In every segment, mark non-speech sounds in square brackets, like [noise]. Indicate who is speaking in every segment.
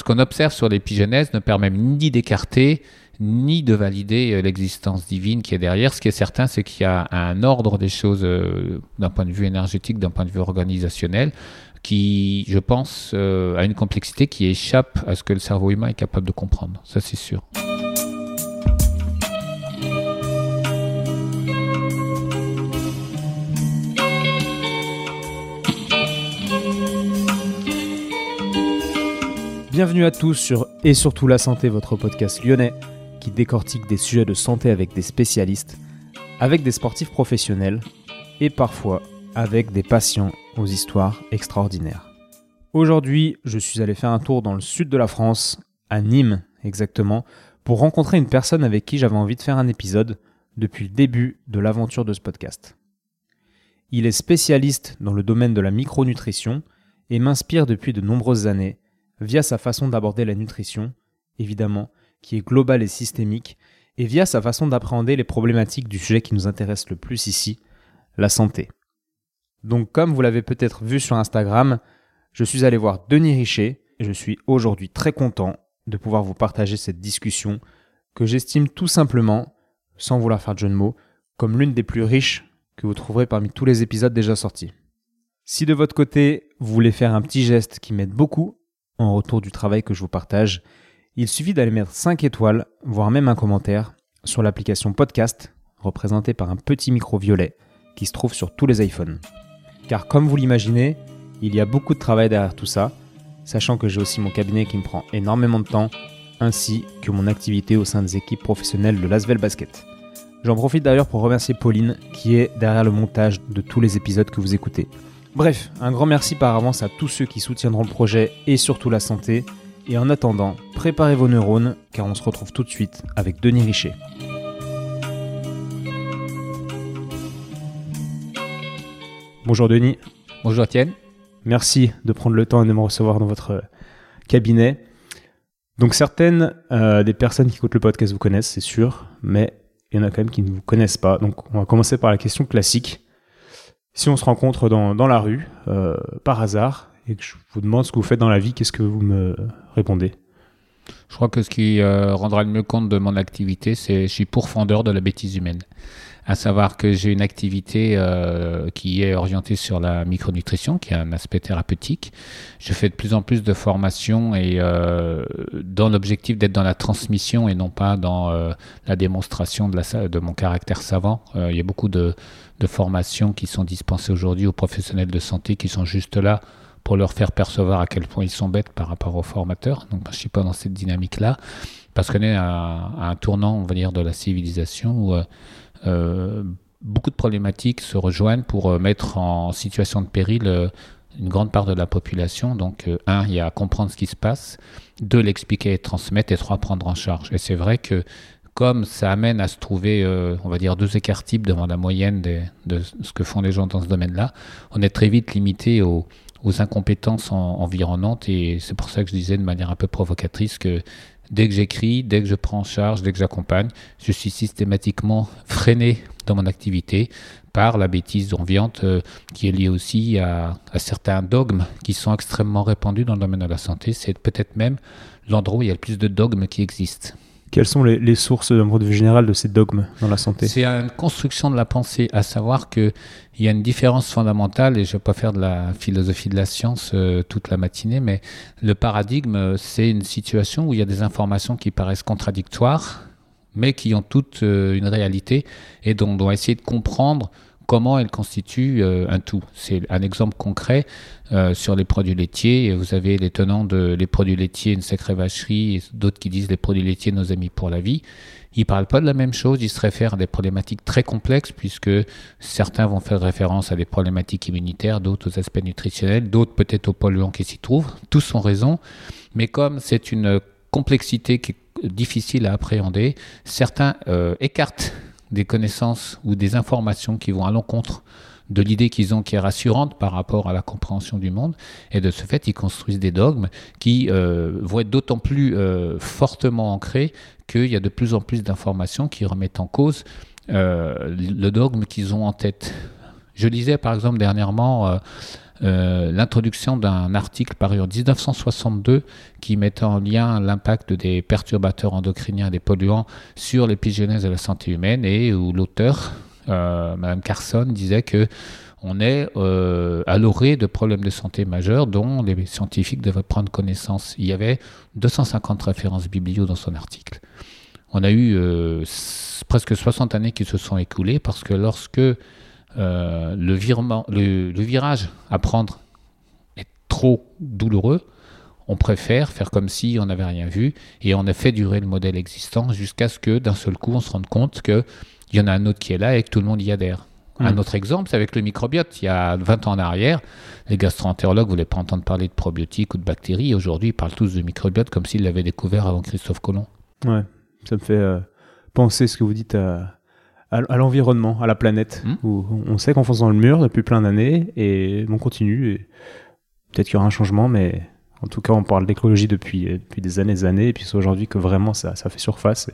Speaker 1: ce qu'on observe sur l'épigénèse ne permet ni d'écarter ni de valider euh, l'existence divine qui est derrière. Ce qui est certain, c'est qu'il y a un ordre des choses euh, d'un point de vue énergétique, d'un point de vue organisationnel, qui, je pense, euh, a une complexité qui échappe à ce que le cerveau humain est capable de comprendre. Ça, c'est sûr.
Speaker 2: Bienvenue à tous sur Et surtout la santé, votre podcast lyonnais qui décortique des sujets de santé avec des spécialistes, avec des sportifs professionnels et parfois avec des patients aux histoires extraordinaires. Aujourd'hui, je suis allé faire un tour dans le sud de la France, à Nîmes exactement, pour rencontrer une personne avec qui j'avais envie de faire un épisode depuis le début de l'aventure de ce podcast. Il est spécialiste dans le domaine de la micronutrition et m'inspire depuis de nombreuses années via sa façon d'aborder la nutrition, évidemment, qui est globale et systémique, et via sa façon d'appréhender les problématiques du sujet qui nous intéresse le plus ici, la santé. Donc comme vous l'avez peut-être vu sur Instagram, je suis allé voir Denis Richer et je suis aujourd'hui très content de pouvoir vous partager cette discussion que j'estime tout simplement, sans vouloir faire de jeu de mots, comme l'une des plus riches que vous trouverez parmi tous les épisodes déjà sortis. Si de votre côté, vous voulez faire un petit geste qui m'aide beaucoup en retour du travail que je vous partage, il suffit d'aller mettre 5 étoiles, voire même un commentaire, sur l'application Podcast, représentée par un petit micro violet, qui se trouve sur tous les iPhones. Car comme vous l'imaginez, il y a beaucoup de travail derrière tout ça, sachant que j'ai aussi mon cabinet qui me prend énormément de temps, ainsi que mon activité au sein des équipes professionnelles de Lasvel Basket. J'en profite d'ailleurs pour remercier Pauline, qui est derrière le montage de tous les épisodes que vous écoutez. Bref, un grand merci par avance à tous ceux qui soutiendront le projet et surtout la santé. Et en attendant, préparez vos neurones car on se retrouve tout de suite avec Denis Richer. Bonjour Denis.
Speaker 1: Bonjour Étienne.
Speaker 2: Merci de prendre le temps de me recevoir dans votre cabinet. Donc certaines euh, des personnes qui écoutent le podcast vous connaissent, c'est sûr, mais il y en a quand même qui ne vous connaissent pas. Donc on va commencer par la question classique. Si on se rencontre dans, la rue, euh, par hasard, et que je vous demande ce que vous faites dans la vie, qu'est-ce que vous me répondez?
Speaker 1: Je crois que ce qui euh, rendra le mieux compte de mon activité, c'est je suis pourfendeur de la bêtise humaine. À savoir que j'ai une activité euh, qui est orientée sur la micronutrition, qui a un aspect thérapeutique. Je fais de plus en plus de formations et euh, dans l'objectif d'être dans la transmission et non pas dans la démonstration de, la, de mon caractère savant. il y a beaucoup de, de formations qui sont dispensées aujourd'hui aux professionnels de santé qui sont juste là pour leur faire percevoir à quel point ils sont bêtes par rapport aux formateurs. Donc, je ne suis pas dans cette dynamique-là, parce qu'on est à, un tournant, on va dire, de la civilisation où euh, euh, beaucoup de problématiques se rejoignent pour euh, mettre en situation de péril une grande part de la population. Donc, un, il y a à comprendre ce qui se passe, deux, l'expliquer et transmettre, et trois, prendre en charge. Et c'est vrai que comme ça amène à se trouver, on va dire, deux écarts types devant la moyenne de ce que font les gens dans ce domaine-là, on est très vite limité aux, incompétences environnantes. Et c'est pour ça que je disais de manière un peu provocatrice que dès que j'écris, dès que je prends en charge, dès que j'accompagne, je suis systématiquement freiné dans mon activité par la bêtise ambiante euh, qui est liée aussi à, certains dogmes qui sont extrêmement répandus dans le domaine de la santé. C'est peut-être même l'endroit où il y a le plus de dogmes qui existent.
Speaker 2: Quelles sont les, sources, d'un point de vue général, de ces dogmes dans la santé?
Speaker 1: C'est une construction de la pensée, à savoir qu'il y a une différence fondamentale, et je ne vais pas faire de la philosophie de la science euh, toute la matinée, mais le paradigme, c'est une situation où il y a des informations qui paraissent contradictoires, mais qui ont toutes euh, une réalité, et dont on doit essayer de comprendre comment elle constitue euh, un tout. C'est un exemple concret euh, sur les produits laitiers. Vous avez les tenants de les produits laitiers, une sacrée vacherie, et d'autres qui disent les produits laitiers, nos amis pour la vie. Ils parlent pas de la même chose, ils se réfèrent à des problématiques très complexes, puisque certains vont faire référence à des problématiques immunitaires, d'autres aux aspects nutritionnels, d'autres peut-être aux polluants qui s'y trouvent. Tous ont raison, mais comme c'est une complexité qui est difficile à appréhender, certains euh, écartent des connaissances ou des informations qui vont à l'encontre de l'idée qu'ils ont qui est rassurante par rapport à la compréhension du monde. Et de ce fait, ils construisent des dogmes qui euh, vont être d'autant plus euh, fortement ancrés qu'il y a de plus en plus d'informations qui remettent en cause euh, le dogme qu'ils ont en tête. Je lisais par exemple dernièrement euh, l'introduction d'un article paru en 1962 qui mettait en lien l'impact des perturbateurs endocriniens et des polluants sur l'épigénèse de la santé humaine et où l'auteur, euh, Madame Carson, disait que on est euh, à l'orée de problèmes de santé majeurs dont les scientifiques devraient prendre connaissance. Il y avait 250 références biblio dans son article. On a eu euh, presque 60 années qui se sont écoulées parce que lorsque euh, le, virement, le, virage à prendre est trop douloureux, on préfère faire comme si on n'avait rien vu et on a fait durer le modèle existant jusqu'à ce que d'un seul coup on se rende compte qu'il y en a un autre qui est là et que tout le monde y adhère. Un autre exemple, c'est avec le microbiote. Il y a 20 ans en arrière, les gastroentérologues ne voulaient pas entendre parler de probiotiques ou de bactéries. Aujourd'hui, ils parlent tous de microbiote comme s'ils l'avaient découvert avant Christophe Colomb.
Speaker 2: Ouais, ça me fait euh, penser ce que vous dites à, à, l'environnement, à la planète, hmm. où on sait qu'on fonce dans le mur depuis plein d'années et on continue. Et peut-être qu'il y aura un changement, mais en tout cas, on parle d'écologie depuis, depuis des années et des années. Et puis c'est aujourd'hui que vraiment ça, ça fait surface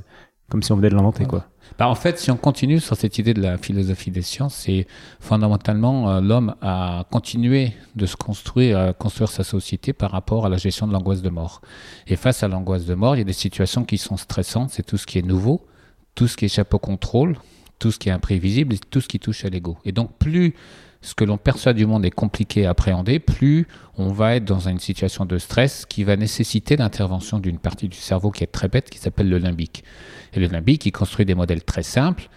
Speaker 2: comme si on venait de l'inventer, quoi.
Speaker 1: Bah, en fait, si on continue sur cette idée de la philosophie des sciences, c'est fondamentalement euh, l'homme a continué de se construire, à construire sa société par rapport à la gestion de l'angoisse de mort. Et face à l'angoisse de mort, il y a des situations qui sont stressantes, c'est tout ce qui est nouveau, tout ce qui échappe au contrôle, tout ce qui est imprévisible et tout ce qui touche à l'ego. Et donc, plus ce que l'on perçoit du monde est compliqué à appréhender, plus on va être dans une situation de stress qui va nécessiter l'intervention d'une partie du cerveau qui est très bête, qui s'appelle le limbique. Et le limbique, il construit des modèles très simples.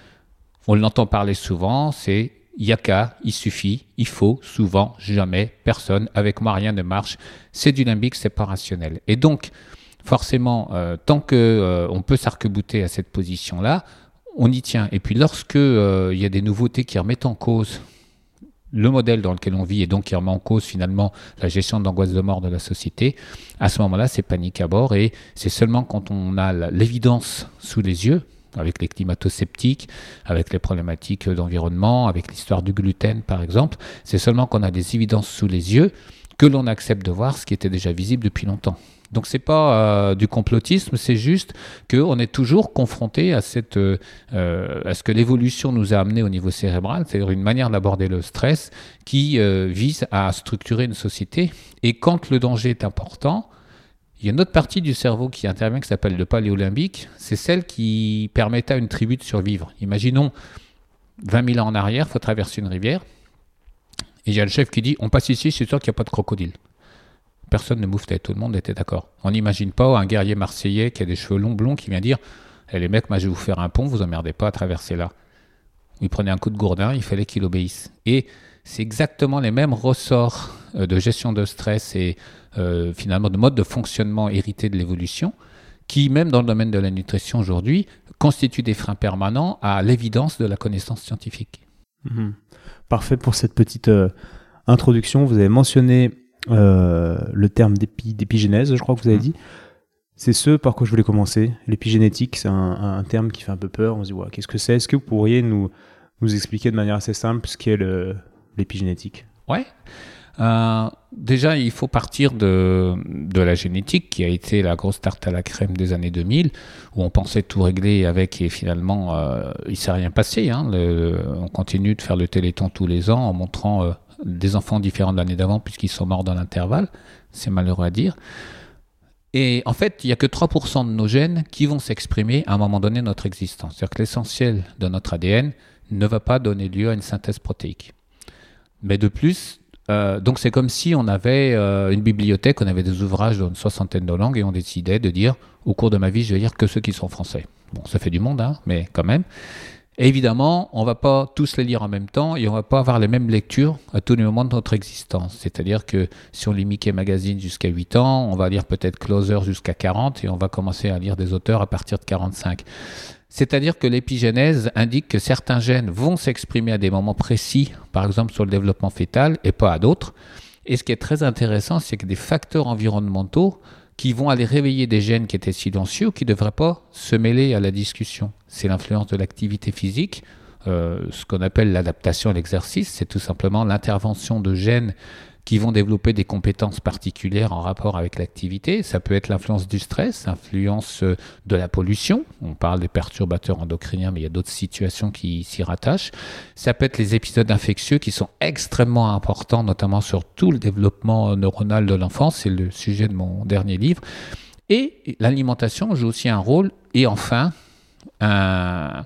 Speaker 1: On l'entend parler souvent, c'est Yaka, il suffit, il faut, souvent, jamais, personne, avec moi rien ne marche. C'est du limbique, c'est pas rationnel. Et donc, forcément, euh, tant qu'on euh, on peut s'arc-bouter à cette position-là, on y tient. Et puis lorsque euh, il y a des nouveautés qui remettent en cause le modèle dans lequel on vit et donc qui remet en cause finalement la gestion de l'angoisse de mort de la société, à ce moment-là, c'est panique à bord et c'est seulement quand on a l'évidence sous les yeux, avec les climato-sceptiques, avec les problématiques d'environnement, avec l'histoire du gluten par exemple, c'est seulement qu'on a des évidences sous les yeux que l'on accepte de voir ce qui était déjà visible depuis longtemps. Donc c'est pas euh, du complotisme, c'est juste qu'on est toujours confronté euh, euh, à ce que l'évolution nous a amené au niveau cérébral, c'est-à-dire une manière d'aborder le stress qui vise à structurer une société. Et quand le danger est important, il y a une autre partie du cerveau qui intervient qui s'appelle le paléolimbique. C'est celle qui permet à une tribu de survivre. Imaginons 20 000 ans en arrière, il faut traverser une rivière. Et il y a le chef qui dit On passe ici, c'est sûr qu'il n'y a pas de crocodile. Personne ne mouftait, tout le monde était d'accord. On n'imagine pas un guerrier marseillais qui a des cheveux longs blonds qui vient dire eh, les mecs, moi je vais vous faire un pont, vous emmerdez pas à traverser là. Il prenait un coup de gourdin, il fallait qu'il obéisse. Et c'est exactement les mêmes ressorts euh, de gestion de stress et euh, finalement de mode de fonctionnement hérité de l'évolution qui, même dans le domaine de la nutrition aujourd'hui, constituent des freins permanents à l'évidence de la connaissance scientifique.
Speaker 2: Mhm. Parfait pour cette petite euh, introduction. Vous avez mentionné le terme d'épigénèse, je crois que vous avez mmh. dit. C'est ce par quoi je voulais commencer. L'épigénétique, c'est un, terme qui fait un peu peur. On se dit, qu'est-ce que c'est? Est-ce que vous pourriez nous, nous expliquer de manière assez simple ce qu'est l'épigénétique?
Speaker 1: Ouais. Euh, déjà, il faut partir de, de, la génétique, qui a été la grosse tarte à la crème des années 2000, où on pensait tout régler avec, et finalement, euh, il ne s'est rien passé. Hein. on continue de faire le téléthon tous les ans en montrant des enfants différents de l'année d'avant puisqu'ils sont morts dans l'intervalle. C'est malheureux à dire. Et en fait, il n'y a que 3% de nos gènes qui vont s'exprimer à un moment donné de notre existence. C'est-à-dire que l'essentiel de notre ADN ne va pas donner lieu à une synthèse protéique. Mais de plus, euh, donc c'est comme si on avait euh, une bibliothèque, on avait des ouvrages dans une soixantaine de langues et on décidait de dire, au cours de ma vie, je vais lire que ceux qui sont français. Bon, ça fait du monde, hein, mais quand même évidemment, on ne va pas tous les lire en même temps et on ne va pas avoir les mêmes lectures à tous les moments de notre existence. C'est-à-dire que si on lit Mickey Magazine jusqu'à 8 ans, on va lire peut-être Closer jusqu'à 40 et on va commencer à lire des auteurs à partir de 45. C'est-à-dire que l'épigénèse indique que certains gènes vont s'exprimer à des moments précis, par exemple sur le développement fœtal, et pas à d'autres. Et ce qui est très intéressant, c'est que des facteurs environnementaux qui vont aller réveiller des gènes qui étaient silencieux qui ne devraient pas se mêler à la discussion. C'est l'influence de l'activité physique, euh, ce qu'on appelle l'adaptation à l'exercice, c'est tout simplement l'intervention de gènes qui vont développer des compétences particulières en rapport avec l'activité. Ça peut être l'influence du stress, l'influence euh, de la pollution. On parle des perturbateurs endocriniens, mais il y a d'autres situations qui s'y rattachent. Ça peut être les épisodes infectieux qui sont extrêmement importants, notamment sur tout le développement neuronal de l'enfance. C'est le sujet de mon dernier livre. Et l'alimentation joue aussi un rôle. Et enfin, un,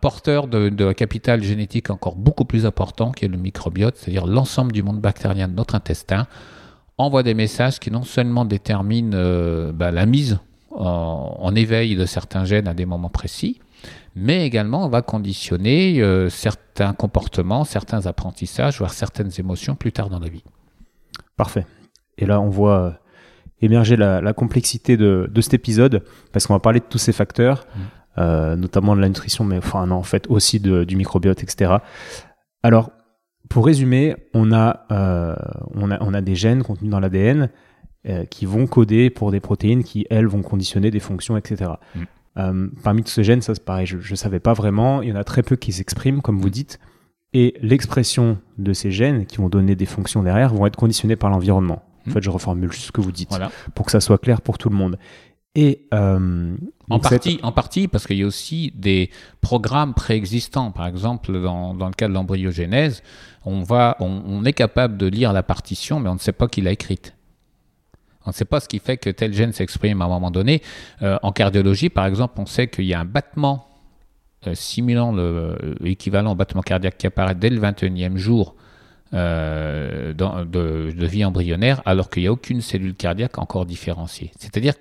Speaker 1: porteur de, capital génétique encore beaucoup plus important, qui est le microbiote, c'est-à-dire l'ensemble du monde bactérien de notre intestin, envoie des messages qui non seulement déterminent euh, bah, la mise en, éveil de certains gènes à des moments précis, mais également va conditionner euh, certains comportements, certains apprentissages, voire certaines émotions plus tard dans la vie.
Speaker 2: Parfait. Et là, on voit euh, émerger la, complexité de, cet épisode, parce qu'on va parler de tous ces facteurs, mm. Euh, notamment de la nutrition, mais enfin, non, en fait aussi du microbiote, etc. Alors, pour résumer, on a, euh, on a, on a des gènes contenus dans l'ADN euh, qui vont coder pour des protéines qui, elles, vont conditionner des fonctions, etc. Mm. parmi tous ces gènes, ça c'est pareil, je ne savais pas vraiment, il y en a très peu qui s'expriment, comme vous dites, et l'expression de ces gènes qui vont donner des fonctions derrière vont être conditionnés par l'environnement. En fait, je reformule ce que vous dites pour que ça soit clair pour tout le monde. Et
Speaker 1: euh, en, partie, en partie, parce qu'il y a aussi des programmes préexistants. Par exemple, dans, dans le cas de l'embryogénèse, on, va, on, est capable de lire la partition, mais on ne sait pas qui l'a écrite. On ne sait pas ce qui fait que tel gène s'exprime à un moment donné. Euh, en cardiologie, par exemple, on sait qu'il y a un battement euh, simulant l'équivalent au battement cardiaque qui apparaît dès le 21e jour euh, de, vie embryonnaire alors qu'il n'y a aucune cellule cardiaque encore différenciée. C'est-à-dire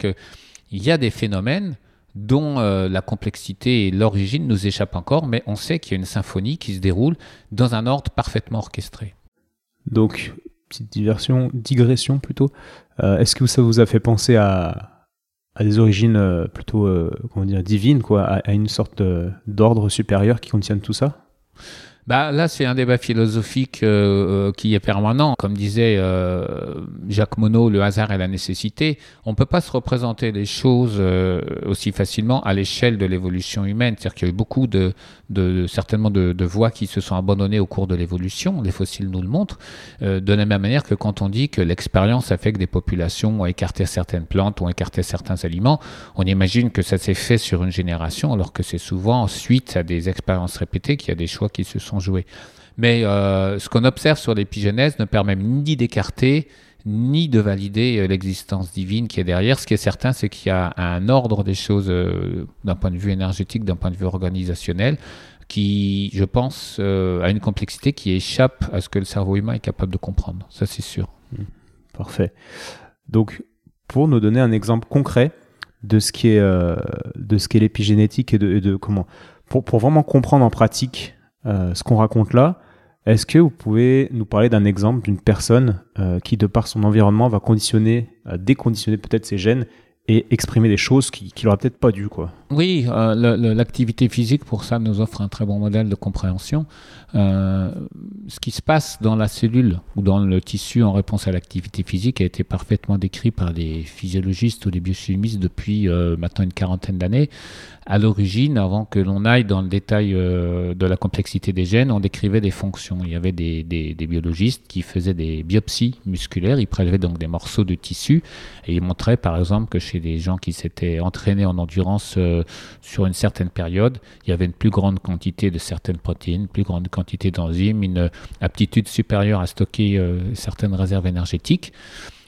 Speaker 1: qu'il y a des phénomènes dont euh, la complexité et l'origine nous échappent encore, mais on sait qu'il y a une symphonie qui se déroule dans un ordre parfaitement orchestré.
Speaker 2: Donc, petite diversion, digression plutôt. Euh, est-ce que ça vous a fait penser à, des origines plutôt comment dire, divines, quoi, à, à une sorte d'ordre supérieur qui contiennent tout ça?
Speaker 1: Bah, là, c'est un débat philosophique euh, euh, qui est permanent. Comme disait euh, Jacques Monod, le hasard et la nécessité. On ne peut pas se représenter les choses aussi facilement à l'échelle de l'évolution humaine. C'est-à-dire qu'il y a eu beaucoup de, certainement de, de, voies qui se sont abandonnées au cours de l'évolution. Les fossiles nous le montrent. de la même manière que quand on dit que l'expérience a fait que des populations ont écarté certaines plantes, ont écarté certains aliments, on imagine que ça s'est fait sur une génération, alors que c'est souvent suite à des expériences répétées qu'il y a des choix qui se sont jouer. Mais euh, ce qu'on observe sur l'épigénèse ne permet ni d'écarter ni de valider euh, l'existence divine qui est derrière. Ce qui est certain, c'est qu'il y a un ordre des choses euh, d'un point de vue énergétique, d'un point de vue organisationnel, qui, je pense, a une complexité qui échappe à ce que le cerveau humain est capable de comprendre. Ça, c'est sûr.
Speaker 2: Mmh. Parfait. Donc, pour nous donner un exemple concret de ce qui est, de ce qu'est l'épigénétique et de, comment, pour, vraiment comprendre en pratique ce qu'on raconte là, est-ce que vous pouvez nous parler d'un exemple d'une personne euh, qui, de par son environnement, va conditionner, euh, déconditionner peut-être ses gènes et exprimer des choses qu'il qui n'aurait peut-être pas dû quoi.
Speaker 1: Oui, l'activité physique pour ça nous offre un très bon modèle de compréhension. ce qui se passe dans la cellule ou dans le tissu en réponse à l'activité physique a été parfaitement décrit par les physiologistes ou les biochimistes depuis maintenant une quarantaine d'années à l'origine, avant que l'on aille dans le détail euh, de la complexité des gènes, on décrivait des fonctions. Il y avait des, biologistes qui faisaient des biopsies musculaires, ils prélevaient donc des morceaux de tissu et ils montraient par exemple que chez des gens qui s'étaient entraînés en endurance euh, sur une certaine période, il y avait une plus grande quantité de certaines protéines, une plus grande quantité d'enzymes, une aptitude supérieure à stocker euh, certaines réserves énergétiques.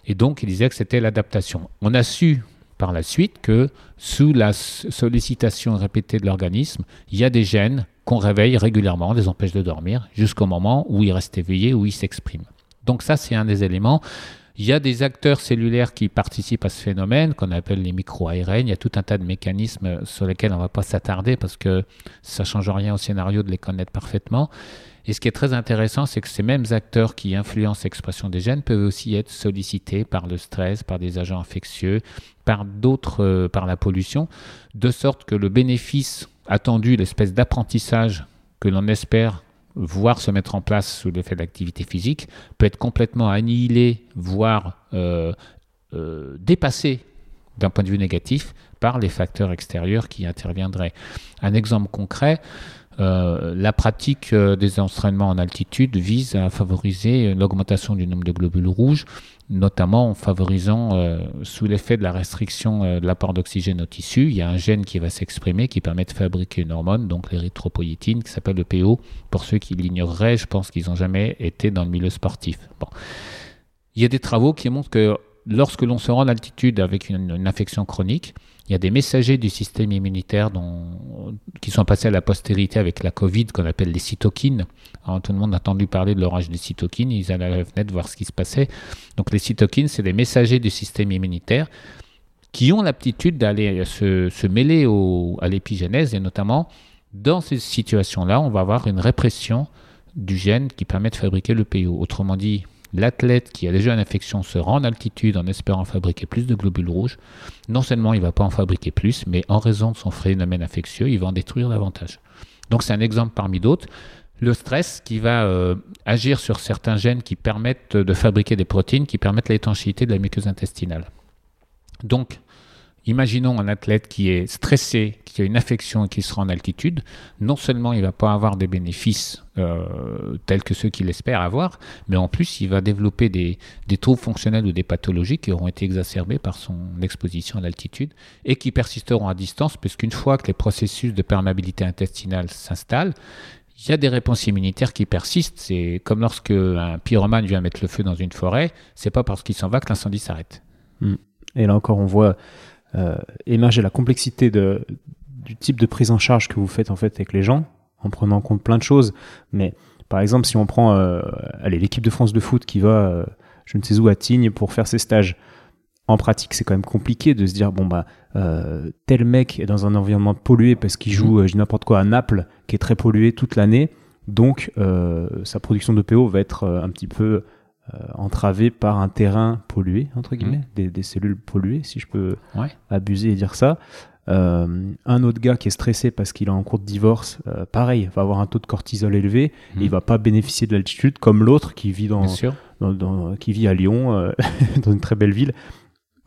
Speaker 1: Et donc, ils disaient que c'était l'adaptation. On a su par la suite que sous la sollicitation répétée de l'organisme, il y a des gènes qu'on réveille régulièrement, les empêche de dormir, jusqu'au moment où ils restent éveillés, où ils s'expriment. Donc ça, c'est un des éléments. Il y a des acteurs cellulaires qui participent à ce phénomène qu'on appelle les micro-ARN. Il y a tout un tas de mécanismes sur lesquels on ne va pas s'attarder parce que ça ne change rien au scénario de les connaître parfaitement. Et ce qui est très intéressant, c'est que ces mêmes acteurs qui influencent l'expression des gènes peuvent aussi être sollicités par le stress, par des agents infectieux, par d'autres, euh, par la pollution, de sorte que le bénéfice attendu, l'espèce d'apprentissage que l'on espère voir se mettre en place sous l'effet de l'activité physique, peut être complètement annihilé, voire euh, euh, dépassé d'un point de vue négatif par les facteurs extérieurs qui interviendraient. Un exemple concret, euh, la pratique euh, des entraînements en altitude vise à favoriser l'augmentation du nombre de globules rouges, notamment en favorisant, euh, sous l'effet de la restriction de l'apport d'oxygène au tissu, il y a un gène qui va s'exprimer qui permet de fabriquer une hormone, donc l'érythropoïétine, qui s'appelle le PO. Pour ceux qui l'ignoreraient, je pense qu'ils n'ont jamais été dans le milieu sportif. Bon. Il y a des travaux qui montrent que lorsque l'on se rend en altitude avec une, infection chronique, il y a des messagers du système immunitaire qui sont passés à la postérité avec la Covid, qu'on appelle les cytokines. tout le monde a entendu parler de l'orage des cytokines, ils allaient à la fenêtre voir ce qui se passait. Donc les cytokines, c'est des messagers du système immunitaire qui ont l'aptitude d'aller se, mêler à l'épigénèse, et notamment dans ces situations-là, on va avoir une répression du gène qui permet de fabriquer le PO. Autrement dit, l'athlète qui a déjà une infection se rend en altitude en espérant fabriquer plus de globules rouges, non seulement il ne va pas en fabriquer plus, mais en raison de son phénomène infectieux, il va en détruire davantage. Donc c'est un exemple parmi d'autres. Le stress qui va euh, agir sur certains gènes qui permettent de fabriquer des protéines qui permettent l'étanchéité de la muqueuse intestinale. Donc, Imaginons un athlète qui est stressé, qui a une infection et qui sera en altitude. Non seulement il ne va pas avoir des bénéfices euh, tels que ceux qu'il espère avoir, mais en plus il va développer des, troubles fonctionnels ou des pathologies qui auront été exacerbés par son exposition à l'altitude et qui persisteront à distance, puisqu'une fois que les processus de perméabilité intestinale s'installent, il y a des réponses immunitaires qui persistent. C'est comme lorsque un pyromane vient mettre le feu dans une forêt, c'est pas parce qu'il s'en va que l'incendie s'arrête.
Speaker 2: Hmm. Et là encore, on voit émerger la complexité de, du type de prise en charge que vous faites en fait avec les gens, en prenant en compte plein de choses. Mais par exemple, si on prend euh, allez, l'équipe de France de foot qui va, euh, je ne sais où, à Tignes pour faire ses stages, en pratique, c'est quand même compliqué de se dire bon bah euh, tel mec est dans un environnement pollué parce qu'il joue, mmh. n'importe quoi, à Naples, qui est très pollué toute l'année, donc sa production de PO va être un petit peu euh, entravé par un terrain pollué, entre guillemets, mmh. des, cellules polluées, si je peux abuser et dire ça. Euh, un autre gars qui est stressé parce qu'il est en cours de divorce, euh, pareil, va avoir un taux de cortisol élevé, et il mmh. va pas bénéficier de l'altitude comme l'autre qui vit dans, qui vit à Lyon, [laughs] dans une très belle ville,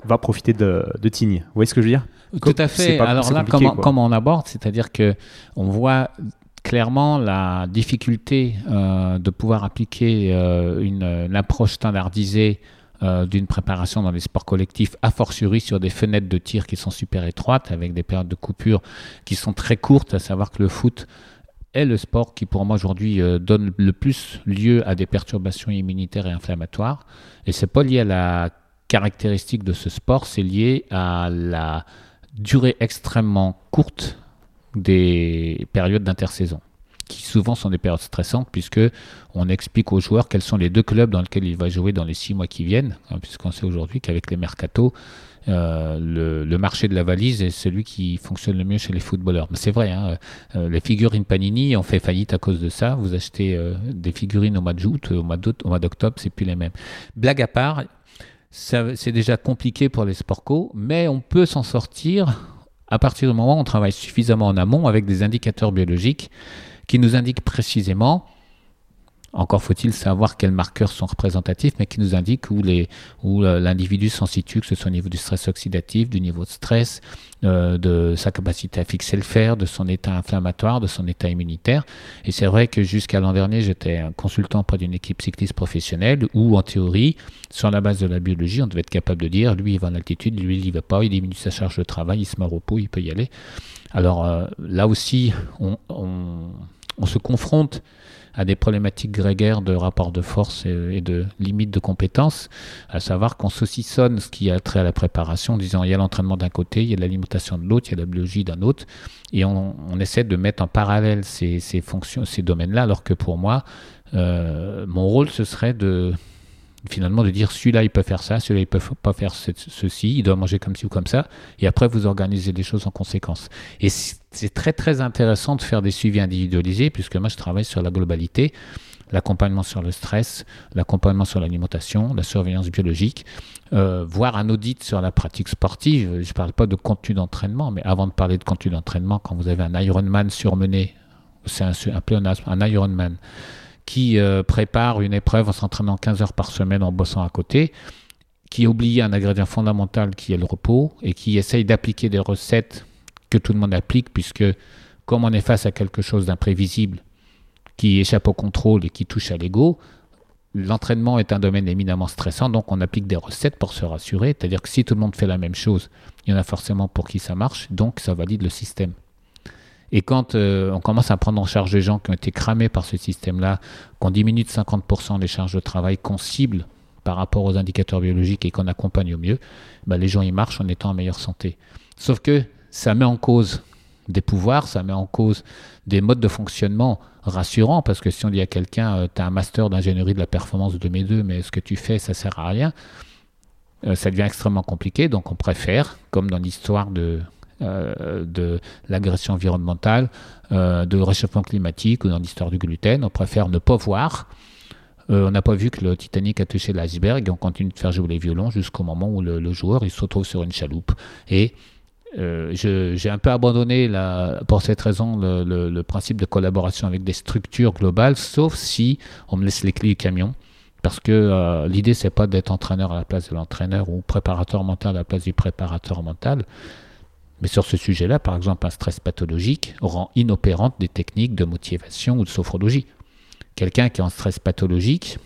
Speaker 2: va profiter de, de Tignes. Vous voyez ce que je veux dire?
Speaker 1: Tout à fait. Alors là, comment, comment, on aborde, c'est-à-dire que on voit clairement la difficulté euh, de pouvoir appliquer euh, une, approche standardisée euh, d'une préparation dans les sports collectifs, a fortiori sur des fenêtres de tir qui sont super étroites, avec des périodes de coupure qui sont très courtes, à savoir que le foot est le sport qui pour moi aujourd'hui donne le plus lieu à des perturbations immunitaires et inflammatoires. Et c'est pas lié à la caractéristique de ce sport, c'est lié à la durée extrêmement courte des périodes d'intersaison qui souvent sont des périodes stressantes puisque on explique aux joueurs quels sont les deux clubs dans lesquels il va jouer dans les six mois qui viennent, hein, puisqu'on sait aujourd'hui qu'avec les mercato, euh, le, marché de la valise est celui qui fonctionne le mieux chez les footballeurs. Mais c'est vrai, hein, euh, les figurines Panini ont fait faillite à cause de ça. Vous achetez euh, des figurines au mois d'août, au mois d'octobre, c'est plus les mêmes. Blague à part, c'est déjà compliqué pour les sport co, mais on peut s'en sortir à partir du moment où on travaille suffisamment en amont avec des indicateurs biologiques qui nous indiquent précisément encore faut-il savoir quels marqueurs sont représentatifs, mais qui nous indiquent où, les, où euh, l'individu s'en situe, que ce soit au niveau du stress oxydatif, du niveau de stress, euh, de sa capacité à fixer le fer, de son état inflammatoire, de son état immunitaire. Et c'est vrai que jusqu'à l'an dernier, j'étais un consultant auprès d'une équipe cycliste professionnelle où, en théorie, sur la base de la biologie, on devait être capable de dire, lui, il va en altitude, lui, il n'y va pas, il diminue sa charge de travail, il se met au repos, il peut y aller. Alors euh, là aussi, on, on se confronte à des problématiques grégaires de rapport de force et, de limites de compétences, à savoir qu'on saucissonne ce qui a trait à la préparation, en disant il y a l'entraînement d'un côté, il y a l'alimentation de l'autre, il y a la biologie d'un autre, et on, essaie de mettre en parallèle ces, fonctions, ces domaines-là, alors que pour moi, euh, mon rôle, ce serait de finalement de dire celui-là il peut faire ça, celui-là il peut pas faire ceci, il doit manger comme ci ou comme ça, et après vous organisez les choses en conséquence. Et c'est très très intéressant de faire des suivis individualisés, puisque moi je travaille sur la globalité, l'accompagnement sur le stress, l'accompagnement sur l'alimentation, la surveillance biologique, euh, voire un audit sur la pratique sportive. Je ne parle pas de contenu d'entraînement, mais avant de parler de contenu d'entraînement, quand vous avez un Ironman surmené, c'est un, un, un Ironman qui euh, prépare une épreuve en s'entraînant 15 heures par semaine en bossant à côté, qui oublie un ingrédient fondamental qui est le repos et qui essaye d'appliquer des recettes que tout le monde applique puisque comme on est face à quelque chose d'imprévisible qui échappe au contrôle et qui touche à l'ego, l'entraînement est un domaine éminemment stressant, donc on applique des recettes pour se rassurer. C'est-à-dire que si tout le monde fait la même chose, il y en a forcément pour qui ça marche, donc ça valide le système. Et quand euh, on commence à prendre en charge des gens qui ont été cramés par ce système-là, qu'on diminue de 50% les charges de travail, qu'on cible par rapport aux indicateurs biologiques et qu'on accompagne au mieux, bah, les gens y marchent en étant en meilleure santé. Sauf que ça met en cause des pouvoirs, ça met en cause des modes de fonctionnement rassurants, parce que si on dit à quelqu'un, euh, tu as un master d'ingénierie de la performance de mes deux, mais ce que tu fais, ça sert à rien, euh, ça devient extrêmement compliqué, donc on préfère, comme dans l'histoire de, euh, de l'agression environnementale, de réchauffement climatique ou dans l'histoire du gluten, on préfère ne pas voir. on n'a pas vu que le Titanic a touché l'iceberg et on continue de faire jouer les violons jusqu'au moment où le, joueur il se retrouve sur une chaloupe. Et euh, j'ai un peu abandonné pour cette raison le, principe de collaboration avec des structures globales, sauf si on me laisse les clés du camion. Parce que euh, l'idée, c'est pas d'être entraîneur à la place de l'entraîneur ou préparateur mental à la place du préparateur mental. Mais sur ce sujet-là, par exemple, un stress pathologique rend inopérante des techniques de motivation ou de sophrologie. Quelqu'un qui est en stress pathologique,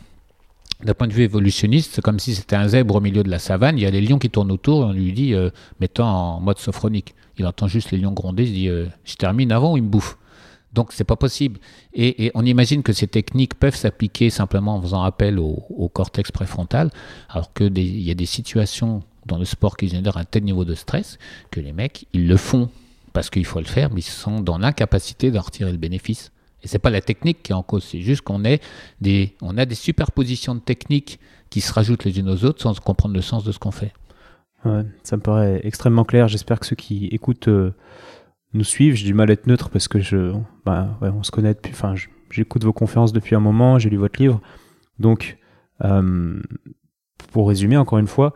Speaker 1: d'un point de vue évolutionniste, c'est comme si c'était un zèbre au milieu de la savane. Il y a les lions qui tournent autour et on lui dit euh, mets-toi en mode sophronique. Il entend juste les lions gronder, il dit euh, je termine avant ou il me bouffe? Donc c'est pas possible. Et, on imagine que ces techniques peuvent s'appliquer simplement en faisant appel au, cortex préfrontal, alors qu'il y a des situations dans le sport qui génèrent un tel niveau de stress que les mecs, ils le font parce qu'il faut le faire, mais ils sont dans l'incapacité d'en retirer le bénéfice. Et c'est pas la technique qui est en cause, c'est juste qu'on des, a des superpositions de techniques qui se rajoutent les unes aux autres sans comprendre le sens de ce qu'on fait.
Speaker 2: ça me paraît extrêmement clair. J'espère que ceux qui écoutent euh, nous suivent. J'ai du mal à être neutre parce que je, bah, on se connaît depuis. Enfin, j'écoute vos conférences depuis un moment. J'ai lu votre livre, donc euh, pour résumer encore une fois,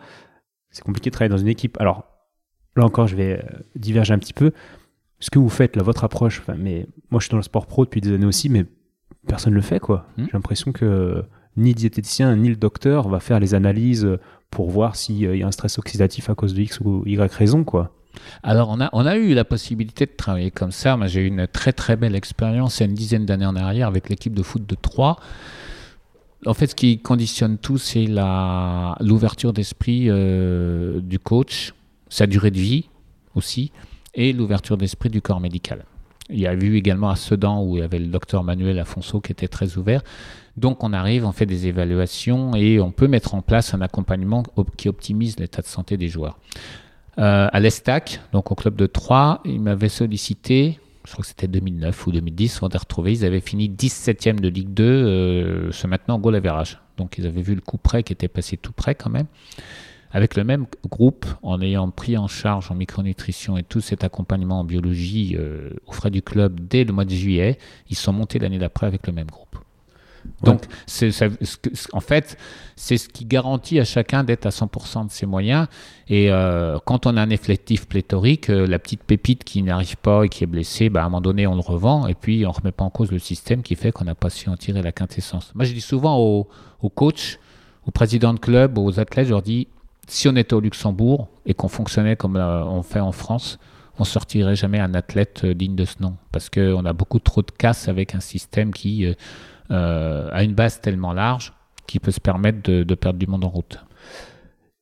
Speaker 2: c'est compliqué de travailler dans une équipe. Alors là encore, je vais euh, diverger un petit peu ce que vous faites, là, votre approche, mais moi je suis dans le sport pro depuis des années aussi, mais personne ne le fait, quoi. Hmm. J'ai l'impression que ni le diététicien, ni le docteur va faire les analyses pour voir s'il y a un stress oxydatif à cause de X ou Y raison, quoi.
Speaker 1: Alors, on a, on a eu la possibilité de travailler comme ça. Moi, j'ai eu une très très belle expérience il y a une dizaine d'années en arrière avec l'équipe de foot de Troyes. En fait, ce qui conditionne tout, c'est l'ouverture d'esprit euh, du coach, sa durée de vie aussi, et l'ouverture d'esprit du corps médical. Il y a eu également à Sedan où il y avait le docteur Manuel Afonso qui était très ouvert. Donc on arrive, on fait des évaluations et on peut mettre en place un accompagnement qui optimise l'état de santé des joueurs. Euh, à l'Estac, donc au club de Troyes, ils m'avaient sollicité, je crois que c'était 2009 ou 2010, on a ils avaient fini 17e de Ligue 2, euh, ce maintenant goal average. Donc ils avaient vu le coup près qui était passé tout près quand même avec le même groupe, en ayant pris en charge en micronutrition et tout cet accompagnement en biologie euh, aux frais du club dès le mois de juillet, ils sont montés l'année d'après avec le même groupe. Donc, en fait, c'est ce qui garantit à chacun d'être à 100% de ses moyens. Et euh, quand on a un effectif pléthorique, euh, la petite pépite qui n'arrive pas et qui est blessée, bah, à un moment donné, on le revend et puis on ne remet pas en cause le système qui fait qu'on n'a pas su en tirer la quintessence. Moi, je dis souvent aux, coachs, aux présidents de club, aux athlètes, je leur dis si on était au Luxembourg et qu'on fonctionnait comme euh, on fait en France, on sortirait jamais un athlète digne de ce nom parce qu'on a beaucoup trop de casse avec un système qui euh, a une base tellement large qui peut se permettre de, perdre du monde en route.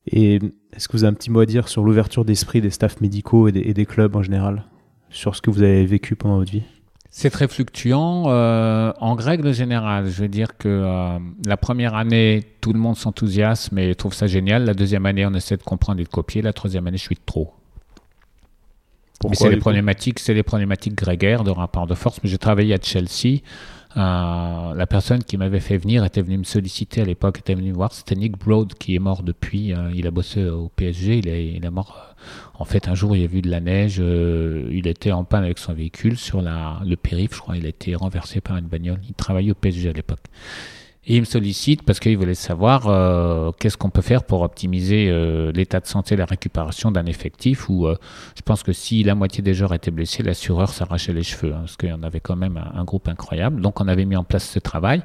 Speaker 2: Et est-ce que vous avez un petit mot à dire sur l'ouverture d'esprit des staffs médicaux et des clubs en général, sur ce que vous avez vécu pendant votre vie?
Speaker 1: C'est très fluctuant. Euh, en règle générale, je veux dire que euh, la première année, tout le monde s'enthousiasme et trouve ça génial. La deuxième année, on essaie de comprendre et de copier. La troisième année, je suis de trop. Pourquoi c'est les problématiques, c'est les problématiques grégaires de rapport de force. Mais j'ai travaillé à Chelsea. Euh, la personne qui m'avait fait venir était venue me solliciter à l'époque, était venue me voir. C'était Nick Broad qui est mort depuis. il a bossé au PSG. Il est, mort en fait, un jour, il a vu de la neige, euh, il était en panne avec son véhicule sur la, le périph', je crois, il a été renversé par une bagnole. Il travaillait au PSG à l'époque. Et il me sollicite parce qu'il voulait savoir euh, qu'est-ce qu'on peut faire pour optimiser euh, l'état de santé la récupération d'un effectif où je pense que si la moitié des joueurs étaient blessés, l'assureur s'arrachait les cheveux, hein, parce qu'il y en avait quand même un, groupe incroyable. Donc on avait mis en place ce travail.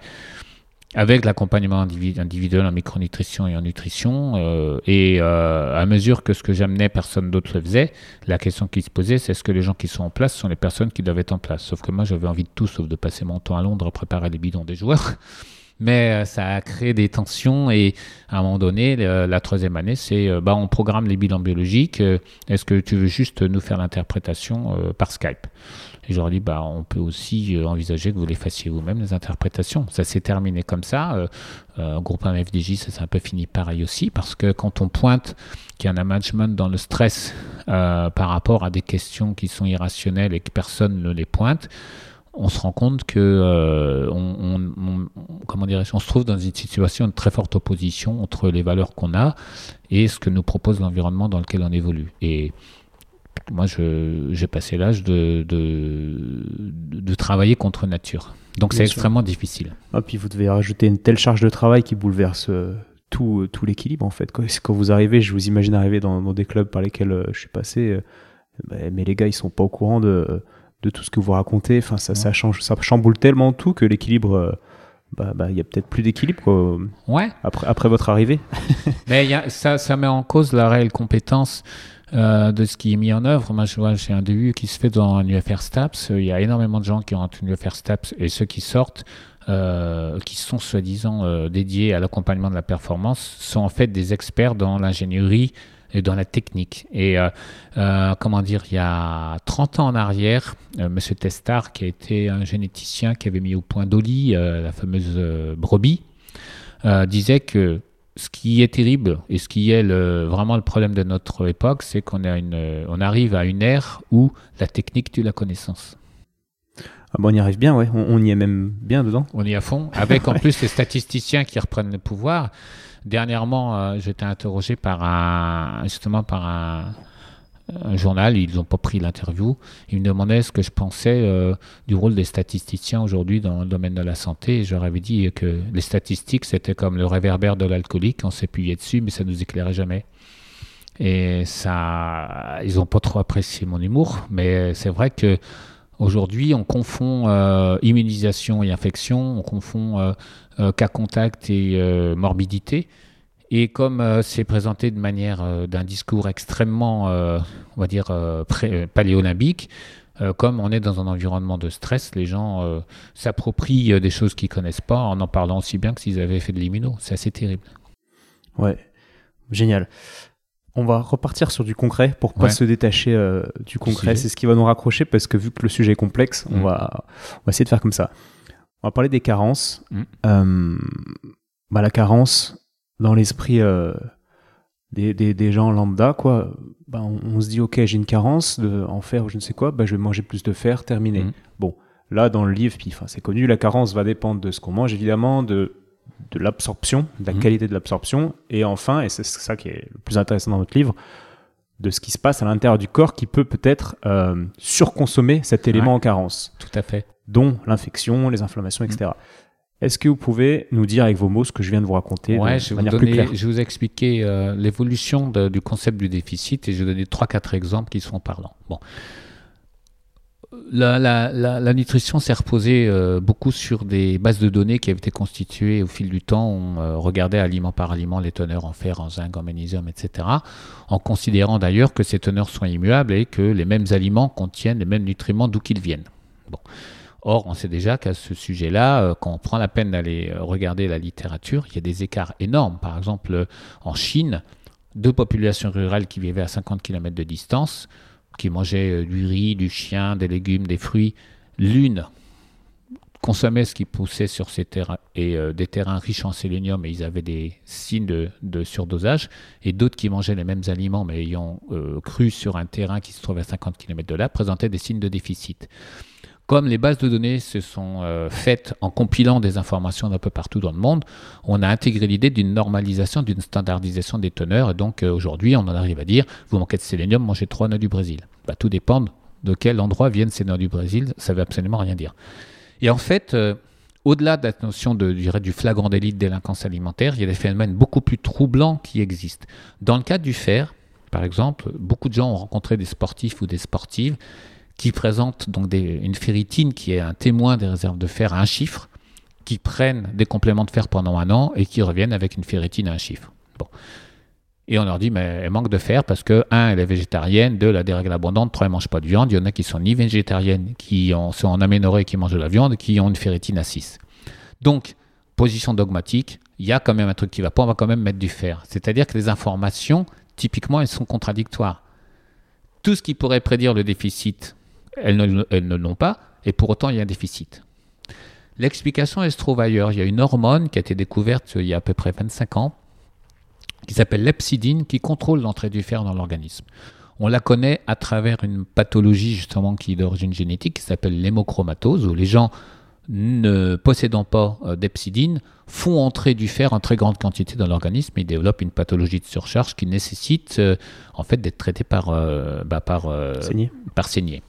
Speaker 1: avec l'accompagnement individuel en micronutrition et en nutrition. Euh, et euh, à mesure que ce que j'amenais, personne d'autre le faisait, la question qui se posait, c'est est-ce que les gens qui sont en place sont les personnes qui doivent être en place? Sauf que moi, j'avais envie de tout, sauf de passer mon temps à Londres à préparer les bidons des joueurs. Mais euh, ça a créé des tensions et à un moment donné, la troisième année, c'est bah, on programme les bilans biologiques. Est-ce que tu veux juste nous faire l'interprétation par Skype? Et je leur dis, bah, on peut aussi euh, envisager que vous les fassiez vous-même, les interprétations. Ça s'est terminé comme ça. Euh, euh, groupe MFDJ, ça s'est un peu fini pareil aussi, parce que quand on pointe qu'il y a un management dans le stress par rapport à des questions qui sont irrationnelles et que personne ne les pointe, on se rend compte que on, comment on se trouve dans une situation de très forte opposition entre les valeurs qu'on a et ce que nous propose l'environnement dans lequel on évolue. Et moi, j'ai passé l'âge de, de, travailler contre nature. Donc c'est extrêmement difficile.
Speaker 2: Ah, puis vous devez rajouter une telle charge de travail qui bouleverse euh, tout, tout l'équilibre en fait. Quand vous arrivez, je vous imagine arriver dans, des clubs par lesquels euh, je suis passé, euh, bah, mais les gars ils sont pas au courant de, de tout ce que vous racontez. Enfin, ça, ça, change, ça chamboule tellement tout que l'équilibre bah, bah, il y a peut-être plus d'équilibre
Speaker 1: ouais.
Speaker 2: après, après votre arrivée. [laughs]
Speaker 1: Mais y a, ça, ça met en cause la réelle compétence euh, de ce qui est mis en œuvre. Moi, je vois, j'ai un début qui se fait dans un UFR STAPS. Il y a énormément de gens qui ont un UFR STAPS et ceux qui sortent, euh, qui sont soi-disant euh, dédiés à l'accompagnement de la performance, sont en fait des experts dans l'ingénierie et dans la technique. Et comment dire, il y a 30 ans en arrière, Monsieur Testard, qui a été un généticien qui avait mis au point Dolly, la fameuse brebis, disait que ce qui est terrible et ce qui est vraiment le problème de notre époque, c'est qu'on on arrive à une ère où la technique tue la connaissance.
Speaker 2: Ah bon, on y arrive bien, ouais. On, y est même bien dedans.
Speaker 1: On y est à fond, avec en [laughs] plus les statisticiens qui reprennent le pouvoir. Dernièrement, euh, j'étais interrogé par un, justement par un, journal, ils n'ont pas pris l'interview. Ils me demandaient ce que je pensais euh, du rôle des statisticiens aujourd'hui dans le domaine de la santé. Je leur avais dit que les statistiques, c'était comme le réverbère de l'alcoolique, on s'appuyait dessus, mais ça nous éclairait jamais. Et ça, ils n'ont pas trop apprécié mon humour, mais c'est vrai que aujourd'hui, on confond euh, immunisation et infection, on confond euh, cas contact et morbidité. Et comme euh, c'est présenté de manière euh, d'un discours extrêmement, euh, on va dire, paléolympique, comme on est dans un environnement de stress, les gens s'approprient des choses qu'ils connaissent pas en en parlant aussi bien que s'ils avaient fait de l'immuno. C'est assez terrible.
Speaker 2: Ouais, génial. On va repartir sur du concret pour pas se détacher du concret. C'est ce qui va nous raccrocher parce que vu que le sujet est complexe, on, mm. va, on va essayer de faire comme ça. On va parler des carences. Mm. bah, la carence, dans l'esprit euh, des, des, gens lambda, quoi, ben, on, se dit, ok, j'ai une carence de, en fer ou je ne sais quoi, ben, je vais manger plus de fer, terminé. Mm. Bon, là, dans le livre, puis, c'est connu, la carence va dépendre de ce qu'on mange, évidemment, de, de l'absorption, de la mm. qualité de l'absorption, et enfin, et c'est ça qui est le plus intéressant dans notre livre, de ce qui se passe à l'intérieur du corps qui peut peut-être euh, surconsommer cet élément en carence.
Speaker 1: Tout à fait.
Speaker 2: Dont l'infection, les inflammations, etc. Est-ce que vous pouvez nous dire avec vos mots ce que je viens de vous raconter
Speaker 1: ouais, je, vais vous je vais vous expliquer euh, l'évolution du concept du déficit et je vais donner 3-4 exemples qui sont parlants. Bon. La, nutrition s'est reposée euh, beaucoup sur des bases de données qui avaient été constituées au fil du temps. On euh, regardait aliment par aliment les teneurs en fer, en zinc, en magnésium, etc. En considérant d'ailleurs que ces teneurs sont immuables et que les mêmes aliments contiennent les mêmes nutriments d'où qu'ils viennent. Bon. Or, on sait déjà qu'à ce sujet-là, euh, quand on prend la peine d'aller euh, regarder la littérature, il y a des écarts énormes. Par exemple, euh, en Chine, deux populations rurales qui vivaient à 50 km de distance, qui mangeaient du riz, du chien, des légumes, des fruits, l'une consommait ce qui poussait sur ces terrains et des terrains riches en sélénium et ils avaient des signes de, surdosage et d'autres qui mangeaient les mêmes aliments mais ayant cru sur un terrain qui se trouvait à 50 km de là présentaient des signes de déficit. Comme les bases de données se sont euh, faites en compilant des informations d'un peu partout dans le monde, on a intégré l'idée d'une normalisation, d'une standardisation des teneurs. Et donc euh, aujourd'hui, on en arrive à dire, vous manquez de sélénium, mangez trois noix du Brésil. Bah, tout dépend de quel endroit viennent ces noix du Brésil, ça ne veut absolument rien dire. Et en fait, euh, au-delà de la notion de, du flagrant délit de délinquance alimentaire, il y a des phénomènes beaucoup plus troublants qui existent. Dans le cas du fer, par exemple, beaucoup de gens ont rencontré des sportifs ou des sportives qui présente donc une ferritine qui est un témoin des réserves de fer à un chiffre, qui prennent des compléments de fer pendant un an et qui reviennent avec une ferritine à un chiffre. Et on leur dit, mais elle manque de fer parce que, un, elle est végétarienne, deux, elle a des règles abondantes, trois, elle mange pas de viande. Il y en a qui sont ni végétariennes, qui sont en aménorrhée, qui mangent de la viande, qui ont une ferritine à 6. Donc, position dogmatique, il y a quand même un truc qui va pas, on va quand même mettre du fer. C'est-à-dire que les informations, typiquement, elles sont contradictoires. Tout ce qui pourrait prédire le déficit, elles ne l'ont pas, et pour autant, il y a un déficit. L'explication, elle se trouve ailleurs. Il y a une hormone qui a été découverte il y a à peu près 25 ans, qui s'appelle l'epsidine, qui contrôle l'entrée du fer dans l'organisme. On la connaît à travers une pathologie justement qui est d'origine génétique, qui s'appelle l'hémochromatose, où les gens ne possédant pas euh, d'epsidine font entrer du fer en très grande quantité dans l'organisme et développent une pathologie de surcharge qui nécessite euh, en fait d'être traité par, euh, bah, par, par saignée.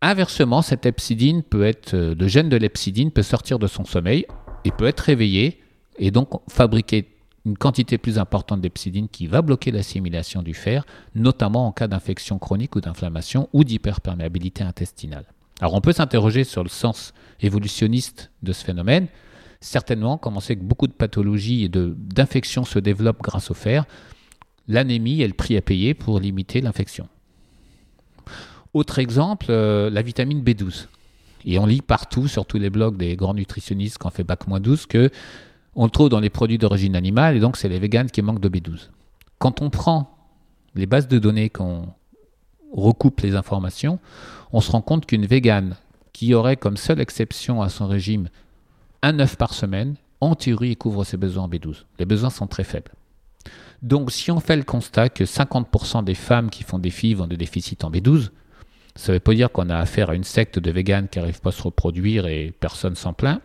Speaker 1: Inversement, cette epsidine peut être, le gène de l'epsidine peut sortir de son sommeil et peut être réveillé et donc fabriquer une quantité plus importante d'epsidine qui va bloquer l'assimilation du fer, notamment en cas d'infection chronique ou d'inflammation ou d'hyperperméabilité intestinale. Alors on peut s'interroger sur le sens évolutionniste de ce phénomène. Certainement, comme on sait que beaucoup de pathologies et d'infections se développent grâce au fer, l'anémie est le prix à payer pour limiter l'infection. Autre exemple, euh, la vitamine B12. Et on lit partout, sur tous les blogs des grands nutritionnistes qui ont fait bac-12, que on le trouve dans les produits d'origine animale, et donc c'est les véganes qui manquent de B12. Quand on prend les bases de données, qu'on recoupe les informations, on se rend compte qu'une végane qui aurait comme seule exception à son régime un œuf par semaine, en théorie, couvre ses besoins en B12. Les besoins sont très faibles. Donc si on fait le constat que 50% des femmes qui font des filles ont des déficits en B12, ça ne veut pas dire qu'on a affaire à une secte de véganes qui n'arrivent pas à se reproduire et personne s'en plaint.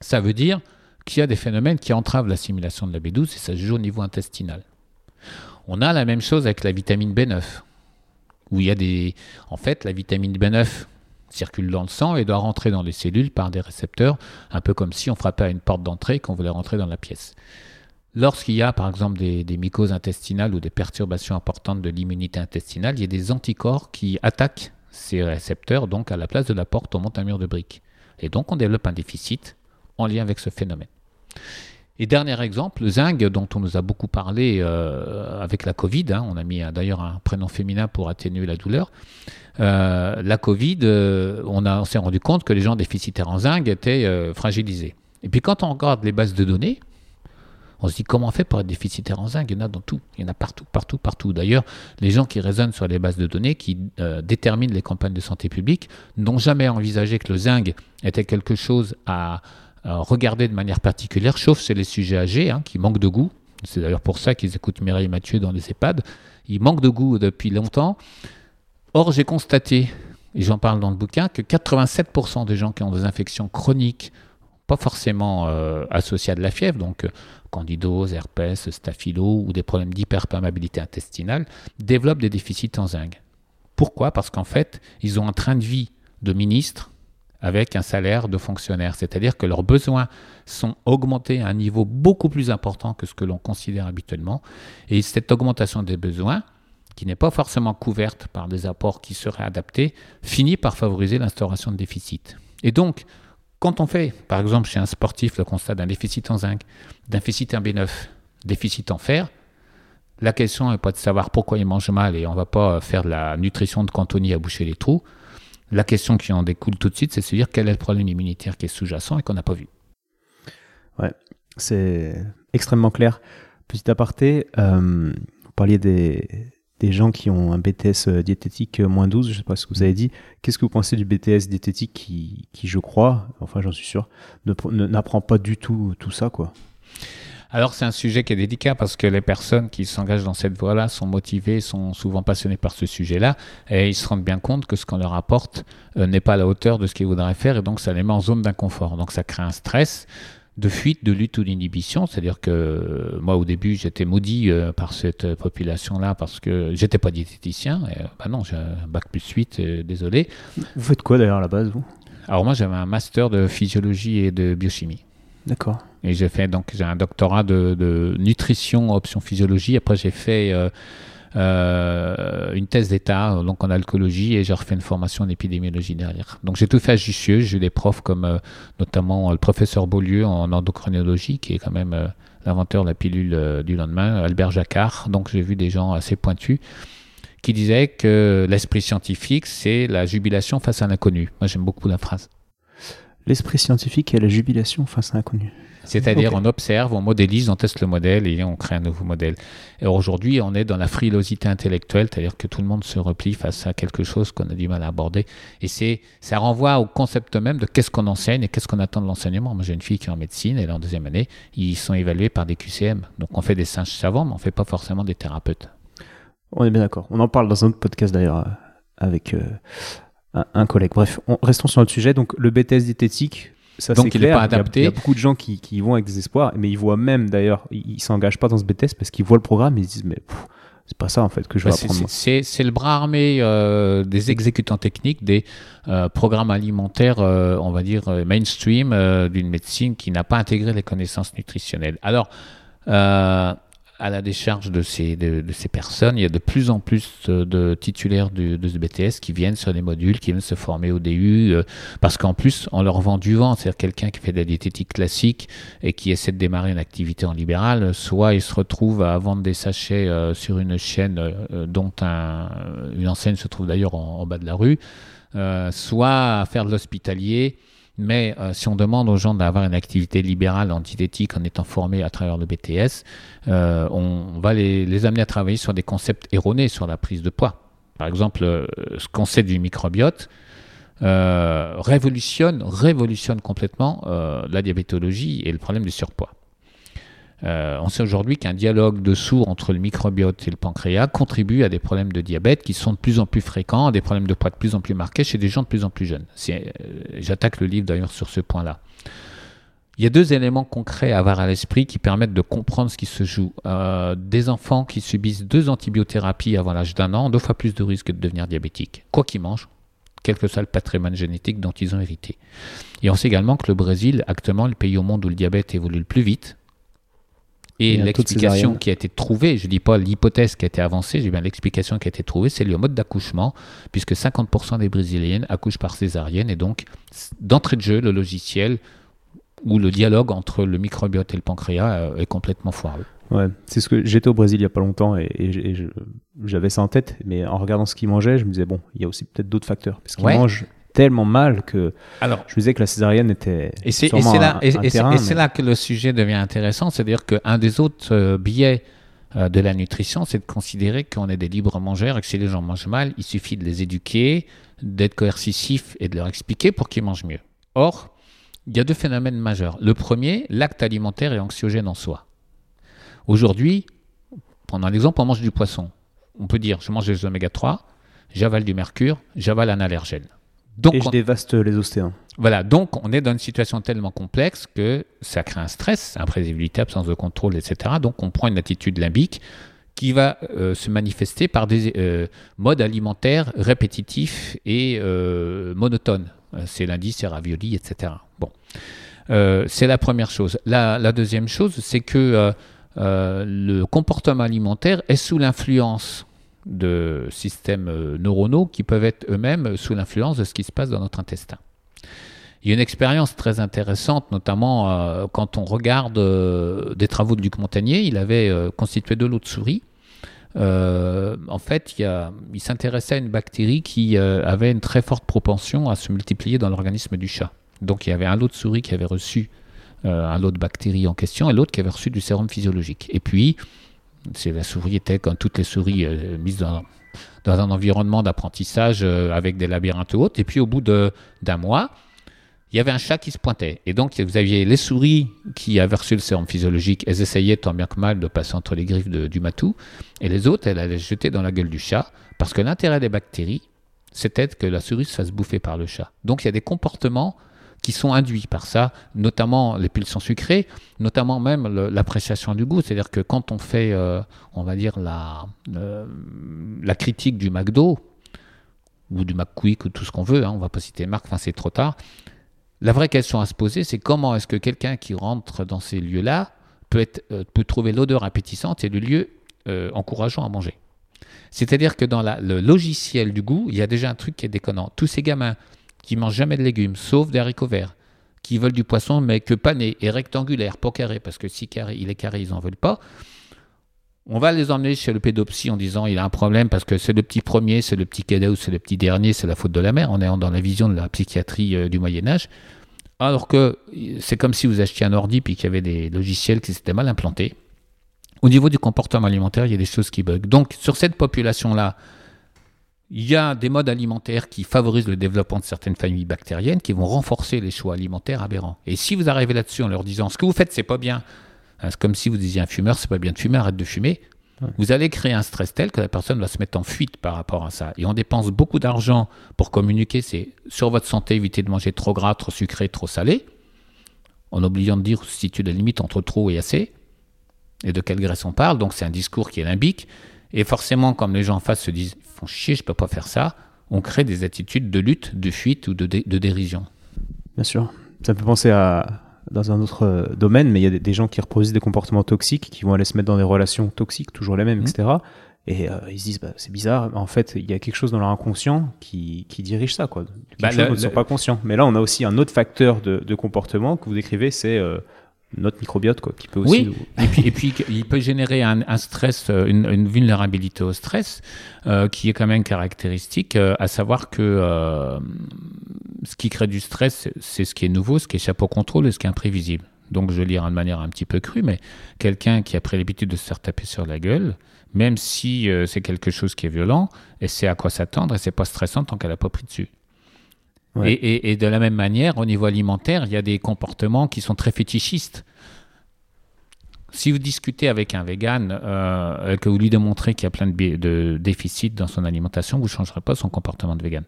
Speaker 1: Ça veut dire qu'il y a des phénomènes qui entravent l'assimilation de la B12 et ça se joue au niveau intestinal. On a la même chose avec la vitamine B9, où il y a des... En fait, la vitamine B9 circule dans le sang et doit rentrer dans les cellules par des récepteurs, un peu comme si on frappait à une porte d'entrée et qu'on voulait rentrer dans la pièce. Lorsqu'il y a par exemple des, mycoses intestinales ou des perturbations importantes de l'immunité intestinale, il y a des anticorps qui attaquent ces récepteurs, donc à la place de la porte, on monte un mur de briques. Et donc on développe un déficit en lien avec ce phénomène. Et dernier exemple, le zinc, dont on nous a beaucoup parlé euh, avec la Covid, hein, on a mis d'ailleurs un prénom féminin pour atténuer la douleur. Euh, la Covid, euh, on, on s'est rendu compte que les gens déficitaires en zinc étaient fragilisés. Et puis quand on regarde les bases de données, on se dit comment on fait pour être déficitaire en zinc? Il y en a dans tout, il y en a partout, partout, partout. D'ailleurs, les gens qui raisonnent sur les bases de données, qui déterminent les campagnes de santé publique, n'ont jamais envisagé que le zinc était quelque chose à, regarder de manière particulière, sauf c'est les sujets âgés hein, qui manquent de goût. C'est d'ailleurs pour ça qu'ils écoutent Mireille Mathieu dans les EHPAD. Ils manquent de goût depuis longtemps. Or, j'ai constaté, et j'en parle dans le bouquin, que 87% des gens qui ont des infections chroniques, pas forcément euh, associées à de la fièvre, donc euh, candidose, herpès, staphylo ou des problèmes d'hyperperméabilité intestinale, développent des déficits en zinc. Pourquoi? Parce qu'en fait, ils ont un train de vie de ministre avec un salaire de fonctionnaire. C'est-à-dire que leurs besoins sont augmentés à un niveau beaucoup plus important que ce que l'on considère habituellement. Et cette augmentation des besoins, qui n'est pas forcément couverte par des apports qui seraient adaptés, finit par favoriser l'instauration de déficits. Et donc, quand on fait, par exemple, chez un sportif, le constat d'un déficit en zinc, d'un déficit en B9, déficit en fer, la question n'est pas de savoir pourquoi il mange mal et on ne va pas faire de la nutrition de cantonnier à boucher les trous. La question qui en découle tout de suite, c'est de se dire quel est le problème immunitaire qui est sous-jacent et qu'on n'a pas vu.
Speaker 2: Ouais, c'est extrêmement clair. Petit aparté, euh, vous parliez des, des gens qui ont un BTS euh, diététique euh, moins 12, je ne sais pas ce que vous avez dit. Qu'est-ce que vous pensez du BTS diététique qui, qui je crois, enfin j'en suis sûr, n'apprend pas du tout tout ça quoi?
Speaker 1: Alors c'est un sujet qui est délicat parce que les personnes qui s'engagent dans cette voie-là sont motivées, sont souvent passionnées par ce sujet-là et ils se rendent bien compte que ce qu'on leur apporte euh, n'est pas à la hauteur de ce qu'ils voudraient faire et donc ça les met en zone d'inconfort. Donc ça crée un stress de fuite, de lutte ou d'inhibition. C'est-à-dire que euh, moi, au début, j'étais maudit euh, par cette population-là parce que j'étais pas diététicien. Et, bah non, j'ai un bac plus 8, désolé.
Speaker 2: Vous faites quoi d'ailleurs à la base, vous?
Speaker 1: Alors moi, j'avais un master de physiologie et de biochimie.
Speaker 2: D'accord.
Speaker 1: Et j'ai fait donc j'ai un doctorat de, nutrition option physiologie. Après j'ai fait euh, euh, une thèse d'état donc en alcoolologie et j'ai refait une formation en épidémiologie derrière. Donc j'ai tout fait à Jussieu. J'ai eu des profs comme euh, notamment le professeur Beaulieu en endocrinologie qui est quand même l'inventeur de la pilule du lendemain, Albert Jacquard. Donc j'ai vu des gens assez pointus qui disaient que l'esprit scientifique c'est la jubilation face à l'inconnu. Moi j'aime beaucoup la phrase.
Speaker 2: L'esprit scientifique et la jubilation face à l'inconnu.
Speaker 1: C'est-à-dire, on observe, on modélise, on teste le modèle et on crée un nouveau modèle. Et aujourd'hui, on est dans la frilosité intellectuelle, c'est-à-dire que tout le monde se replie face à quelque chose qu'on a du mal à aborder. Et c'est, ça renvoie au concept même de qu'est-ce qu'on enseigne et qu'est-ce qu'on attend de l'enseignement. Moi, j'ai une fille qui est en médecine, elle est en deuxième année, ils sont évalués par des QCM. Donc, on fait des singes savants, mais on fait pas forcément des thérapeutes.
Speaker 2: On est bien d'accord. On en parle dans un autre podcast d'ailleurs euh, avec euh, un, collègue. Bref, restons sur notre sujet. Donc, le BTS diététique, ça, Donc il n'est pas adapté. Il y, a, beaucoup de gens qui, qui, vont avec des espoirs, mais ils voient même d'ailleurs, ils, ne s'engagent pas dans ce BTS parce qu'ils voient le programme et ils se disent mais c'est pas ça en fait que je vais apprendre.
Speaker 1: C'est le bras armé euh, des exécutants techniques, des euh, programmes alimentaires, euh, on va dire mainstream d'une médecine qui n'a pas intégré les connaissances nutritionnelles. Alors à la décharge de ces, de, ces personnes, il y a de plus en plus de titulaires de ce BTS qui viennent sur des modules, qui viennent se former au DU, euh, parce qu'en plus, on leur vend du vent. C'est-à-dire quelqu'un qui fait de la diététique classique et qui essaie de démarrer une activité en libéral, soit il se retrouve à vendre des sachets euh, sur une chaîne euh, dont un, une enseigne se trouve d'ailleurs en, bas de la rue, soit à faire de l'hospitalier mais euh, si on demande aux gens d'avoir une activité libérale antithétique en étant formés à travers le BTS, euh, on va les, amener à travailler sur des concepts erronés sur la prise de poids. Par exemple, euh, ce concept du microbiote révolutionne, révolutionne complètement la diabétologie et le problème du surpoids. Euh, on sait aujourd'hui qu'un dialogue de sourds entre le microbiote et le pancréas contribue à des problèmes de diabète qui sont de plus en plus fréquents, à des problèmes de poids de plus en plus marqués chez des gens de plus en plus jeunes. Euh, j'attaque le livre d'ailleurs sur ce point-là. Il y a deux éléments concrets à avoir à l'esprit qui permettent de comprendre ce qui se joue. Euh, des enfants qui subissent deux antibiothérapies avant l'âge d'un an ont deux fois plus de risques de devenir diabétiques, quoi qu'ils mangent, quel que soit le patrimoine génétique dont ils ont hérité. Et on sait également que le Brésil, actuellement, le pays au monde où le diabète évolue le plus vite, et l'explication qui a été trouvée, je ne dis pas l'hypothèse qui a été avancée, dis bien l'explication qui a été trouvée, c'est le mode d'accouchement, puisque 50% des Brésiliennes accouchent par césarienne, et donc d'entrée de jeu, le logiciel ou le dialogue entre le microbiote et le pancréas euh, est complètement foireux.
Speaker 2: Ouais, c'est ce que j'étais au Brésil il y a pas longtemps et, j'avais ça en tête, mais en regardant ce qu'ils mangeaient, je me disais bon, il y a aussi peut-être d'autres facteurs parce qu'ils mangent tellement mal que Alors, je me disais que la césarienne était
Speaker 1: et c'est là, et, c'est là que le sujet devient intéressant, c'est-à-dire qu'un des autres euh, biais euh, de la nutrition, c'est de considérer qu'on est des libres mangeurs et que si les gens mangent mal, il suffit de les éduquer, d'être coercitif et de leur expliquer pour qu'ils mangent mieux. Or, il y a deux phénomènes majeurs. Le premier, l'acte alimentaire est anxiogène en soi. Aujourd'hui, prenons un exemple, on mange du poisson. On peut dire, je mange des oméga 3, j'avale du mercure, j'avale un allergène.
Speaker 2: Donc, et je dévaste les océans.
Speaker 1: Voilà, donc on est dans une situation tellement complexe que ça crée un stress, imprévisibilité, absence de contrôle, etc. Donc on prend une attitude limbique qui va euh, se manifester par des euh, modes alimentaires répétitifs et euh, monotones. C'est lundi, c'est ravioli, etc. Bon, c'est la première chose. La, la deuxième chose, c'est que le comportement alimentaire est sous l'influence de systèmes euh, neuronaux qui peuvent être eux-mêmes sous l'influence de ce qui se passe dans notre intestin. Il y a une expérience très intéressante, notamment euh, quand on regarde euh, des travaux de Luc Montagnier. Il avait constitué de l'eau de souris. en fait, il, s'intéressait à une bactérie qui avait une très forte propension à se multiplier dans l'organisme du chat. Donc il y avait un lot de souris qui avait reçu un lot de bactéries en question et l'autre qui avait reçu du sérum physiologique. Et puis, c'est la souris était comme toutes les souris euh, mises dans, un environnement d'apprentissage euh, avec des labyrinthes hautes. Et puis au bout d'un mois, il y avait un chat qui se pointait. Et donc vous aviez les souris qui avaient reçu le sérum physiologique, elles essayaient tant bien que mal de passer entre les griffes du matou. Et les autres, elles allaient jeter dans la gueule du chat. Parce que l'intérêt des bactéries, c'était que la souris se fasse bouffer par le chat. Donc il y a des comportements qui sont induits par ça, notamment les pulsions sucrées, notamment même l'appréciation du goût. C'est-à-dire que quand on fait, euh, on va dire, la, euh, la critique du McDo, ou du McQuick, ou tout ce qu'on veut, hein, on va pas citer marque, enfin c'est trop tard, la vraie question à se poser, c'est comment est-ce que quelqu'un qui rentre dans ces lieux-là peut, euh, peut trouver l'odeur appétissante et le lieu encourageant à manger C'est-à-dire que dans le logiciel du goût, il y a déjà un truc qui est déconnant. Tous ces gamins qui mangent jamais de légumes, sauf des haricots verts, qui veulent du poisson, mais que pané et rectangulaire, pas carré, parce que si carré, il est carré, ils n'en veulent pas. On va les emmener chez le pédopsie en disant il a un problème parce que c'est le petit premier, c'est le petit cadet ou c'est le petit dernier, c'est la faute de la mère. On est dans la vision de la psychiatrie euh, du Moyen Âge. Alors que c'est comme si vous achetiez un ordi puis qu'il y avait des logiciels qui s'étaient mal implantés. Au niveau du comportement alimentaire, il y a des choses qui bug. Donc sur cette population-là, il y a des modes alimentaires qui favorisent le développement de certaines familles bactériennes qui vont renforcer les choix alimentaires aberrants. Et si vous arrivez là-dessus en leur disant ce que vous faites, c'est pas bien, hein, c'est comme si vous disiez à un fumeur, c'est pas bien de fumer, arrête de fumer, vous allez créer un stress tel que la personne va se mettre en fuite par rapport à ça. Et on dépense beaucoup d'argent pour communiquer, c'est sur votre santé, éviter de manger trop gras, trop sucré, trop salé, en oubliant de dire où se situe la limite entre trop et assez, et de quelle graisse on parle. Donc c'est un discours qui est limbique. Et forcément, comme les gens en face se disent « font chier, je peux pas faire ça », on crée des attitudes de lutte, de fuite ou de, dé- de dérision.
Speaker 2: Bien sûr. Ça me fait penser à dans un autre euh, domaine, mais il y a des, des gens qui reproduisent des comportements toxiques, qui vont aller se mettre dans des relations toxiques, toujours les mêmes, etc. Et euh, ils se disent, bah, c'est bizarre. En fait, il y a quelque chose dans leur inconscient qui, qui dirige ça, quoi. Quelque
Speaker 1: Bah,
Speaker 2: chose
Speaker 1: le-
Speaker 2: dont ils ne sont pas conscients. Mais là, on a aussi un autre facteur de, de comportement que vous décrivez, c'est euh, notre microbiote, quoi, qui peut aussi.
Speaker 1: Oui.
Speaker 2: nous-
Speaker 1: Et puis, et puis [laughs] il peut générer un, un stress, euh, une, une vulnérabilité au stress, euh, qui est quand même caractéristique, euh, à savoir que euh, ce qui crée du stress, c'est ce qui est nouveau, ce qui échappe au contrôle et ce qui est imprévisible. Donc, je vais lire de manière un petit peu crue, mais quelqu'un qui a pris l'habitude de se faire taper sur la gueule, même si c'est quelque chose qui est violent, et sait à quoi s'attendre, et c'est pas stressant tant qu'elle n'a pas pris dessus. Et, de la même manière, au niveau alimentaire, il y a des comportements qui sont très fétichistes. Si vous discutez avec un vegan, euh, que vous lui démontrez qu'il y a plein de, déficits dans son alimentation, vous ne changerez pas son comportement de vegan.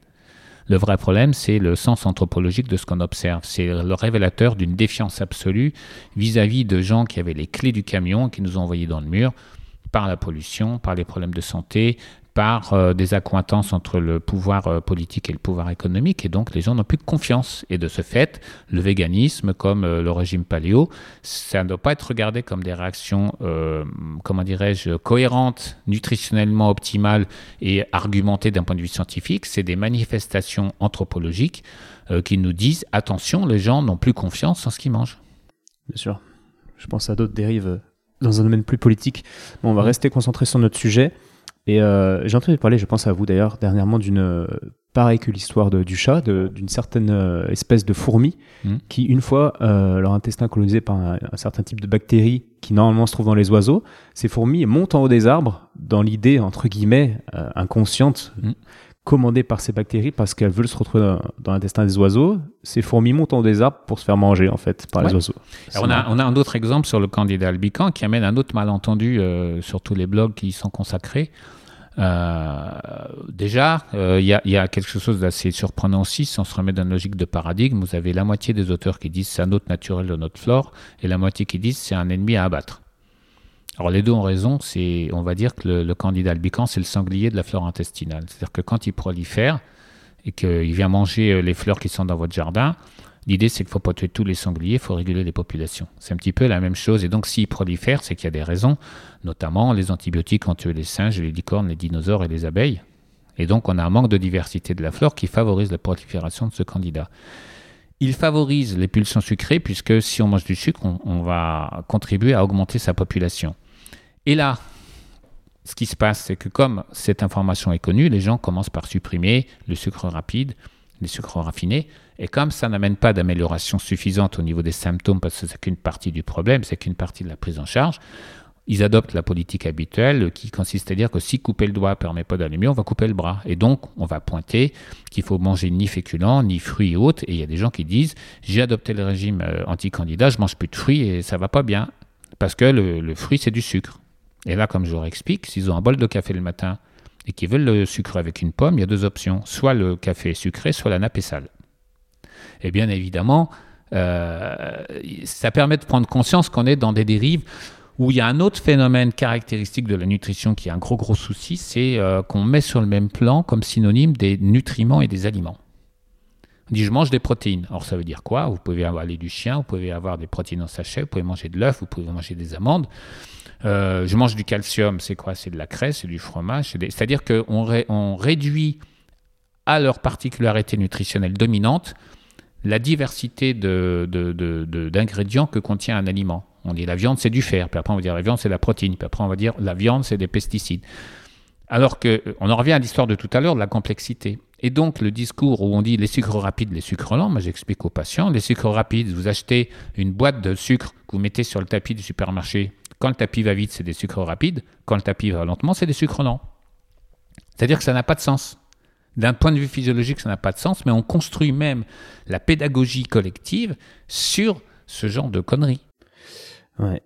Speaker 1: Le vrai problème, c'est le sens anthropologique de ce qu'on observe. C'est le révélateur d'une défiance absolue vis-à-vis de gens qui avaient les clés du camion, qui nous ont envoyés dans le mur par la pollution, par les problèmes de santé, par euh, des accointances entre le pouvoir euh, politique et le pouvoir économique. Et donc, les gens n'ont plus confiance. Et de ce fait, le véganisme, comme euh, le régime paléo, ça ne doit pas être regardé comme des réactions, comment dirais-je, cohérentes, nutritionnellement optimales et argumentées d'un point de vue scientifique. C'est des manifestations anthropologiques qui nous disent attention, les gens n'ont plus confiance en ce qu'ils mangent.
Speaker 2: Bien sûr. Je pense à d'autres dérives dans un domaine plus politique. Bon, on va
Speaker 1: Mhm.
Speaker 2: rester concentré sur notre sujet. Et euh, j'ai entendu parler, je pense à vous d'ailleurs, dernièrement d'une, euh, pareil que l'histoire du chat, d'une certaine euh, espèce de fourmi
Speaker 1: Mhm.
Speaker 2: qui, une fois euh, leur intestin colonisé par un, un certain type de bactéries qui normalement se trouvent dans les oiseaux, ces fourmis montent en haut des arbres dans l'idée, entre guillemets, inconsciente,
Speaker 1: Mhm.
Speaker 2: Commandée par ces bactéries parce qu'elles veulent se retrouver dans, dans l'intestin des oiseaux. Ces fourmis montent en des arbres pour se faire manger, en fait, par les oiseaux.
Speaker 1: Alors, on, a, on a un autre exemple sur le candidat albican qui amène un autre malentendu euh, sur tous les blogs qui y sont consacrés. Euh, déjà, euh, il y, y a quelque chose d'assez surprenant aussi. Si on se remet dans une logique de paradigme, vous avez la moitié des auteurs qui disent c'est un hôte naturel de notre flore et la moitié qui disent c'est un ennemi à abattre. Alors les deux ont raison, c'est, on va dire que le, candidat albican, c'est le sanglier de la flore intestinale. C'est-à-dire que quand il prolifère et qu'il vient manger euh, les fleurs qui sont dans votre jardin, L'idée, c'est qu'il ne faut pas tuer tous les sangliers, il faut réguler les populations. C'est un petit peu la même chose. Et donc, s'ils prolifèrent, c'est qu'il y a des raisons. Notamment, les antibiotiques ont tué les singes, les licornes, les dinosaures et les abeilles. Et donc, on a un manque de diversité de la flore qui favorise la prolifération de ce candidat. Il favorise les pulsions sucrées, puisque si on mange du sucre, on va contribuer à augmenter sa population. Et là, ce qui se passe, c'est que comme cette information est connue, les gens commencent par supprimer le sucre rapide, les sucres raffinés. Et comme ça n'amène pas d'amélioration suffisante au niveau des symptômes, parce que c'est qu'une partie du problème, c'est qu'une partie de la prise en charge, ils adoptent la politique habituelle qui consiste à dire que si couper le doigt ne permet pas d'aller mieux, on va couper le bras. Et donc, on va pointer qu'il faut manger ni féculents, ni fruits et autres. Et il y a des gens qui disent j'ai adopté le régime euh, anti-candidat, je mange plus de fruits et ça va pas bien. Parce que le, le fruit, c'est du sucre. Et là, comme je leur explique, s'ils ont un bol de café le matin et qu'ils veulent le sucre avec une pomme, il y a deux options. Soit le café est sucré, soit la nappe est sale. Et bien évidemment, euh, ça permet de prendre conscience qu'on est dans des dérives où il y a un autre phénomène caractéristique de la nutrition qui est un gros gros souci, c'est euh, qu'on met sur le même plan comme synonyme des nutriments et des aliments. On dit je mange des protéines. Alors ça veut dire quoi? Vous pouvez avoir du chien, vous pouvez avoir des protéines en sachet, vous pouvez manger de l'œuf, vous pouvez manger des amandes. Euh, je mange du calcium, c'est quoi? C'est de la craie, c'est du fromage. C'est-à-dire qu'on on réduit à leur particularité nutritionnelle dominante la diversité d'ingrédients que contient un aliment. On dit la viande, c'est du fer, puis après on va dire la viande, c'est de la protéine, puis après on va dire la viande, c'est des pesticides. Alors que, on en revient à l'histoire de tout à l'heure, de la complexité. Et donc, le discours où on dit les sucres rapides, les sucres lents, moi j'explique aux patients, les sucres rapides, vous achetez une boîte de sucre que vous mettez sur le tapis du supermarché. Quand le tapis va vite, c'est des sucres rapides. Quand le tapis va lentement, c'est des sucres lents. C'est-à-dire que ça n'a pas de sens. D'un point de vue physiologique, ça n'a pas de sens, mais on construit même la pédagogie collective sur ce genre de conneries.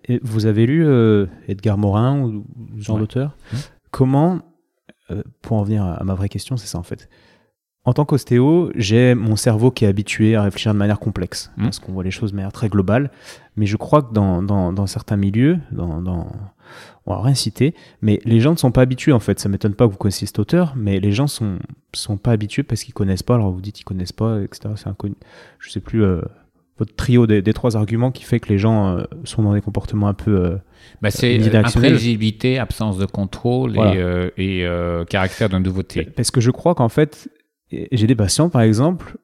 Speaker 2: Et vous avez lu euh, Edgar Morin ou genre d'auteur? Mmh. Comment, euh, pour en venir à ma vraie question, c'est ça en fait. En tant qu'ostéo, j'ai mon cerveau qui est habitué à réfléchir de manière complexe, mmh. parce qu'on voit les choses de manière très globale. Mais je crois que dans, dans, dans certains milieux, dans, dans, on va rien citer, mais les gens ne sont pas habitués en fait. Ça m'étonne pas que vous connaissiez cet auteur, mais les gens sont sont pas habitués parce qu'ils connaissent pas. Alors vous dites qu'ils connaissent pas, etc. C'est inconnu. Je sais plus euh, votre trio des, trois arguments qui fait que les gens euh, sont dans des comportements un peu. Euh,
Speaker 1: bah c'est imprévisibilité, absence de contrôle et, et caractère de nouveauté.
Speaker 2: Parce que je crois qu'en fait, j'ai des patients par exemple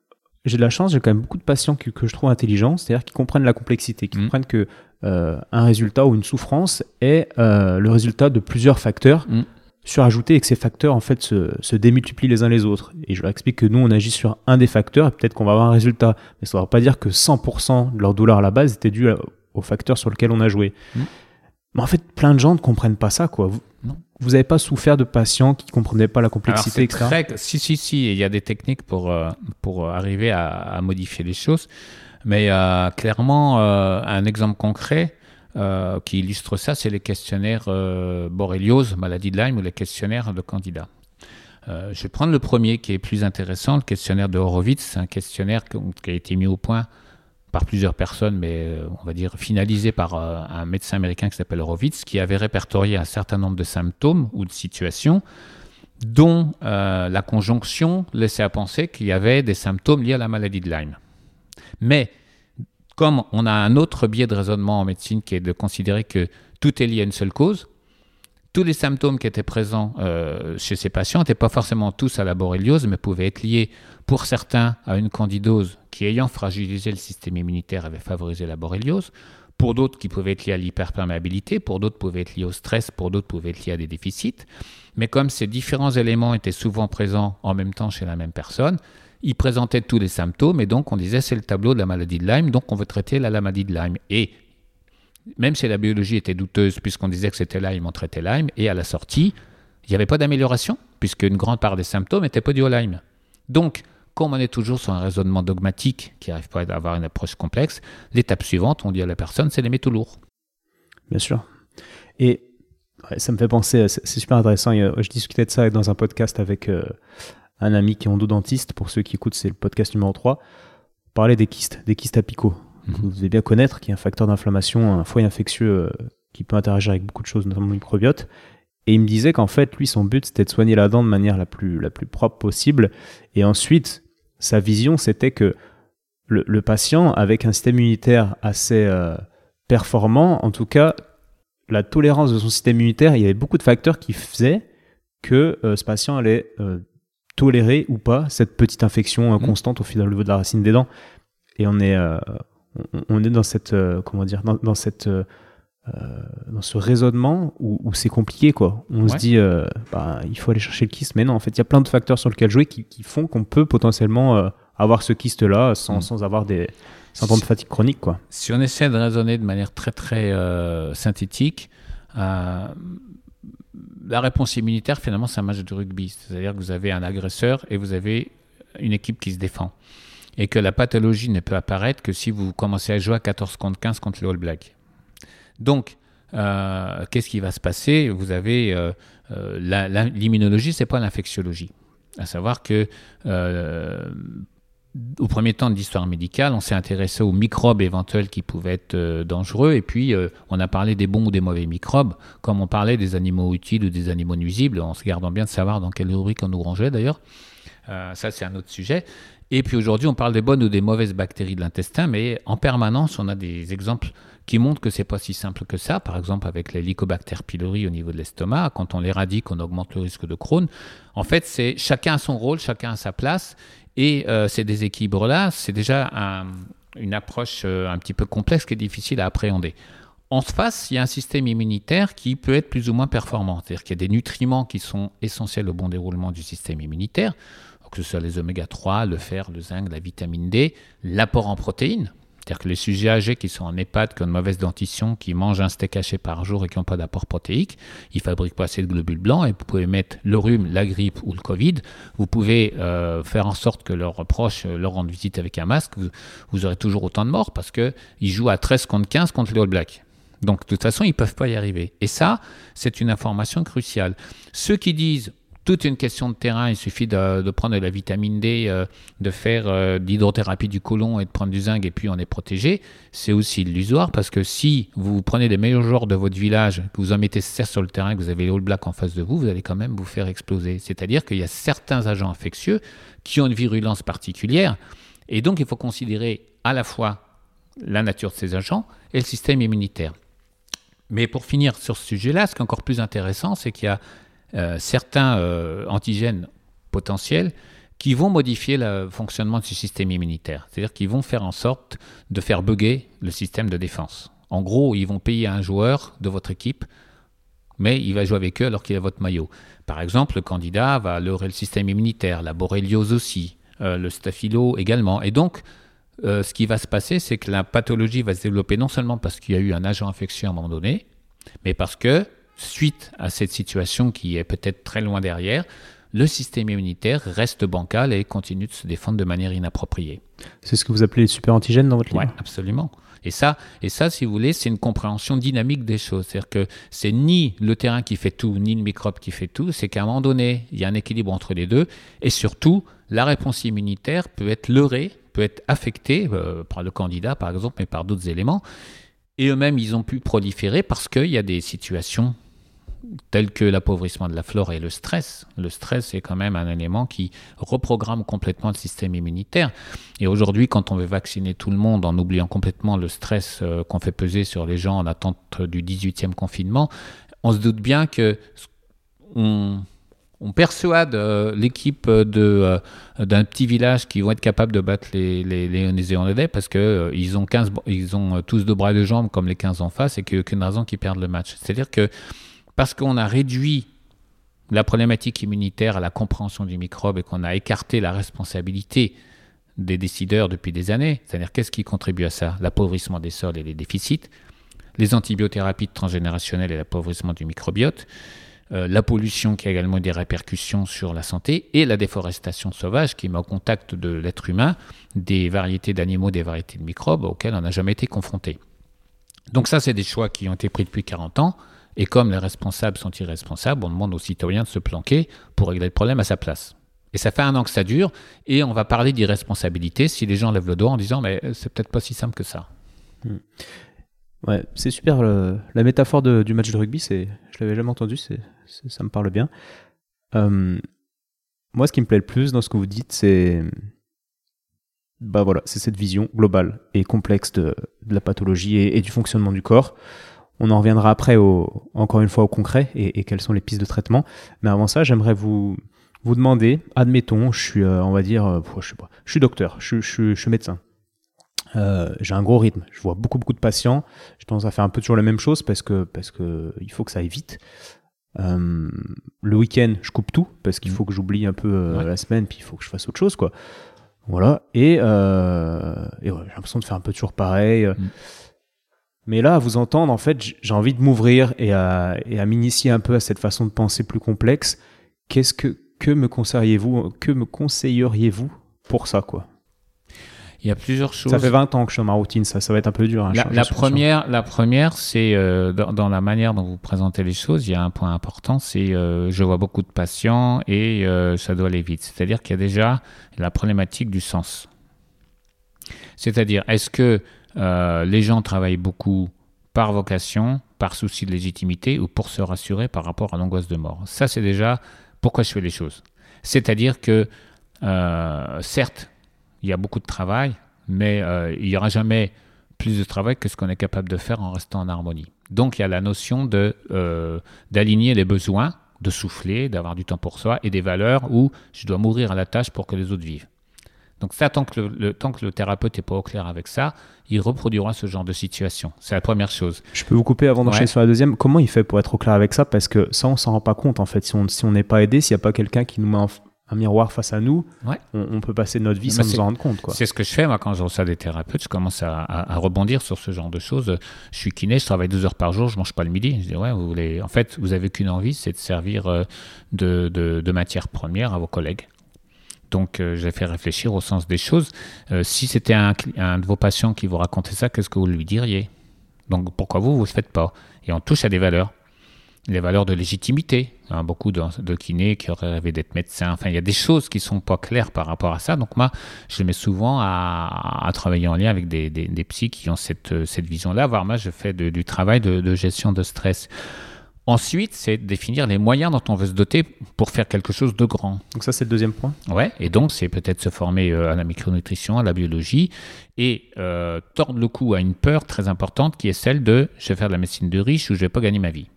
Speaker 2: j'ai de la chance, j'ai quand même beaucoup de patients que, que je trouve intelligents, c'est-à-dire qui comprennent la complexité, qui mmh. comprennent que euh, un résultat ou une souffrance est euh, le résultat de plusieurs facteurs mm. surajoutés et que ces facteurs en fait se, se, démultiplient les uns les autres. Et je leur explique que nous on agit sur un des facteurs et peut-être qu'on va avoir un résultat, mais ça ne veut pas dire que 100% de leur douleur à la base était dû au facteur sur lequel on a joué. Mm. Mais en fait, plein de gens ne comprennent pas ça, quoi. Vous, vous n'avez pas souffert de patients qui ne comprenaient pas la complexité, etc.
Speaker 1: Très, si, si, si, il y a des techniques pour, euh, pour arriver à, à, modifier les choses. Mais euh, clairement, euh, un exemple concret euh, qui illustre ça, c'est les questionnaires Borreliose, maladie de Lyme, ou les questionnaires de candidats. je vais prendre le premier qui est plus intéressant, le questionnaire de Horowitz. Un questionnaire qui a été mis au point par plusieurs personnes, mais on va dire finalisé par un médecin américain qui s'appelle Horowitz, qui avait répertorié un certain nombre de symptômes ou de situations dont la conjonction laissait à penser qu'il y avait des symptômes liés à la maladie de Lyme. Mais comme on a un autre biais de raisonnement en médecine qui est de considérer que tout est lié à une seule cause, tous les symptômes qui étaient présents euh, chez ces patients n'étaient pas forcément tous à la borréliose, mais pouvaient être liés pour certains à une candidose qui, ayant fragilisé le système immunitaire, avait favorisé la borréliose, pour d'autres qui pouvaient être liés à l'hyperperméabilité, pour d'autres pouvaient être liés au stress, pour d'autres pouvaient être liés à des déficits. Mais comme ces différents éléments étaient souvent présents en même temps chez la même personne, il présentait tous les symptômes et donc on disait c'est le tableau de la maladie de Lyme, donc on veut traiter la, maladie de Lyme. Et même si la biologie était douteuse puisqu'on disait que c'était Lyme, on traitait Lyme, et à la sortie, il n'y avait pas d'amélioration puisque une grande part des symptômes n'étaient pas dus au Lyme. Donc, comme on est toujours sur un raisonnement dogmatique qui n'arrive pas à avoir une approche complexe, l'étape suivante, on dit à la personne, c'est les métaux lourds.
Speaker 2: Bien sûr. Et ça me fait penser, c'est super intéressant. Je discutais de ça dans un podcast avec, euh, un ami qui est endodontiste, pour ceux qui écoutent, c'est le podcast numéro 3, parlait des kystes, des kystes apicaux. Mhm. Vous devez bien connaître, qui est un facteur d'inflammation, un foyer infectieux euh, qui peut interagir avec beaucoup de choses, notamment le microbiote. Et il me disait qu'en fait, lui, son but, c'était de soigner la dent de manière la plus, la plus propre possible. Et ensuite, sa vision, c'était que le, patient, avec un système immunitaire assez euh, performant, en tout cas, la tolérance de son système immunitaire, il y avait beaucoup de facteurs qui faisaient que euh, ce patient allait tolérer ou pas cette petite infection euh, mmh. constante au final au niveau de la racine des dents. Et on est, euh, on, est dans cette, euh, comment dire, dans, cette, dans ce raisonnement où, c'est compliqué quoi. On se dit, bah, il faut aller chercher le kyste, mais non, en fait, il y a plein de facteurs sur lesquels jouer qui, font qu'on peut potentiellement avoir ce kyste là sans, mmh. sans avoir des symptômes de fatigue chronique quoi.
Speaker 1: Si on essaie de raisonner de manière très très synthétique, la réponse immunitaire, finalement, c'est un match de rugby. C'est-à-dire que vous avez un agresseur et vous avez une équipe qui se défend. Et que la pathologie ne peut apparaître que si vous commencez à jouer à 14 contre 15 contre les All Blacks. Donc, euh, qu'est-ce qui va se passer? Vous avez euh, euh, l'immunologie, c'est pas l'infectiologie. À savoir que au premier temps de l'histoire médicale, on s'est intéressé aux microbes éventuels qui pouvaient être euh, dangereux, et puis euh, on a parlé des bons ou des mauvais microbes, comme on parlait des animaux utiles ou des animaux nuisibles, en se gardant bien de savoir dans quelle rubrique on nous rangeait d'ailleurs. Euh, ça, c'est un autre sujet. Et puis aujourd'hui, on parle des bonnes ou des mauvaises bactéries de l'intestin, mais en permanence, on a des exemples qui montrent que c'est pas si simple que ça. Par exemple, avec l'Helicobacter pylori au niveau de l'estomac, quand on l'éradique, on augmente le risque de Crohn. En fait, c'est chacun a son rôle, chacun a sa place. Et euh, ces déséquilibres-là, c'est déjà une approche euh, un petit peu complexe qui est difficile à appréhender. En face, il y a un système immunitaire qui peut être plus ou moins performant. C'est-à-dire qu'il y a des nutriments qui sont essentiels au bon déroulement du système immunitaire, que ce soit les oméga 3, le fer, le zinc, la vitamine D, l'apport en protéines. C'est-à-dire que les sujets âgés qui sont en EHPAD, qui ont une mauvaise dentition, qui mangent un steak haché par jour et qui n'ont pas d'apport protéique, ils fabriquent pas assez de globules blancs et vous pouvez mettre le rhume, la grippe ou le Covid. Vous pouvez euh, faire en sorte que leurs proches leur rendent visite avec un masque. Vous, aurez toujours autant de morts parce qu'ils jouent à 13 contre 15 contre les All Blacks. Donc de toute façon, ils ne peuvent pas y arriver. Et ça, c'est une information cruciale. Ceux qui disent toute une question de terrain, il suffit de, prendre de la vitamine D, euh, de faire euh, d'hydrothérapie du côlon et de prendre du zinc et puis on est protégé, c'est aussi illusoire parce que si vous prenez les meilleurs joueurs de votre village, que vous en mettez certes sur le terrain, que vous avez les All Blacks en face de vous, vous allez quand même vous faire exploser. C'est-à-dire qu'il y a certains agents infectieux qui ont une virulence particulière et donc il faut considérer à la fois la nature de ces agents et le système immunitaire. Mais pour finir sur ce sujet-là, ce qui est encore plus intéressant, c'est qu'il y a euh, certains euh, antigènes potentiels qui vont modifier le fonctionnement du système immunitaire. C'est-à-dire qu'ils vont faire en sorte de faire bugger le système de défense. En gros, ils vont payer un joueur de votre équipe, mais il va jouer avec eux alors qu'il a votre maillot. Par exemple, le candidat va leurrer le système immunitaire, la boréliose aussi, euh, le staphylo également. Et donc, ce qui va se passer, c'est que la pathologie va se développer non seulement parce qu'il y a eu un agent infectieux à un moment donné, mais parce que, suite à cette situation qui est peut-être très loin derrière, le système immunitaire reste bancal et continue de se défendre de manière inappropriée.
Speaker 2: C'est ce que vous appelez les super antigènes dans votre livre
Speaker 1: Oui, absolument. Et ça, et ça, si vous voulez, c'est une compréhension dynamique des choses. C'est-à-dire que c'est ni le terrain qui fait tout, ni le microbe qui fait tout. C'est qu'à un moment donné, il y a un équilibre entre les deux. Et surtout, la réponse immunitaire peut être leurrée peut être affecté euh, par le candidat, par exemple, mais par d'autres éléments. Et eux-mêmes, ils ont pu proliférer parce qu'il y a des situations telles que l'appauvrissement de la flore et le stress. Le stress, c'est quand même un élément qui reprogramme complètement le système immunitaire. Et aujourd'hui, quand on veut vacciner tout le monde en oubliant complètement le stress euh, qu'on fait peser sur les gens en attente du 18e confinement, on se doute bien que on, persuade euh, l'équipe euh, d'un petit village qui vont être capables de battre les, les, les Néo-Zélandais parce qu'ils ils ont, 15, ils ont tous deux bras et deux jambes comme les 15 en face et qu'il n'y a aucune raison qu'ils perdent le match. C'est-à-dire que parce qu'on a réduit la problématique immunitaire à la compréhension du microbe et qu'on a écarté la responsabilité des décideurs depuis des années, c'est-à-dire qu'est-ce qui contribue à ça? L'appauvrissement des sols et les déficits, les antibiothérapies transgénérationnelles et l'appauvrissement du microbiote, euh, la pollution qui a également des répercussions sur la santé, et la déforestation sauvage qui met au contact de l'être humain des variétés d'animaux, des variétés de microbes auxquelles on n'a jamais été confronté. Donc ça, c'est des choix qui ont été pris depuis 40 ans, et comme les responsables sont irresponsables, on demande aux citoyens de se planquer pour régler le problème à sa place. Et ça fait un an que ça dure, et on va parler d'irresponsabilité si les gens lèvent le doigt en disant mais c'est peut-être pas si simple que ça. Hmm.
Speaker 2: Ouais, c'est super. la métaphore du match de rugby, c'est, je l'avais jamais entendu, c'est, ça me parle bien. Euh, moi, ce qui me plaît le plus dans ce que vous dites, c'est, bah voilà, c'est cette vision globale et complexe de, la pathologie et, du fonctionnement du corps. On en reviendra après, au, encore une fois, au concret et, quelles sont les pistes de traitement. Mais avant ça, j'aimerais vous vous demander, admettons, je suis, euh, on va dire, euh, je sais pas, je suis docteur, je, je suis médecin. Euh, j'ai un gros rythme. Je vois beaucoup beaucoup de patients. Je tendance à faire un peu toujours la même chose parce que parce que il faut que ça aille vite. Euh, le week-end, je coupe tout parce qu'il mmh. faut que j'oublie un peu euh, la semaine, puis il faut que je fasse autre chose, quoi. Voilà. Et, et ouais, j'ai l'impression de faire un peu toujours pareil. Mmh. Mais là, à vous entendre, en fait, j'ai envie de m'ouvrir et à, et à m'initier un peu à cette façon de penser plus complexe. Qu'est-ce que que me conseilleriez-vous Que me conseilleriez-vous pour ça, quoi?
Speaker 1: Il y a plusieurs choses.
Speaker 2: Ça fait 20 ans que je suis dans ma routine, ça, ça va être un peu dur. Hein,
Speaker 1: la, première, la première, c'est euh, dans, la manière dont vous présentez les choses, il y a un point important, c'est euh, je vois beaucoup de patients et euh, ça doit aller vite. C'est-à-dire qu'il y a déjà la problématique du sens. C'est-à-dire, est-ce que les gens travaillent beaucoup par vocation, par souci de légitimité ou pour se rassurer par rapport à l'angoisse de mort Ça, c'est déjà pourquoi je fais les choses. C'est-à-dire que, certes, il y a beaucoup de travail, mais euh, il n'y aura jamais plus de travail que ce qu'on est capable de faire en restant en harmonie. Donc il y a la notion euh, d'aligner les besoins, de souffler, d'avoir du temps pour soi et des valeurs où je dois mourir à la tâche pour que les autres vivent. Donc ça, tant que le, tant que le thérapeute n'est pas au clair avec ça, il reproduira ce genre de situation. C'est la première chose.
Speaker 2: Je peux vous couper avant d'enchaîner sur la deuxième. Comment il fait pour être au clair avec ça? Parce que ça, on s'en rend pas compte en fait. Si on si n'est pas aidé, s'il n'y a pas quelqu'un qui nous met un miroir face à nous, on, peut passer notre vie sans nous en rendre compte.
Speaker 1: C'est ce que je fais moi quand je reçois des thérapeutes. Je commence à, rebondir sur ce genre de choses. Je suis kiné, je travaille 12 heures par jour, je mange pas le midi. Je dis ouais, vous voulez. En fait, vous avez qu'une envie, c'est de servir euh, de, de, de matière première à vos collègues. Donc, euh, j'ai fait réfléchir au sens des choses. Euh, si c'était un, de vos patients qui vous racontait ça, qu'est-ce que vous lui diriez? Donc, pourquoi vous, vous ne le faites pas? Et on touche à des valeurs. Les valeurs de légitimité. Hein, beaucoup de, kinés qui auraient rêvé d'être médecins. Enfin, il y a des choses qui ne sont pas claires par rapport à ça. Donc, moi, je mets souvent à, travailler en lien avec des, des, qui ont cette, vision-là. Voire, moi, je fais du travail de gestion de stress. Ensuite, c'est définir les moyens dont on veut se doter pour faire quelque chose de grand.
Speaker 2: Donc ça, c'est le deuxième point.
Speaker 1: Ouais, et donc c'est peut-être se former euh, à la micronutrition, à la biologie, et euh, tordre le cou à une peur très importante qui est celle de je vais faire de la médecine de riche ou je vais pas gagner ma vie.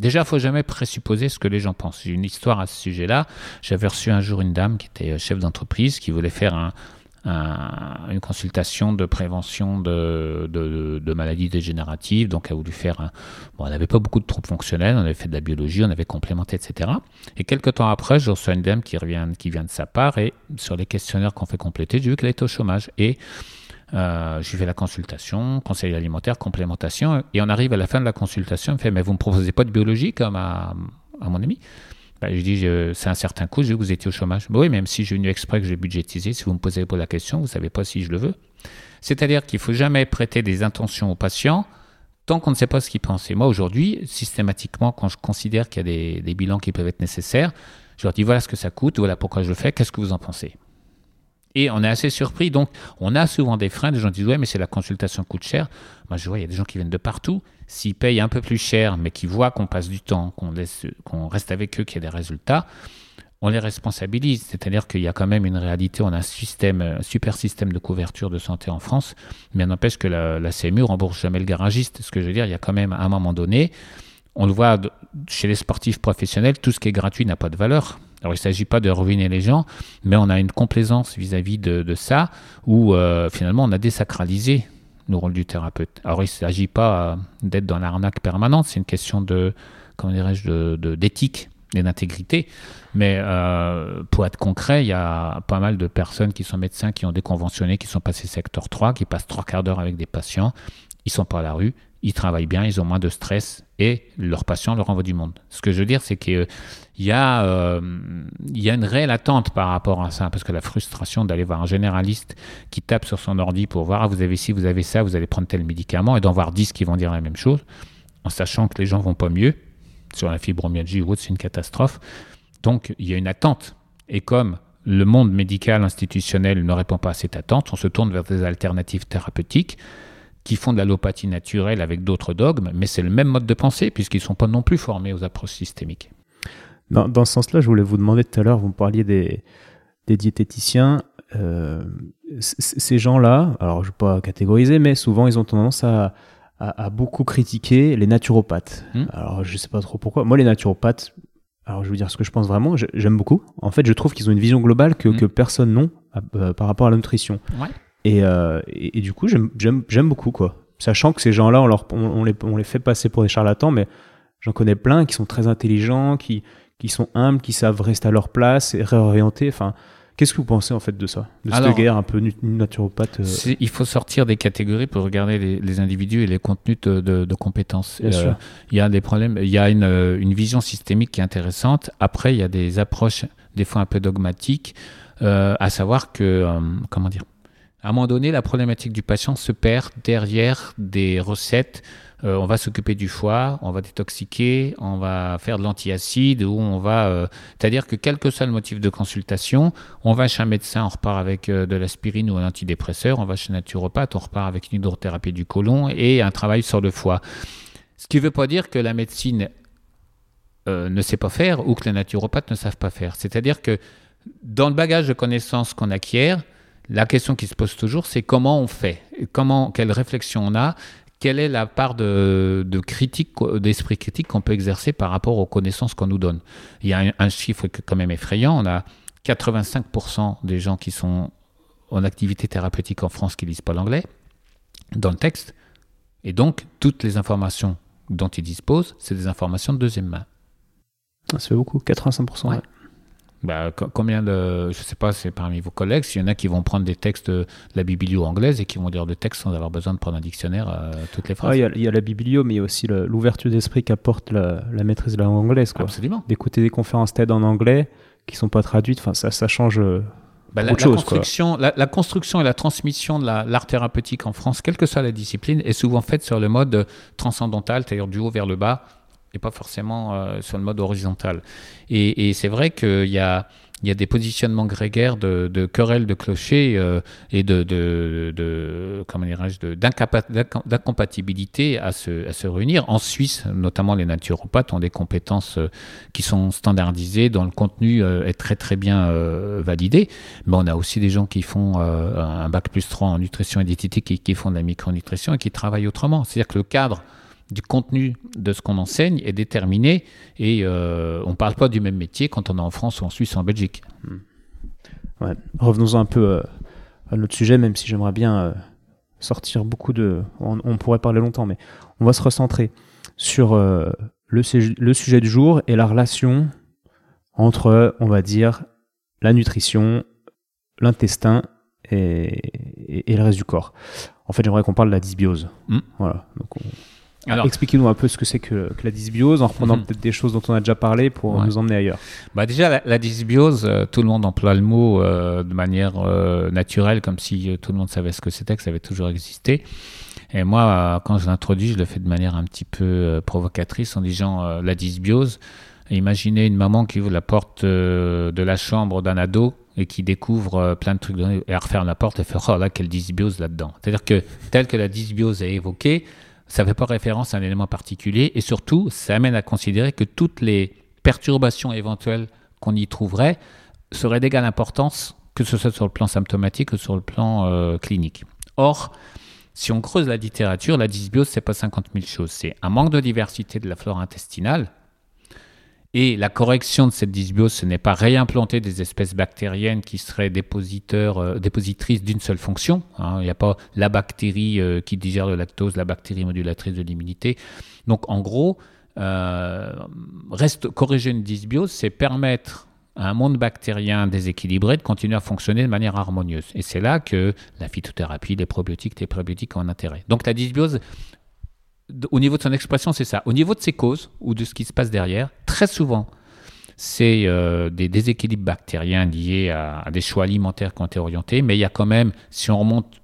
Speaker 1: Déjà, il faut jamais présupposer ce que les gens pensent. J'ai une histoire à ce sujet-là. J'avais reçu un jour une dame qui était euh, chef d'entreprise, qui voulait faire un, une consultation de prévention de, maladies dégénératives. Donc, elle a voulu faire. Un, bon, on n'avait pas beaucoup de troubles fonctionnels, on avait fait de la biologie, on avait complémenté, etc. Et quelques temps après, je reçois une dame qui, revient, qui vient de sa part et sur les questionnaires qu'on fait compléter, j'ai vu qu'elle était au chômage. Et euh, je lui fais la consultation, conseil alimentaire, complémentation. Et on arrive à la fin de la consultation, elle me fait Mais vous ne me proposez pas de biologie comme à mon ami? Bah, je dis, c'est un certain coût, je que vous étiez au chômage. Bah oui, même si j'ai venu exprès que j'ai budgétisé, si vous me posez pas la question, vous ne savez pas si je le veux. C'est-à-dire qu'il ne faut jamais prêter des intentions aux patients tant qu'on ne sait pas ce qu'ils pensent. Et moi, aujourd'hui, systématiquement, quand je considère qu'il y a des, bilans qui peuvent être nécessaires, je leur dis, voilà ce que ça coûte, voilà pourquoi je le fais, qu'est-ce que vous en pensez? Et on est assez surpris. Donc, on a souvent des freins. Des gens disent Ouais, mais c'est la consultation coûte cher. Moi, je vois, il y a des gens qui viennent de partout. S'ils payent un peu plus cher, mais qui voient qu'on passe du temps, qu'on qu'on reste avec eux, qu'il y a des résultats, on les responsabilise. C'est-à-dire qu'il y a quand même une réalité. On a un système, un super système de couverture de santé en France, mais n'empêche que la, la CMU rembourse jamais le garagiste. Ce que je veux dire, il y a quand même, à un moment donné, on le voit chez les sportifs professionnels, tout ce qui est gratuit n'a pas de valeur. Alors il ne s'agit pas de ruiner les gens, mais on a une complaisance vis-à-vis de, ça, où euh, finalement on a désacralisé le rôle du thérapeute. Alors il ne s'agit pas euh, d'être dans l'arnaque permanente, c'est une question de, comment dirais-je, d'éthique et d'intégrité. Mais euh, pour être concret, il y a pas mal de personnes qui sont médecins, qui ont déconventionné, qui sont passés secteur 3, qui passent trois quarts d'heure avec des patients, ils sont pas à la rue, ils travaillent bien, ils ont moins de stress et leurs patients leur envoient du monde. Ce que je veux dire, c'est qu'il y, a, euh, y a une réelle attente par rapport à ça, parce que la frustration d'aller voir un généraliste qui tape sur son ordi pour voir, ah, vous avez ci, vous avez ça, vous allez prendre tel médicament, et d'en voir 10 qui vont dire la même chose, en sachant que les gens vont pas mieux, sur la fibromyalgie ou autre, c'est une catastrophe. Donc, il y a une attente. Et comme le monde médical institutionnel ne répond pas à cette attente, on se tourne vers des alternatives thérapeutiques qui font de l'allopathie naturelle avec d'autres dogmes, mais c'est le même mode de pensée puisqu'ils ne sont pas non plus formés aux approches systémiques.
Speaker 2: Dans, dans ce sens-là, je voulais vous demander tout à l'heure, vous me parliez des, des diététiciens. Euh, ces gens-là, alors je ne vais pas catégoriser, mais souvent ils ont tendance à, à, beaucoup critiquer les naturopathes. Hmm. Alors je ne sais pas trop pourquoi. Moi, les naturopathes, alors je vais vous dire ce que je pense vraiment, j'aime beaucoup. En fait, je trouve qu'ils ont une vision globale que, hmm. que personne n'a euh, par rapport à la nutrition. Ouais. Euh, et, et, du coup, j'aime beaucoup, quoi. Sachant que ces gens-là, on, leur, on, les, on les fait passer pour des charlatans, mais j'en connais plein qui sont très intelligents, qui, qui sont humbles, qui savent rester à leur place et réorienter. Enfin, Qu'est-ce que vous pensez en fait de ça? De cette guerre un peu naturopathe
Speaker 1: euh Il faut sortir des catégories pour regarder les, individus et les contenus de, de, compétences. Euh, il y a des problèmes, il y a une, une, vision systémique qui est intéressante. Après, il y a des approches des fois un peu dogmatiques, à savoir que, comment dire, à un moment donné, la problématique du patient se perd derrière des recettes. Euh, on va s'occuper du foie, on va détoxiquer, on va faire de l'antiacide, ou on va. Euh, c'est-à-dire que quel que soit le motif de consultation, on va chez un médecin, on repart avec euh, de l'aspirine ou un antidépresseur, on va chez un naturopathe, on repart avec une hydrothérapie du côlon et un travail sur le foie. Ce qui ne veut pas dire que la médecine ne sait pas faire ou que les naturopathes ne savent pas faire. C'est-à-dire que dans le bagage de connaissances qu'on acquiert, La question qui se pose toujours, c'est comment on fait, comment, quelle réflexion on a, quelle est la part de, critique, d'esprit critique qu'on peut exercer par rapport aux connaissances qu'on nous donne. Il y a un, un chiffre quand même effrayant. On a 85% des gens qui sont en activité thérapeutique en France qui lisent pas l'anglais dans le texte. Et donc, toutes les informations dont ils disposent, c'est des informations de deuxième main.
Speaker 2: Ah, ça fait beaucoup, 85%.
Speaker 1: Bah, combien de, je sais pas, c'est parmi vos collègues, s'il y en a qui vont prendre des textes de la biblio anglaise et qui vont lire des textes sans avoir besoin de prendre un dictionnaire euh, toutes les phrases.
Speaker 2: Il y, a la biblio, mais il y a aussi l'ouverture d'esprit qu'apporte la, maîtrise de la langue anglaise. Quoi.
Speaker 1: Absolument.
Speaker 2: D'écouter des conférences TED en anglais qui sont pas traduites, enfin ça, ça change. Euh,
Speaker 1: bah, la, construction, la, construction et la transmission de l'art thérapeutique en France, quelle que soit la discipline, est souvent faite sur le mode transcendantal, c'est-à-dire du haut vers le bas, et pas forcément euh, sur le mode horizontal. Et, c'est vrai qu'il y a des positionnements grégaires de, querelles de clochers euh, et de, de, de comment d'incompatibilité à se, réunir. En Suisse, notamment les naturopathes ont des compétences euh, qui sont standardisées, dont le contenu est très très bien validé. Mais on a aussi des gens qui font un bac plus 3 en nutrition et diététique et qui font de la micronutrition et qui travaillent autrement. C'est-à-dire que le cadre du contenu de ce qu'on enseigne est déterminé et euh, on ne parle pas du même métier quand on est en France ou en Suisse ou en Belgique.
Speaker 2: Hmm. Revenons un peu euh, à notre sujet, même si j'aimerais bien euh, sortir beaucoup de... On, pourrait parler longtemps, mais on va se recentrer sur le, le, sujet du jour et la relation entre, on va dire, la nutrition, l'intestin et, et, le reste du corps. En fait, j'aimerais qu'on parle de la dysbiose. Hmm. Voilà. Donc on, Expliquez-nous un peu ce que c'est que, la dysbiose, en reprenant mhm. peut-être des choses dont on a déjà parlé pour nous emmener ailleurs.
Speaker 1: Bah déjà, la, dysbiose, euh, tout le monde emploie le mot euh, de manière euh, naturelle, comme si tout le monde savait ce que c'était, que ça avait toujours existé. Et moi, quand je l'introduis, je le fais de manière un petit peu provocatrice en disant la dysbiose. Imaginez une maman qui ouvre la porte de la chambre d'un ado et qui découvre plein de trucs et elle referme la porte et fait oh là quelle dysbiose là-dedans. C'est-à-dire que tel que la dysbiose est évoquée, ça ne fait pas référence à un élément particulier et surtout, ça amène à considérer que toutes les perturbations éventuelles qu'on y trouverait seraient d'égale importance, que ce soit sur le plan symptomatique ou sur le plan euh, clinique. Or, si on creuse la littérature, la dysbiose, c'est pas 50 000 choses. C'est un manque de diversité de la flore intestinale, et la correction de cette dysbiose, ce n'est pas réimplanter des espèces bactériennes qui seraient dépositeurs, euh, dépositrices d'une seule fonction. Hein. Il n'y a pas la bactérie euh, qui digère le lactose, la bactérie modulatrice de l'immunité. Donc en gros, euh, reste, corriger une dysbiose, c'est permettre à un monde bactérien déséquilibré de continuer à fonctionner de manière harmonieuse. Et c'est là que la phytothérapie, les probiotiques, les prébiotiques ont un intérêt. Donc la dysbiose au niveau de son expression, c'est ça. Au niveau de ses causes ou de ce qui se passe derrière, très souvent, c'est euh, des déséquilibres bactériens liés à, des choix alimentaires qui ont été orientés, mais il y a quand même, si on remonte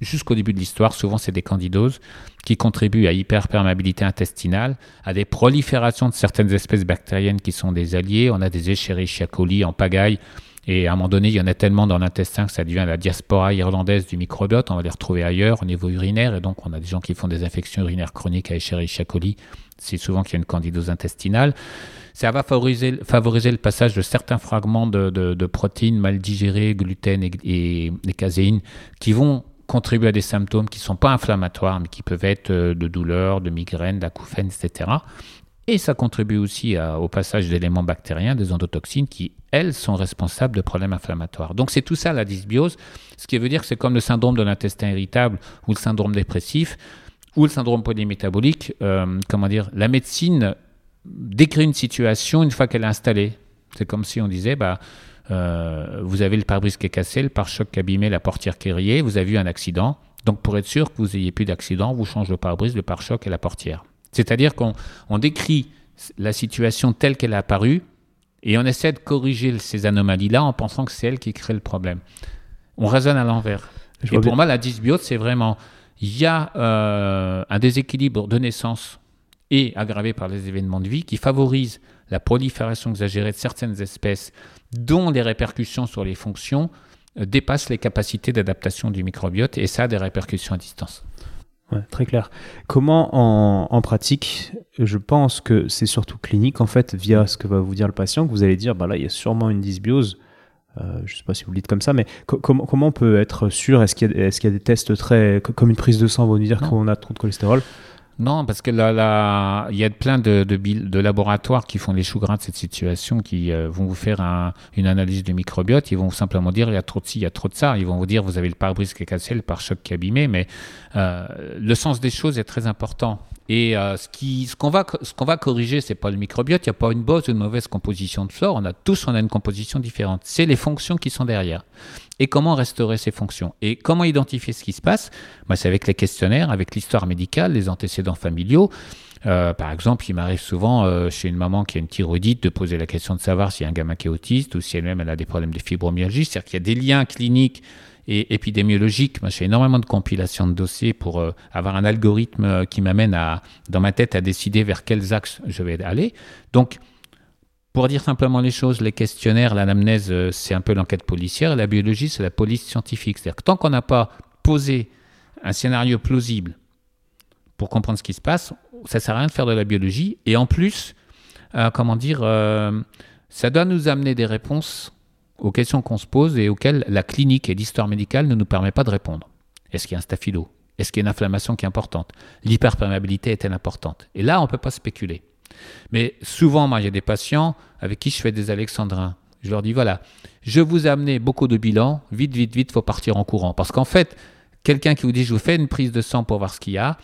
Speaker 1: jusqu'au début de l'histoire, souvent c'est des candidoses qui contribuent à hyperperméabilité intestinale, à des proliférations de certaines espèces bactériennes qui sont des alliés. On a des Escherichia coli en pagaille et à un moment donné, il y en a tellement dans l'intestin que ça devient la diaspora irlandaise du microbiote. On va les retrouver ailleurs au niveau urinaire. Et donc, on a des gens qui font des infections urinaires chroniques à Escherichia coli. C'est souvent qu'il y a une candidose intestinale. Ça va favoriser, le passage de certains fragments de, protéines mal digérées, gluten et, et, caséines, qui vont contribuer à des symptômes qui ne sont pas inflammatoires, mais qui peuvent être euh, de douleur, de migraine, d'acouphènes, etc. Et ça contribue aussi au passage d'éléments bactériens, des endotoxines, qui, elles, sont responsables de problèmes inflammatoires. Donc c'est tout ça la dysbiose, ce qui veut dire que c'est comme le syndrome de l'intestin irritable ou le syndrome dépressif ou le syndrome polymétabolique. Euh, comment dire La médecine décrit une situation une fois qu'elle est installée. C'est comme si on disait, bah, euh, vous avez le pare-brise qui est cassé, le pare-choc qui est abîmé, la portière qui est vous avez eu un accident. Donc pour être sûr que vous n'ayez plus d'accident, vous changez le pare-brise, le pare-choc et la portière. C'est-à-dire qu'on décrit la situation telle qu'elle est apparue et on essaie de corriger ces anomalies-là en pensant que c'est elle qui crée le problème. On raisonne à l'envers. Et pour moi, la dysbiose, c'est vraiment, il y a euh, un déséquilibre de naissance et aggravé par les événements de vie qui favorise la prolifération exagérée de certaines espèces dont les répercussions sur les fonctions euh, dépassent les capacités d'adaptation du microbiote et ça a des répercussions à distance
Speaker 2: très clair. Comment en, pratique, je pense que c'est surtout clinique en fait, via ce que va vous dire le patient, que vous allez dire, bah là il y a sûrement une dysbiose Euh, je ne sais pas si vous le dites comme ça, mais comment comment on peut être sûr? Est-ce qu'il y, est qu'il y, a des tests très. comme une prise de sang, va nous dire qu'on a trop de cholestérol?
Speaker 1: Non, parce que là, il y a plein de, de, laboratoires qui font les choux gras de cette situation, qui euh, vont vous faire un, une analyse du microbiote. Ils vont simplement dire il y a trop de ci, il y a trop de ça. Ils vont vous dire vous avez le pare-brise qui est cassé, le pare-choc qui est abîmé. Mais euh, le sens des choses est très important. Et euh, ce qu'on ce qu'on va, ce qu'on va corriger, c'est pas le microbiote. Il n'y a pas une bonne ou une mauvaise composition de flore. On a tous, on a une composition différente. C'est les fonctions qui sont derrière et comment restaurer ces fonctions? Et comment identifier ce qui se passe? Moi, C'est avec les questionnaires, avec l'histoire médicale, les antécédents familiaux. Euh, par exemple, il m'arrive souvent euh, chez une maman qui a une thyroïdite de poser la question de savoir s'il y a un gamin qui est autiste ou si elle-même elle a des problèmes de fibromyalgie. C'est-à-dire qu'il y a des liens cliniques et épidémiologiques. Moi, je fais énormément de compilations de dossiers pour euh, avoir un algorithme qui m'amène à, dans ma tête à décider vers quels axes je vais aller. Donc, pour dire simplement les choses, les questionnaires, l'anamnèse, euh, c'est un peu l'enquête policière, et la biologie, c'est la police scientifique. C'est-à-dire que tant qu'on n'a pas posé un scénario plausible pour comprendre ce qui se passe, ça ne sert à rien de faire de la biologie. Et en plus, euh, comment dire, euh, ça doit nous amener des réponses aux questions qu'on se pose et auxquelles la clinique et l'histoire médicale ne nous permet pas de répondre. Est-ce qu'il y a un staphylo? Est-ce qu'il y a une inflammation qui est importante? L'hyperperméabilité est-elle importante? Et là, on ne peut pas spéculer. Mais souvent, moi, j'ai des patients avec qui je fais des alexandrins. Je leur dis, voilà, je vous ai amené beaucoup de bilans, vite, vite, vite, faut partir en courant. Parce qu'en fait, quelqu'un qui vous dit, je vous fais une prise de sang pour voir ce qu'il y a,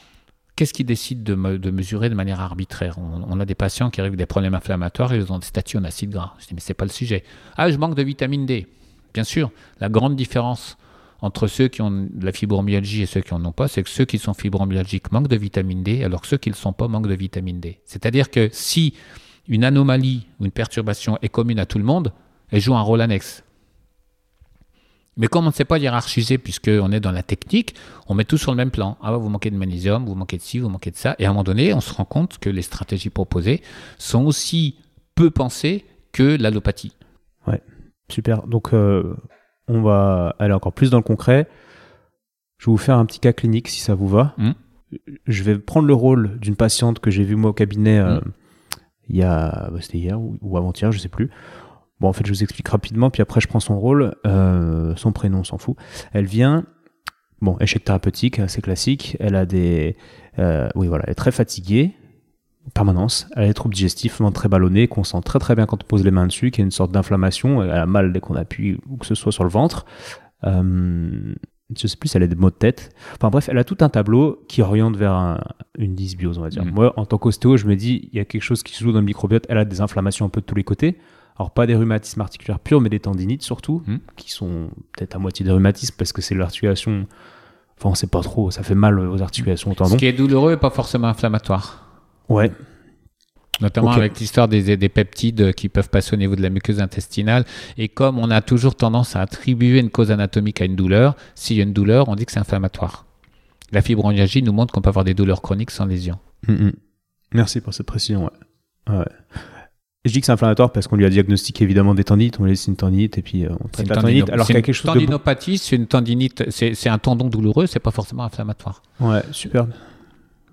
Speaker 1: qu'est-ce qui décide de, mesurer de manière arbitraire? On, a des patients qui arrivent avec des problèmes inflammatoires ils ont des statuts en acide gras. Je dis, mais c'est pas le sujet. Ah, je manque de vitamine D. Bien sûr, la grande différence entre ceux qui ont de la fibromyalgie et ceux qui n'en ont pas, c'est que ceux qui sont fibromyalgiques manquent de vitamine D, alors que ceux qui ne le sont pas manquent de vitamine D. C'est-à-dire que si une anomalie ou une perturbation est commune à tout le monde, elle joue un rôle annexe. Mais comme on ne sait pas hiérarchiser, puisqu'on est dans la technique, on met tout sur le même plan. Ah, vous manquez de magnésium, vous manquez de ci, vous manquez de ça. Et à un moment donné, on se rend compte que les stratégies proposées sont aussi peu pensées que l'allopathie.
Speaker 2: Ouais, super. Donc, euh, on va aller encore plus dans le concret. Je vais vous faire un petit cas clinique si ça vous va. Hmm. Je vais prendre le rôle d'une patiente que j'ai vue moi au cabinet euh, hmm. il y a, bah, c'était hier ou, avant-hier, je sais plus. Bon, en fait, je vous explique rapidement, puis après, je prends son rôle, euh, son prénom, on s'en fout. Elle vient, bon, échec thérapeutique, assez classique. Elle a des, euh, oui, voilà, elle est très fatiguée permanence. Elle a des troubles digestifs, très ballonnés, qu'on sent très très bien quand on pose les mains dessus, qu'il y a une sorte d'inflammation. Elle a mal dès qu'on appuie ou que ce soit sur le ventre. Euh, je sais plus, elle a des maux de tête. Enfin bref, elle a tout un tableau qui oriente vers une dysbiose, on va dire. Mm. Moi, en tant qu'ostéo, je me dis, il y a quelque chose qui se joue dans le microbiote. Elle a des inflammations un peu de tous les côtés. Alors pas des rhumatismes articulaires purs, mais des tendinites surtout, mm. qui sont peut-être à moitié des rhumatismes parce que c'est l'articulation. Enfin, on sait pas trop, ça fait mal aux articulations, aux tendons.
Speaker 1: Ce qui est douloureux et pas forcément inflammatoire.
Speaker 2: Ouais.
Speaker 1: Notamment avec l'histoire des, des, peptides qui peuvent passer au niveau de la muqueuse intestinale. Et comme on a toujours tendance à attribuer une cause anatomique à une douleur, s'il y a une douleur, on dit que c'est inflammatoire. La fibromyalgie nous montre qu'on peut avoir des douleurs chroniques sans lésion.
Speaker 2: Mm, mm. Merci pour cette précision. Ouais. Je dis que c'est inflammatoire parce qu'on lui a diagnostiqué évidemment des tendinites, on lui laisse une tendinite et puis euh, on traite la tendinite.
Speaker 1: Alors qu'il y a quelque chose tendinopathie, c'est une tendinite, c'est un tendon douloureux, c'est pas forcément inflammatoire.
Speaker 2: Ouais,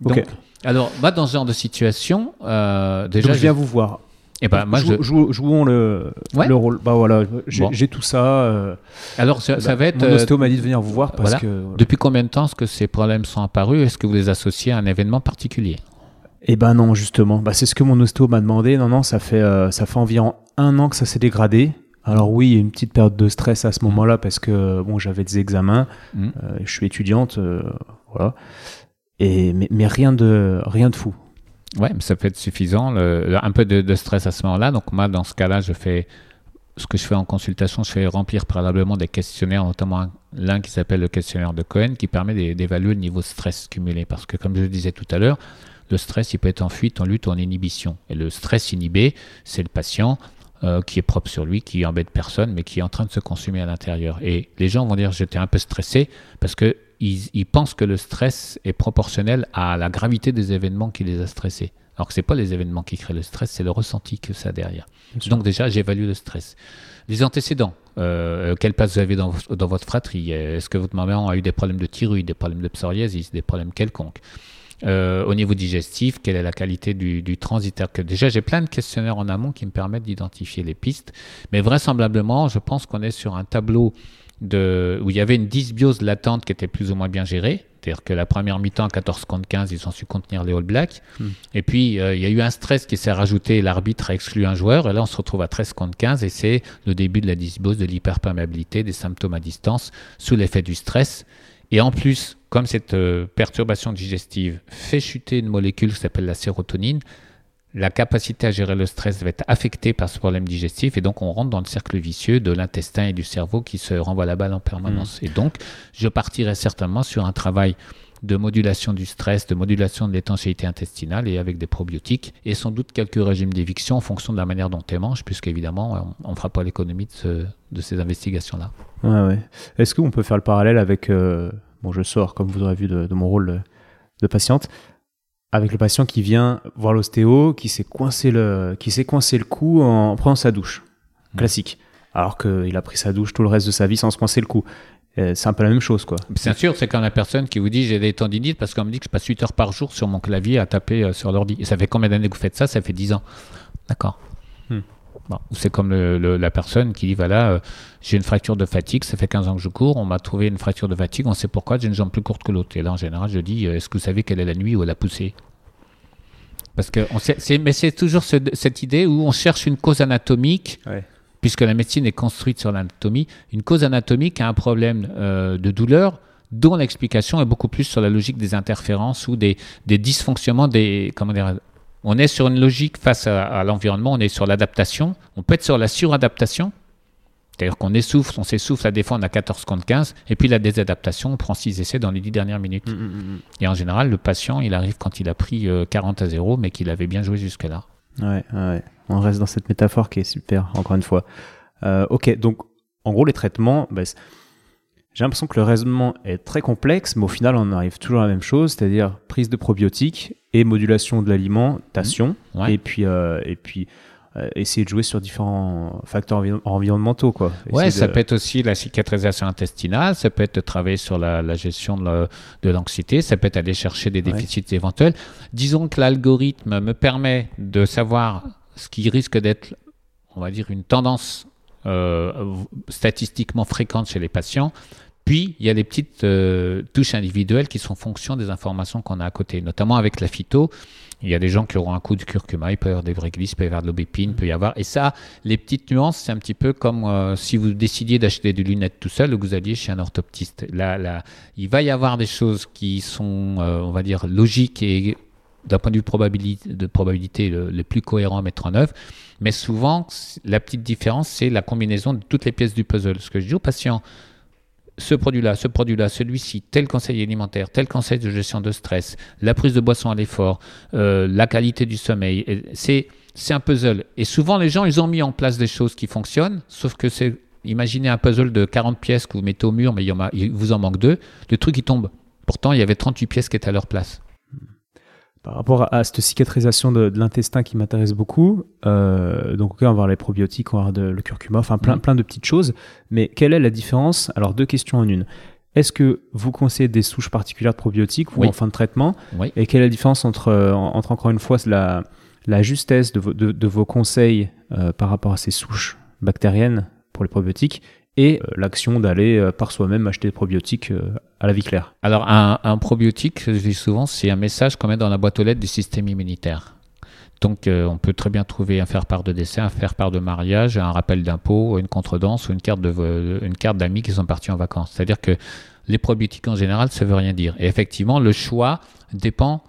Speaker 1: ok. Alors, moi, dans ce genre de situation, euh, déjà.
Speaker 2: je viens vous voir.
Speaker 1: Et eh ben, moi, je...
Speaker 2: jouons le, le rôle. Bah voilà, j'ai tout ça. Euh,
Speaker 1: Alors, ça, bah, va être.
Speaker 2: Mon ostéo m'a dit de venir vous voir parce que.
Speaker 1: Depuis combien de temps est-ce que ces problèmes sont apparus? Est-ce que vous les associez à un événement particulier?
Speaker 2: Eh ben non, justement. Bah, c'est ce que mon ostéo m'a demandé. Non, non, ça fait, euh, ça fait environ un an que ça s'est dégradé. Alors oui, il y a une petite période de stress à ce moment-là parce que bon, j'avais des examens, mmh. je suis étudiante, voilà. Mais, rien, de, rien de fou.
Speaker 1: Ouais, mais ça peut être suffisant. un peu de, stress à ce moment-là. Donc, moi, dans ce cas-là, je fais ce que je fais en consultation, je fais remplir préalablement des questionnaires, notamment l'un qui s'appelle le questionnaire de Cohen, qui permet d'évaluer le niveau de stress cumulé. Parce que, comme je le disais tout à l'heure, le stress, il peut être en fuite, en lutte en inhibition. Et le stress inhibé, c'est le patient euh, qui est propre sur lui, qui embête personne, mais qui est en train de se consumer à l'intérieur. Et les gens vont dire j'étais un peu stressé parce que ils, pensent que le stress est proportionnel à la gravité des événements qui les a stressés. Alors que ce n'est pas les événements qui créent le stress, c'est le ressenti que ça a derrière. Donc déjà, j'évalue le stress. Les antécédents, euh, quelle place vous avez dans, votre fratrie? Est-ce que votre maman a eu des problèmes de thyroïde, des problèmes de psoriasis, des problèmes quelconques? Euh, au niveau digestif, quelle est la qualité du, du transit. Que déjà, j'ai plein de questionnaires en amont qui me permettent d'identifier les pistes, mais vraisemblablement, je pense qu'on est sur un tableau de, où il y avait une dysbiose latente qui était plus ou moins bien gérée. C'est-à-dire que la première mi-temps, 14 contre 15, ils ont su contenir les All Blacks.
Speaker 2: Hmm.
Speaker 1: Et puis, euh, il y a eu un stress qui s'est rajouté, l'arbitre a exclu un joueur, et là, on se retrouve à 13 contre 15, et c'est le début de la dysbiose, de l'hyperperméabilité, des symptômes à distance, sous l'effet du stress. Et en plus, comme cette euh, perturbation digestive fait chuter une molécule qui s'appelle la sérotonine, la capacité à gérer le stress va être affectée par ce problème digestif et donc on rentre dans le cercle vicieux de l'intestin et du cerveau qui se renvoient la balle en permanence. Et donc, je partirai certainement sur un travail de modulation du stress, de modulation de l'étanchéité intestinale et avec des probiotiques et sans doute quelques régimes d'éviction en fonction de la manière dont tu manges, puisqu'évidemment, on ne fera pas l'économie de, ce- de ces investigations-là.
Speaker 2: Ouais, ouais. Est-ce qu'on peut faire le parallèle avec. euh, bon, je sors, comme vous aurez vu, de, de mon rôle de, de patiente. Avec le patient qui vient voir l'ostéo, qui s'est coincé le, qui s'est coincé le cou en prenant sa douche.
Speaker 1: Mm.
Speaker 2: Classique. Alors qu'il a pris sa douche tout le reste de sa vie sans se coincer le cou. Euh, C'est un peu la même chose, quoi.
Speaker 1: Bien sûr, c'est quand la personne qui vous dit j'ai des tendinites parce qu'on me dit que je passe 8 heures par jour sur mon clavier à taper euh, sur l'ordi. Et ça fait combien d'années que vous faites ça? Ça fait 10 ans. D'accord.
Speaker 2: Hmm.
Speaker 1: Bon, c'est comme le- le- la personne qui dit voilà, euh, j'ai une fracture de fatigue, ça fait 15 ans que je cours, on m'a trouvé une fracture de fatigue, on sait pourquoi, j'ai une jambe plus courte que l'autre. Et là, en général, je dis euh, est-ce que vous savez quelle est la nuit où elle a poussé? Parce que on sait, mais c'est toujours ce- cette idée où on cherche une cause anatomique
Speaker 2: Ouais.
Speaker 1: puisque la médecine est construite sur l'anatomie, une cause anatomique a un problème euh, de douleur dont l'explication est beaucoup plus sur la logique des interférences ou des, des dysfonctionnements des comment dire on est sur une logique face à, à l'environnement, on est sur l'adaptation, on peut être sur la suradaptation, c'est-à-dire qu'on essouffle, on s'essouffle à défendre à 14 contre 15, et puis la désadaptation, on prend 6 essais dans les 10 dernières minutes. Et en général, le patient, il arrive quand il a pris euh, 40 à 0, mais qu'il avait bien joué jusque-là.
Speaker 2: Ouais, ouais. On reste dans cette métaphore qui est super, encore une fois. Euh, ok, donc en gros, les traitements, bah, j'ai l'impression que le raisonnement est très complexe, mais au final, on arrive toujours à la même chose, c'est-à-dire prise de probiotiques et modulation de l'alimentation,
Speaker 1: Ouais.
Speaker 2: et puis, euh, et puis euh, essayer de jouer sur différents facteurs envi- environnementaux. Quoi.
Speaker 1: Ouais, ça peut être aussi la cicatrisation intestinale, ça peut être de travailler sur la, la gestion de la- de l'anxiété, ça peut être aller chercher des
Speaker 2: Ouais.
Speaker 1: déficits éventuels. Disons que l'algorithme me permet de savoir ce qui risque d'être, on va dire, une tendance euh, statistiquement fréquente chez les patients. Puis, il y a les petites euh, touches individuelles qui sont fonction des informations qu'on a à côté, notamment avec la phyto. Il y a des gens qui auront un coup de curcuma, il peut y avoir des vrais glisses, il peut y avoir de l'aubépine, il peut y avoir. Et ça, les petites nuances, c'est un petit peu comme euh, si vous décidiez d'acheter des lunettes tout seul ou que vous alliez chez un orthoptiste. Là, il va y avoir des choses qui sont, euh, on va dire, logiques et d'un point de vue de probabilité le, le plus cohérent à mettre en œuvre. Mais souvent, la petite différence, c'est la combinaison de toutes les pièces du puzzle. Ce que je dis aux patients, ce produit-là, ce produit-là, celui-ci, tel conseil alimentaire, tel conseil de gestion de stress, la prise de boisson à l'effort, euh, la qualité du sommeil, c'est un puzzle. Et souvent, les gens, ils ont mis en place des choses qui fonctionnent, sauf que c'est, imaginez un puzzle de 40 pièces que vous mettez au mur, mais il, y en a- il vous en manque deux, le truc, il tombe. Pourtant, il y avait 38 pièces qui étaient à leur place.
Speaker 2: Par rapport à, cette cicatrisation de, de l'intestin qui m'intéresse beaucoup, euh, donc on va voir les probiotiques, on va voir de- le curcuma, enfin plein,
Speaker 1: Mhm.
Speaker 2: plein de petites choses. Mais quelle est la différence? Alors deux questions en une. Est-ce que vous conseillez des souches particulières de probiotiques ou
Speaker 1: Oui.
Speaker 2: en fin de traitement?
Speaker 1: Oui.
Speaker 2: Et quelle est la différence entre, entre encore une fois, la, la justesse de, vos- de, de vos conseils euh, par rapport à ces souches bactériennes pour les probiotiques et euh, l'action d'aller euh, par soi-même acheter des probiotiques euh, à la vie claire
Speaker 1: Alors, un, probiotique, je dis souvent, c'est un message qu'on met dans la boîte aux lettres du système immunitaire. Donc, on peut très bien trouver un faire-part de décès, un faire-part de mariage, un rappel d'impôt, une contredanse ou une carte d'amis qui sont partis en vacances. C'est-à-dire que les probiotiques en général, ça veut rien dire. Et effectivement, le choix dépend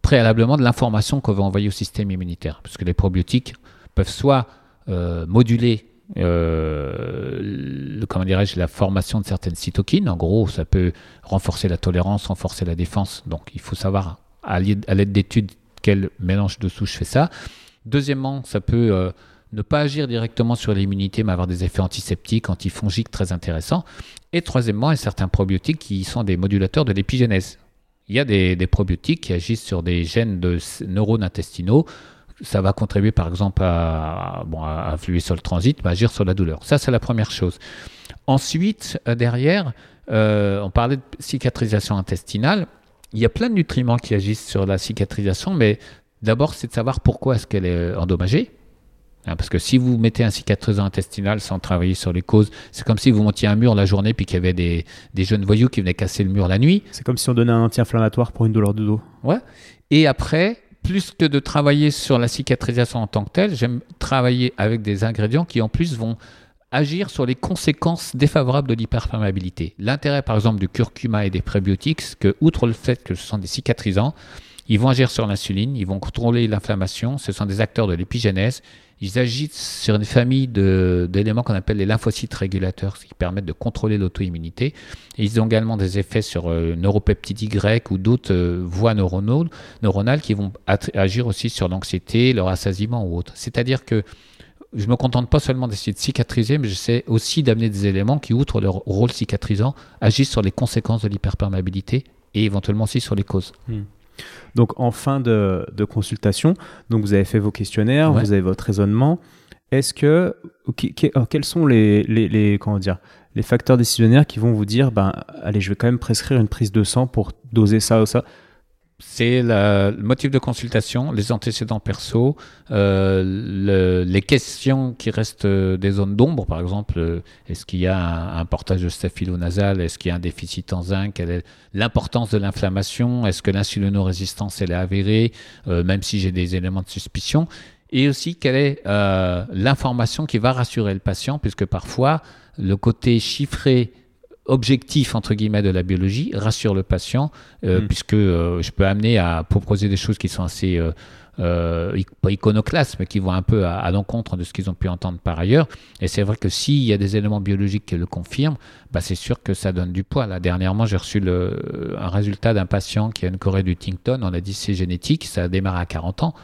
Speaker 1: préalablement de l'information qu'on va envoyer au système immunitaire, parce que les probiotiques peuvent soit moduler euh, comment dirais-je, la formation de certaines cytokines. En gros, ça peut renforcer la tolérance, renforcer la défense. Donc, il faut savoir à l'aide d'études quel mélange de souches fait ça. Deuxièmement, ça peut euh, ne pas agir directement sur l'immunité, mais avoir des effets antiseptiques, antifongiques très intéressants. Et troisièmement, il y a certains probiotiques qui sont des modulateurs de l'épigénèse. Il y a des, probiotiques qui agissent sur des gènes de neurones intestinaux. Ça va contribuer par exemple à, bon, à influer sur le transit, mais agir sur la douleur. Ça, c'est la première chose. Ensuite, euh, derrière, euh, on parlait de cicatrisation intestinale. il y a plein de nutriments qui agissent sur la cicatrisation, mais d'abord, c'est de savoir pourquoi est-ce qu'elle est endommagée. Hein, parce que si vous mettez un cicatrisant intestinal sans travailler sur les causes, c'est comme si vous montiez un mur la journée puis qu'il y avait des, des, jeunes voyous qui venaient casser le mur la nuit.
Speaker 2: C'est comme si on donnait un anti-inflammatoire pour une douleur de dos.
Speaker 1: Ouais. Et après, plus que de travailler sur la cicatrisation en tant que telle, j'aime travailler avec des ingrédients qui en plus vont agir sur les conséquences défavorables de l'hyperperméabilité. L'intérêt par exemple du curcuma et des prébiotiques, c'est que outre le fait que ce sont des cicatrisants, ils vont agir sur l'insuline, ils vont contrôler l'inflammation, ce sont des acteurs de l'épigénèse, ils agissent sur une famille d'éléments qu'on appelle les lymphocytes régulateurs, qui permettent de contrôler l'auto-immunité. Ils ont également des effets sur euh, neuropeptides Y ou d'autres euh, voies neuronales, qui vont agir aussi sur l'anxiété, le rassasiement ou autre. C'est-à-dire que je me contente pas seulement d'essayer de cicatriser, mais j'essaie aussi d'amener des éléments qui, outre leur rôle cicatrisant, agissent sur les conséquences de l'hyperperméabilité et éventuellement aussi sur les causes.
Speaker 2: Hmm. Donc en fin de, consultation, donc vous avez fait vos questionnaires, vous avez votre raisonnement. Est-ce que euh, quels sont les, les, comment dire les facteurs décisionnaires qui vont vous dire ben allez je vais quand même prescrire une prise de sang pour doser ça ou ça?
Speaker 1: C'est le motif de consultation, les antécédents perso, euh, les questions qui restent euh, des zones d'ombre, par exemple, euh, est-ce qu'il y a un, portage de staphylo-nasal, est-ce qu'il y a un déficit en zinc, quelle est l'importance de l'inflammation, est-ce que l'insulino-résistance elle est avérée, même si j'ai des éléments de suspicion, et aussi quelle est l'information qui va rassurer le patient, puisque parfois le côté chiffré objectif entre guillemets de la biologie rassure le patient euh, hmm. puisque euh, je peux amener à proposer des choses qui sont assez euh, pas iconoclastes mais qui vont un peu à, l'encontre de ce qu'ils ont pu entendre par ailleurs. Et c'est vrai que s'il y a des éléments biologiques qui le confirment bah, c'est sûr que ça donne du poids. Là dernièrement j'ai reçu le, un résultat d'un patient qui a une Corée du Tington on a dit c'est génétique ça démarre à 40 ans.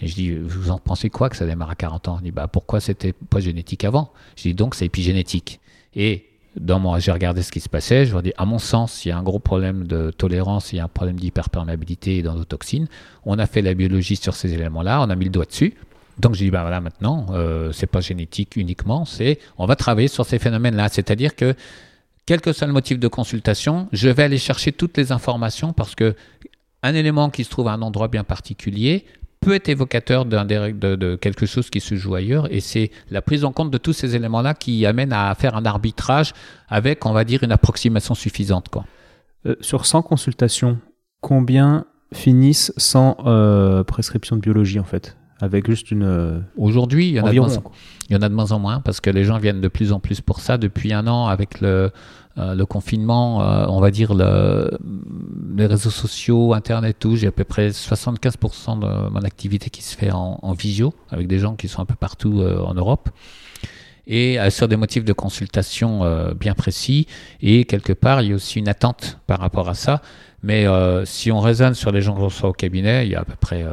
Speaker 1: Et je dis, vous en pensez quoi que ça démarre à 40 ans? Il dit, bah, pourquoi c'était pas génétique avant? Je dis, donc c'est épigénétique. Et dans mon, j'ai regardé ce qui se passait. Je leur dis, à mon sens, il y a un gros problème de tolérance, il y a un problème d'hyperperméabilité et d'endotoxine. On a fait la biologie sur ces éléments-là, on a mis le doigt dessus. Donc j'ai dit, bah voilà, maintenant, euh, c'est pas génétique uniquement, c'est, on va travailler sur ces phénomènes-là. C'est-à-dire que, quel que soit le motif de consultation, je vais aller chercher toutes les informations parce que un élément qui se trouve à un endroit bien particulier peut être évocateur d'un, de, de, quelque chose qui se joue ailleurs. Et c'est la prise en compte de tous ces éléments-là qui amène à faire un arbitrage avec, on va dire, une approximation suffisante. Quoi.
Speaker 2: Euh, sur 100 consultations, combien finissent sans euh, prescription de biologie en fait? Avec juste une.
Speaker 1: Aujourd'hui, il, y en a de moins, il y en a de moins en moins parce que les gens viennent de plus en plus pour ça. Depuis un an, avec le, euh, le confinement, euh, on va dire le, les réseaux sociaux, Internet, tout, j'ai à peu près 75% de mon activité qui se fait en, visio avec des gens qui sont un peu partout euh, en Europe et sur des motifs de consultation bien précis. Et quelque part, il y a aussi une attente par rapport à ça. Mais si on raisonne sur les gens qui sont au cabinet, il y a à peu près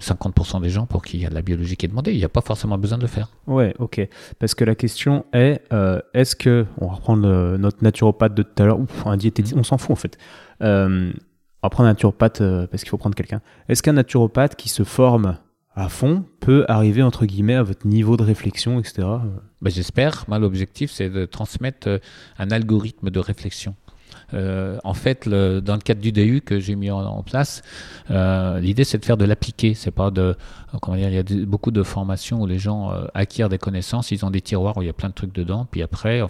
Speaker 1: 50% des gens pour qui il y a de la biologie qui est demandée. Il n'y a pas forcément besoin de le faire.
Speaker 2: Ouais, ok. Parce que la question est, euh, est-ce que, on va reprendre notre naturopathe de tout à l'heure, un diététicien, on s'en fout en fait. Euh, on va prendre un naturopathe euh, parce qu'il faut prendre quelqu'un. Est-ce qu'un naturopathe qui se forme à fond peut arriver entre guillemets à votre niveau de réflexion, etc.
Speaker 1: Ben, J'espère. Moi, l'objectif, c'est de transmettre un algorithme de réflexion. Euh, en fait, dans le cadre du DU que j'ai mis en, place, euh, l'idée c'est de faire de l'appliquer. C'est pas de comment dire. Il y a beaucoup de formations où les gens euh, acquièrent des connaissances. Ils ont des tiroirs où il y a plein de trucs dedans. Puis après,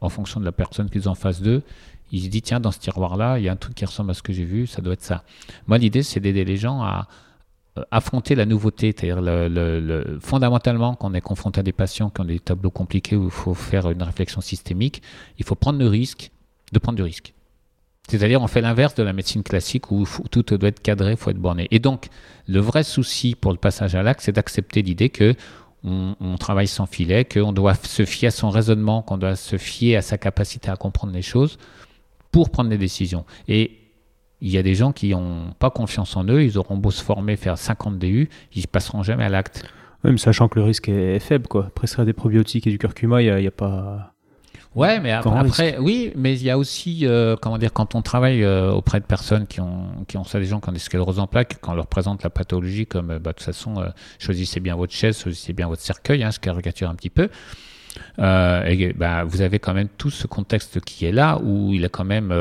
Speaker 1: en, fonction de la personne qu'ils ont en face d'eux, ils se disent tiens dans ce tiroir là, il y a un truc qui ressemble à ce que j'ai vu. Ça doit être ça. Moi, l'idée c'est d'aider les gens à affronter la nouveauté, c'est-à-dire le, fondamentalement, quand on est confronté à des patients qui ont des tableaux compliqués où il faut faire une réflexion systémique, il faut prendre le risque de prendre du risque. C'est-à-dire, on fait l'inverse de la médecine classique où tout doit être cadré, il faut être borné. Et donc, le vrai souci pour le passage à l'acte, c'est d'accepter l'idée que on, travaille sans filet, qu'on doit se fier à son raisonnement, qu'on doit se fier à sa capacité à comprendre les choses pour prendre des décisions. Et il y a des gens qui n'ont pas confiance en eux, ils auront beau se former, faire 50 DU, ils passeront jamais à l'acte.
Speaker 2: Même sachant que le risque est faible, quoi. Prescrire des probiotiques et du curcuma, il n'y a, pas.
Speaker 1: Ouais, mais après, oui, mais il y a aussi, euh, comment dire, quand on travaille euh, auprès de personnes qui ont, qui ont ça, des gens qui ont des scléroses en plaques, quand on leur présente la pathologie comme, bah, de toute façon, euh, choisissez bien votre chaise, choisissez bien votre cercueil, hein, je caricature un petit peu. et bah, vous avez quand même tout ce contexte qui est là, où il a quand même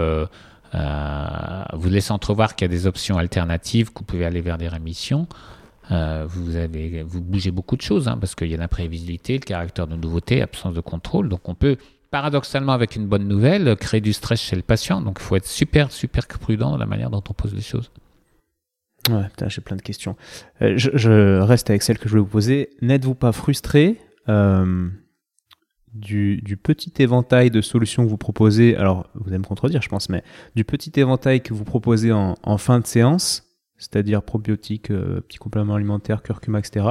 Speaker 1: euh, vous laisse entrevoir qu'il y a des options alternatives, que vous pouvez aller vers des rémissions. Euh, vous, avez, vous bougez beaucoup de choses, hein, parce qu'il y a l'imprévisibilité, le caractère de nouveauté, absence de contrôle. Donc on peut, paradoxalement, avec une bonne nouvelle, créer du stress chez le patient. Donc il faut être super, super prudent dans la manière dont on pose les choses.
Speaker 2: Ouais, putain, j'ai plein de questions. Euh, je, reste avec celle que je voulais vous poser. N'êtes-vous pas frustré euh, du, petit éventail de solutions que vous proposez? Alors, vous allez me contredire, je pense, mais du petit éventail que vous proposez en fin de séance c'est-à-dire probiotiques, euh, petits compléments alimentaires, curcuma, etc.,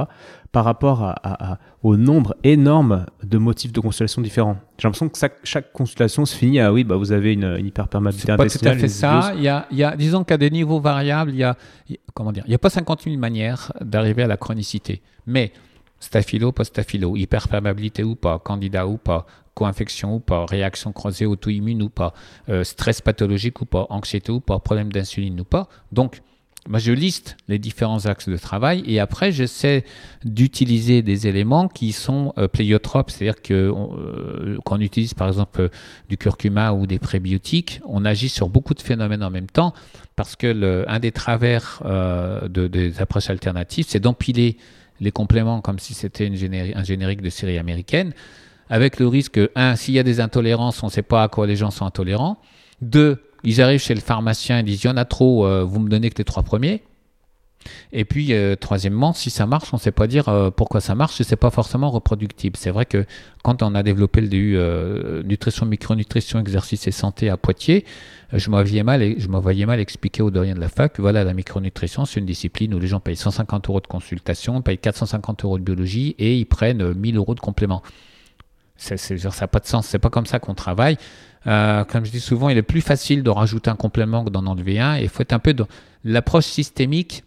Speaker 2: par rapport à, au nombre énorme de motifs de consultation différents. J'ai l'impression que chaque, consultation se finit à oui, bah, vous avez une, une hyperperméabilité
Speaker 1: intestinale. C'est pas tout à fait ça. Il y a, il y a, disons qu'à des niveaux variables, il y a, comment dire, il n'y a pas 50 000 manières d'arriver à la chronicité. Mais staphylo, pas staphylo, hyperperméabilité ou pas, candida ou pas, co-infection ou pas, réaction croisée auto-immune ou pas, euh, stress pathologique ou pas, anxiété ou pas, problème d'insuline ou pas. Donc, moi, je liste les différents axes de travail et après, j'essaie d'utiliser des éléments qui sont euh, pléiotropes, c'est-à-dire que euh, quand on utilise par exemple euh, du curcuma ou des prébiotiques, on agit sur beaucoup de phénomènes en même temps parce que un des travers de, des approches alternatives, c'est d'empiler les compléments comme si c'était un générique de série américaine, avec le risque, un, s'il y a des intolérances, on ne sait pas à quoi les gens sont intolérants. Deux, ils arrivent chez le pharmacien et disent il y en a trop, euh, vous me donnez que les trois premiers. Et puis, euh, troisièmement, si ça marche, on ne sait pas dire euh, pourquoi ça marche et c'est pas forcément reproductible. C'est vrai que quand on a développé le DU nutrition, micronutrition, exercice et santé à Poitiers, je m'envoyais mal, mal expliquer aux doyens de la fac voilà, la micronutrition, c'est une discipline où les gens payent 150 euros de consultation, payent 450 euros de biologie et ils prennent 1000 euros de complément. Ça n'a pas de sens. C'est pas comme ça qu'on travaille. Euh, comme je dis souvent, il est plus facile de rajouter un complément que d'en enlever un. il faut être un peu dans l'approche systémique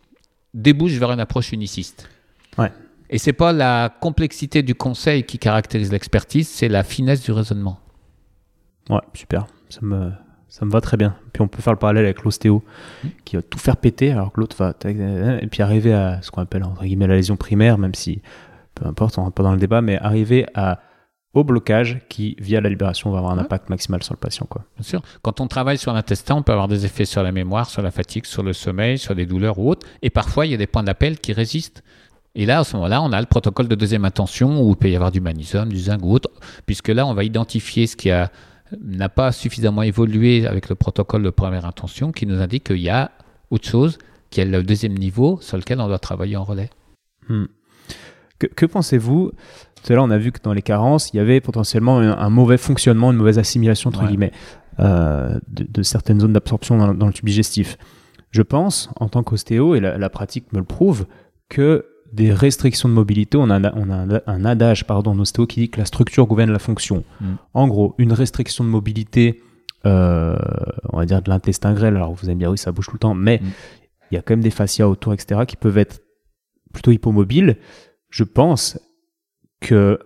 Speaker 1: débouche vers une approche uniciste.
Speaker 2: Ouais.
Speaker 1: Et c'est pas la complexité du conseil qui caractérise l'expertise, c'est la finesse du raisonnement.
Speaker 2: Ouais, super. Ça me, ça me va très bien. Puis on peut faire le parallèle avec l'ostéo, mmh. qui va tout faire péter, alors que l'autre va. Et puis arriver à ce qu'on appelle, entre guillemets, la lésion primaire, même si, peu importe, on rentre pas dans le débat, mais arriver à au blocage qui, via la libération, va avoir un impact maximal sur le patient. Quoi.
Speaker 1: Bien sûr. Quand on travaille sur l'intestin, on peut avoir des effets sur la mémoire, sur la fatigue, sur le sommeil, sur des douleurs ou autres. Et parfois, il y a des points d'appel qui résistent. Et là, à ce moment-là, on a le protocole de deuxième intention où il peut y avoir du magnésium, du zinc ou autre, puisque là, on va identifier ce qui a, n'a pas suffisamment évolué avec le protocole de première intention qui nous indique qu'il y a autre chose qui est le deuxième niveau sur lequel on doit travailler en relais.
Speaker 2: Hmm. Que, que pensez-vous là, on a vu que dans les carences, il y avait potentiellement un, mauvais fonctionnement, une mauvaise assimilation, entre guillemets, euh, de, certaines zones d'absorption dans, le tube digestif. Je pense, en tant qu'ostéo, et la, pratique me le prouve, que des restrictions de mobilité, on a, on a un adage pardon, en ostéo qui dit que la structure gouverne la fonction. Mm. En gros, une restriction de mobilité, euh, on va dire de l'intestin grêle, alors vous allez me dire oui, ça bouge tout le temps, mais mm. il y a quand même des fascias autour, etc., qui peuvent être plutôt hypomobiles. Je pense que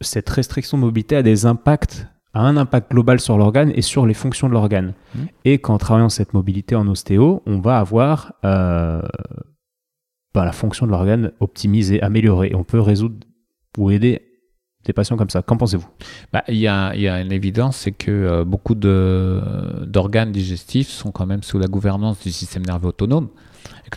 Speaker 2: cette restriction de mobilité a des impacts, a un impact global sur l'organe et sur les fonctions de l'organe. Mmh. Et qu'en travaillant cette mobilité en ostéo, on va avoir euh, bah, la fonction de l'organe optimisée, améliorée. Et on peut résoudre ou aider des patients comme ça. Qu'en pensez-vous?
Speaker 1: Bah, Il y, a, y, a, une évidence, c'est que euh, beaucoup d'organes digestifs sont quand même sous la gouvernance du système nerveux autonome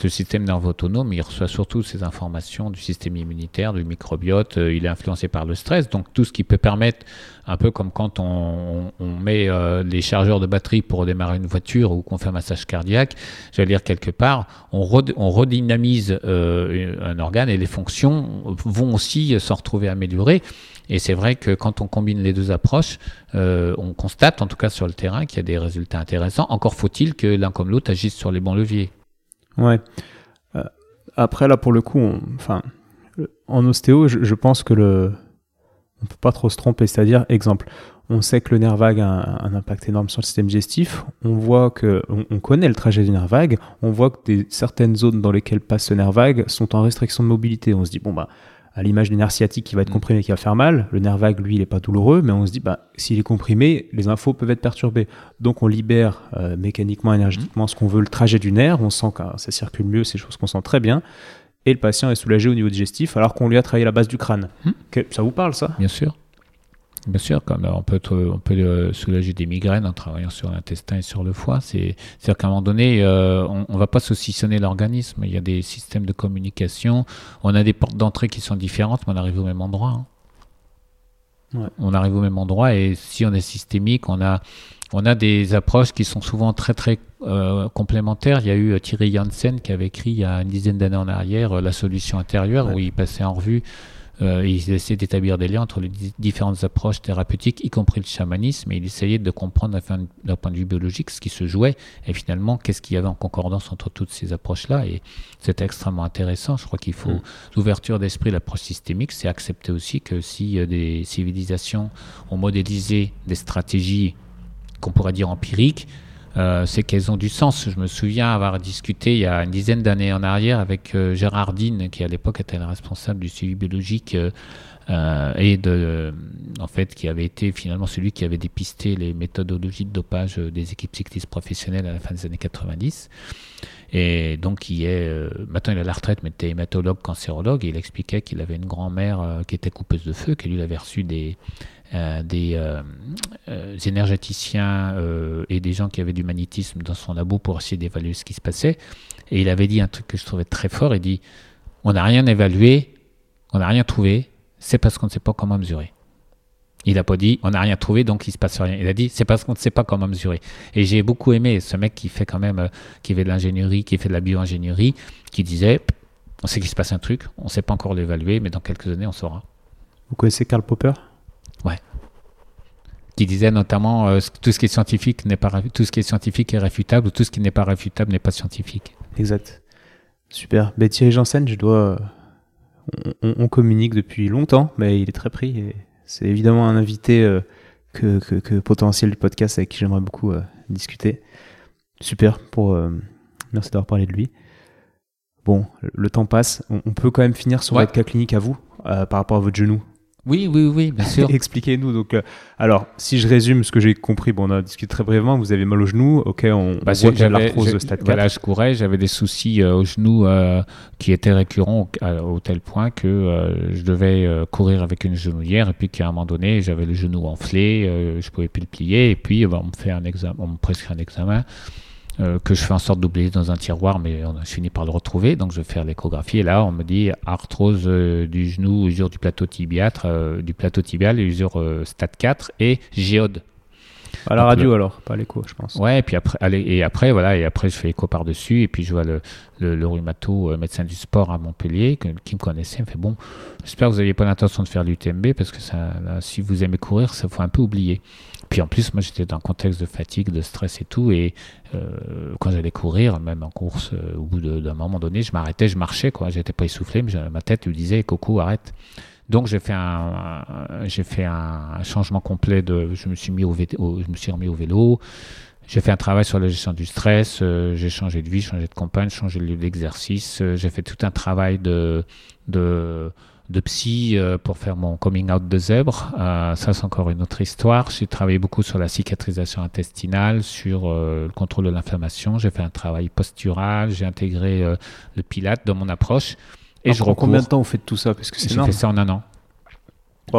Speaker 1: le système nerveux autonome, il reçoit surtout ces informations du système immunitaire, du microbiote, euh, il est influencé par le stress. Donc tout ce qui peut permettre, un peu comme quand on, met euh, les chargeurs de batterie pour démarrer une voiture ou qu'on fait un massage cardiaque, j'allais dire quelque part, on, redynamise euh, un organe et les fonctions vont aussi se retrouver améliorées. Et c'est vrai que quand on combine les deux approches, on constate, en tout cas sur le terrain, qu'il y a des résultats intéressants. Encore faut-il que l'un comme l'autre agissent sur les bons leviers.
Speaker 2: Ouais. Euh, après, là, pour le coup, en ostéo, je, pense que le. On peut pas trop se tromper. C'est-à-dire, exemple, on sait que le nerf vague a un, impact énorme sur le système digestif. On voit que. On, connaît le trajet du nerf vague. On voit que certaines zones dans lesquelles passe ce nerf vague sont en restriction de mobilité. On se dit, bon, bah à l'image du nerf sciatique qui va être mm. comprimé, qui va faire mal. Le nerf vague, lui, il n'est pas douloureux, mais on se dit, bah, s'il est comprimé, les infos peuvent être perturbées. Donc on libère euh, mécaniquement, énergétiquement ce qu'on veut, le trajet du nerf. On sent que ça circule mieux, c'est des choses qu'on sent très bien. Et le patient est soulagé au niveau digestif alors qu'on lui a travaillé la base du crâne. Mm. ça vous parle, ça?
Speaker 1: Bien sûr. Bien sûr, comme on peut, on peut euh, soulager des migraines en travaillant sur l'intestin et sur le foie. C'est-à-dire qu'à un moment donné, euh, on ne va pas saucissonner l'organisme. Il y a des systèmes de communication. On a des portes d'entrée qui sont différentes, mais on arrive au même endroit. Hein. On arrive au même endroit et si on est systémique, on a, on a des approches qui sont souvent très très euh, complémentaires. Il y a eu Thierry Janssen qui avait écrit il y a une dizaine d'années en arrière La solution intérieure, où il passait en revue euh, il essayait d'établir des liens entre les différentes approches thérapeutiques, y compris le chamanisme, et il essayait de comprendre d'un point de vue biologique ce qui se jouait, et finalement, qu'est-ce qu'il y avait en concordance entre toutes ces approches-là. Et c'était extrêmement intéressant. Je crois qu'il faut, mm. l'ouverture d'esprit, l'approche systémique, c'est accepter aussi que si euh, des civilisations ont modélisé des stratégies qu'on pourrait dire empiriques, euh, c'est qu'elles ont du sens. Je me souviens avoir discuté il y a une dizaine d'années en arrière avec euh, Gérardine, qui à l'époque était le responsable du suivi biologique euh, et de, en fait, qui avait été finalement celui qui avait dépisté les méthodologies de dopage des équipes cyclistes professionnelles à la fin des années 90. Et donc, qui est, maintenant il est à la retraite, mais était hématologue, cancérologue, et il expliquait qu'il avait une grand-mère qui était coupeuse de feu, qui lui avait reçu des, des, euh, euh, énergéticiens et des gens qui avaient du magnétisme dans son labo pour essayer d'évaluer ce qui se passait. Et il avait dit un truc que je trouvais très fort. Il dit On n'a rien évalué, on n'a rien trouvé, c'est parce qu'on ne sait pas comment mesurer. Il n'a pas dit on n'a rien trouvé donc il se passe rien. Il a dit c'est parce qu'on ne sait pas comment mesurer. Et j'ai beaucoup aimé ce mec qui fait quand même qui fait de l'ingénierie, qui fait de la bioingénierie, qui disait on sait qu'il se passe un truc, on ne sait pas encore l'évaluer, mais dans quelques années on saura.
Speaker 2: Vous connaissez Karl Popper?
Speaker 1: Ouais. Qui disait notamment euh, tout ce qui est scientifique n'est pas tout ce qui est scientifique est réfutable ou tout ce qui n'est pas réfutable n'est pas scientifique.
Speaker 2: Exact. Super. Ben, Thierry Janssen, je dois. On, communique depuis longtemps, mais il est très pris. Et c'est évidemment un invité euh, que, que, potentiel du podcast avec qui j'aimerais beaucoup euh, discuter. Super. Pour merci d'avoir parlé de lui. Bon, le temps passe. On, peut quand même finir sur votre cas clinique à vous par rapport à votre genou.
Speaker 1: Oui, oui, oui, bien sûr. [laughs]
Speaker 2: Expliquez-nous. Donc, euh, alors, si je résume ce que j'ai compris, bon, on a discuté très brièvement. Vous avez mal au genou. Ok, on,
Speaker 1: bah, voit que l'arthrose stade 4. Voilà, je courais, j'avais des soucis euh, au genou euh, qui étaient récurrents au, tel point que je devais courir avec une genouillère et puis qu'à un moment donné, j'avais le genou enflé, je pouvais plus le plier et puis on me fait un examen, on me prescrit un examen euh, que je fais en sorte d'oublier dans un tiroir, mais on a fini par le retrouver. Donc je vais faire l'échographie et là on me dit arthrose euh, du genou, usure du plateau tibial, euh, du plateau tibial, usure stade 4 et géode.
Speaker 2: À la radio alors, pas l'écho, je pense.
Speaker 1: Ouais, et puis après, allez, et après voilà, et après je fais écho par dessus, et puis je vois le, le, rhumato, médecin du sport à Montpellier, qui me connaissait, me fait bon, j'espère que vous n'aviez pas l'intention de faire l'UTMB parce que ça, si vous aimez courir, ça faut un peu oublier. Puis en plus, moi j'étais dans un contexte de fatigue, de stress et tout, et euh, quand j'allais courir, même en course, euh, au bout d'un moment donné, je m'arrêtais, je marchais, quoi. J'étais pas essoufflé, mais ma tête lui disait Coco, arrête. Donc j'ai fait un, j'ai fait un changement complet de, je me suis mis au, vélo, je me suis remis au vélo. J'ai fait un travail sur la gestion du stress, euh, j'ai changé de vie, changé de compagne, changé de lieu d'exercice, j'ai fait tout un travail de, de de psy euh, pour faire mon coming out de zèbre. Euh, ça, c'est encore une autre histoire. J'ai travaillé beaucoup sur la cicatrisation intestinale, sur euh, le contrôle de l'inflammation. J'ai fait un travail postural. J'ai intégré le pilate dans mon approche.
Speaker 2: Et je recours... Combien de temps vous faites tout ça? Parce que
Speaker 1: J'ai fait ça en un an.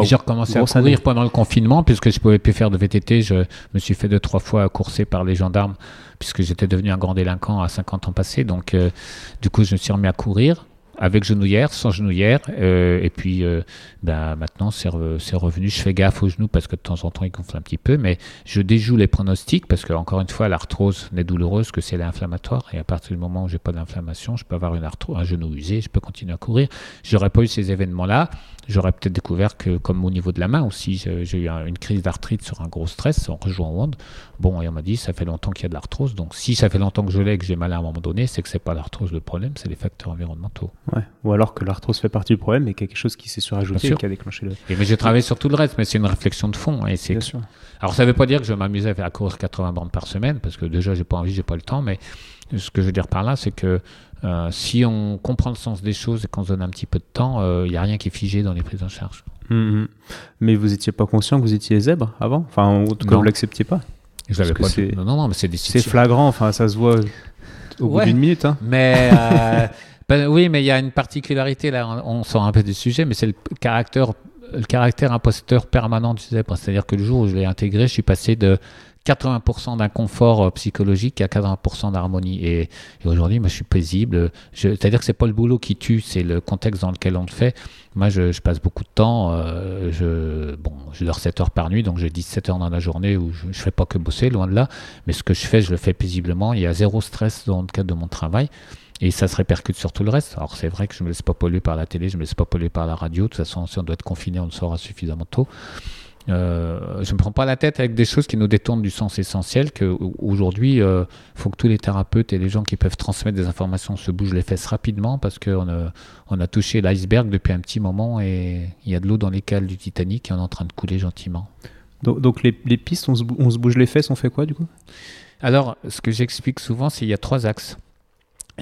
Speaker 1: J'ai recommencé à courir pendant le confinement, puisque je ne pouvais plus faire de VTT. Je me suis fait deux, trois fois courser par les gendarmes, puisque j'étais devenu un grand délinquant à 50 ans passés. Donc, du coup, je me suis remis à courir avec genouillère, sans genouillère. Euh, et puis euh, ben, maintenant, c'est, revenu. Je fais gaffe aux genoux parce que de temps en temps, ils gonflent un petit peu. Mais je déjoue les pronostics parce que, encore une fois, l'arthrose n'est douloureuse que c'est l'inflammatoire. Et à partir du moment où j'ai pas d'inflammation, je peux avoir une un genou usé, je peux continuer à courir. J'aurais pas eu ces événements-là j'aurais peut-être découvert que, comme au niveau de la main aussi, j'ai eu une crise d'arthrite sur un gros stress en rejoint Wand. Bon, et on m'a dit, ça fait longtemps qu'il y a de l'arthrose. Donc, si ça fait longtemps que je l'ai, que j'ai mal à un moment donné, c'est que c'est pas l'arthrose le problème, c'est les facteurs environnementaux.
Speaker 2: Ouais. Ou alors que l'arthrose fait partie du problème, mais quelque chose qui s'est surajouté et qui a déclenché le.
Speaker 1: Et mais j'ai travaillé sur tout le reste, mais c'est une réflexion de fond. Et c'est. Alors, ça veut pas dire que je m'amusais à faire courir 80 bandes par semaine, parce que déjà, j'ai pas envie, j'ai pas le temps, mais ce que je veux dire par là, c'est que euh, si on comprend le sens des choses et qu'on se donne un petit peu de temps, il euh, n'y a rien qui est figé dans les prises en charge.
Speaker 2: Mhm. Mais vous n'étiez pas conscient que vous étiez zèbre avant? Enfin, en tout cas, vous ne l'acceptiez pas?
Speaker 1: Je pas. Non, non, non, mais c'est
Speaker 2: C'est flagrant, enfin, ça se voit au bout d'une minute. Hein.
Speaker 1: Mais. Euh, [laughs] ben oui, mais il y a une particularité là, on sort un peu du sujet, mais c'est le caractère le caractère imposteur permanent du zèbre. C'est-à-dire que le jour où je l'ai intégré, je suis passé de 80% d'inconfort euh, psychologique à 80% d'harmonie. Et, aujourd'hui, moi, je suis paisible. C'est-à-dire que c'est pas le boulot qui tue, c'est le contexte dans lequel on le fait. Moi, je, passe beaucoup de temps. Euh, je, bon, je dors 7 heures par nuit, donc j'ai 17 heures dans la journée où je, ne fais pas que bosser, loin de là. Mais ce que je fais, je le fais paisiblement. Il y a zéro stress dans le cadre de mon travail. Et ça se répercute sur tout le reste. Alors c'est vrai que je ne me laisse pas polluer par la télé, je ne me laisse pas polluer par la radio. De toute façon, si on doit être confiné, on le saura suffisamment tôt. Euh, je ne me prends pas la tête avec des choses qui nous détournent du sens essentiel, qu'aujourd'hui, il euh, faut que tous les thérapeutes et les gens qui peuvent transmettre des informations se bougent les fesses rapidement parce qu'on a, on a touché l'iceberg depuis un petit moment et il y a de l'eau dans les cales du Titanic et on est en train de couler gentiment.
Speaker 2: Donc, les, pistes, on se, on se bouge les fesses, on fait quoi du coup?
Speaker 1: Alors, ce que j'explique souvent, c'est qu'il y a trois axes.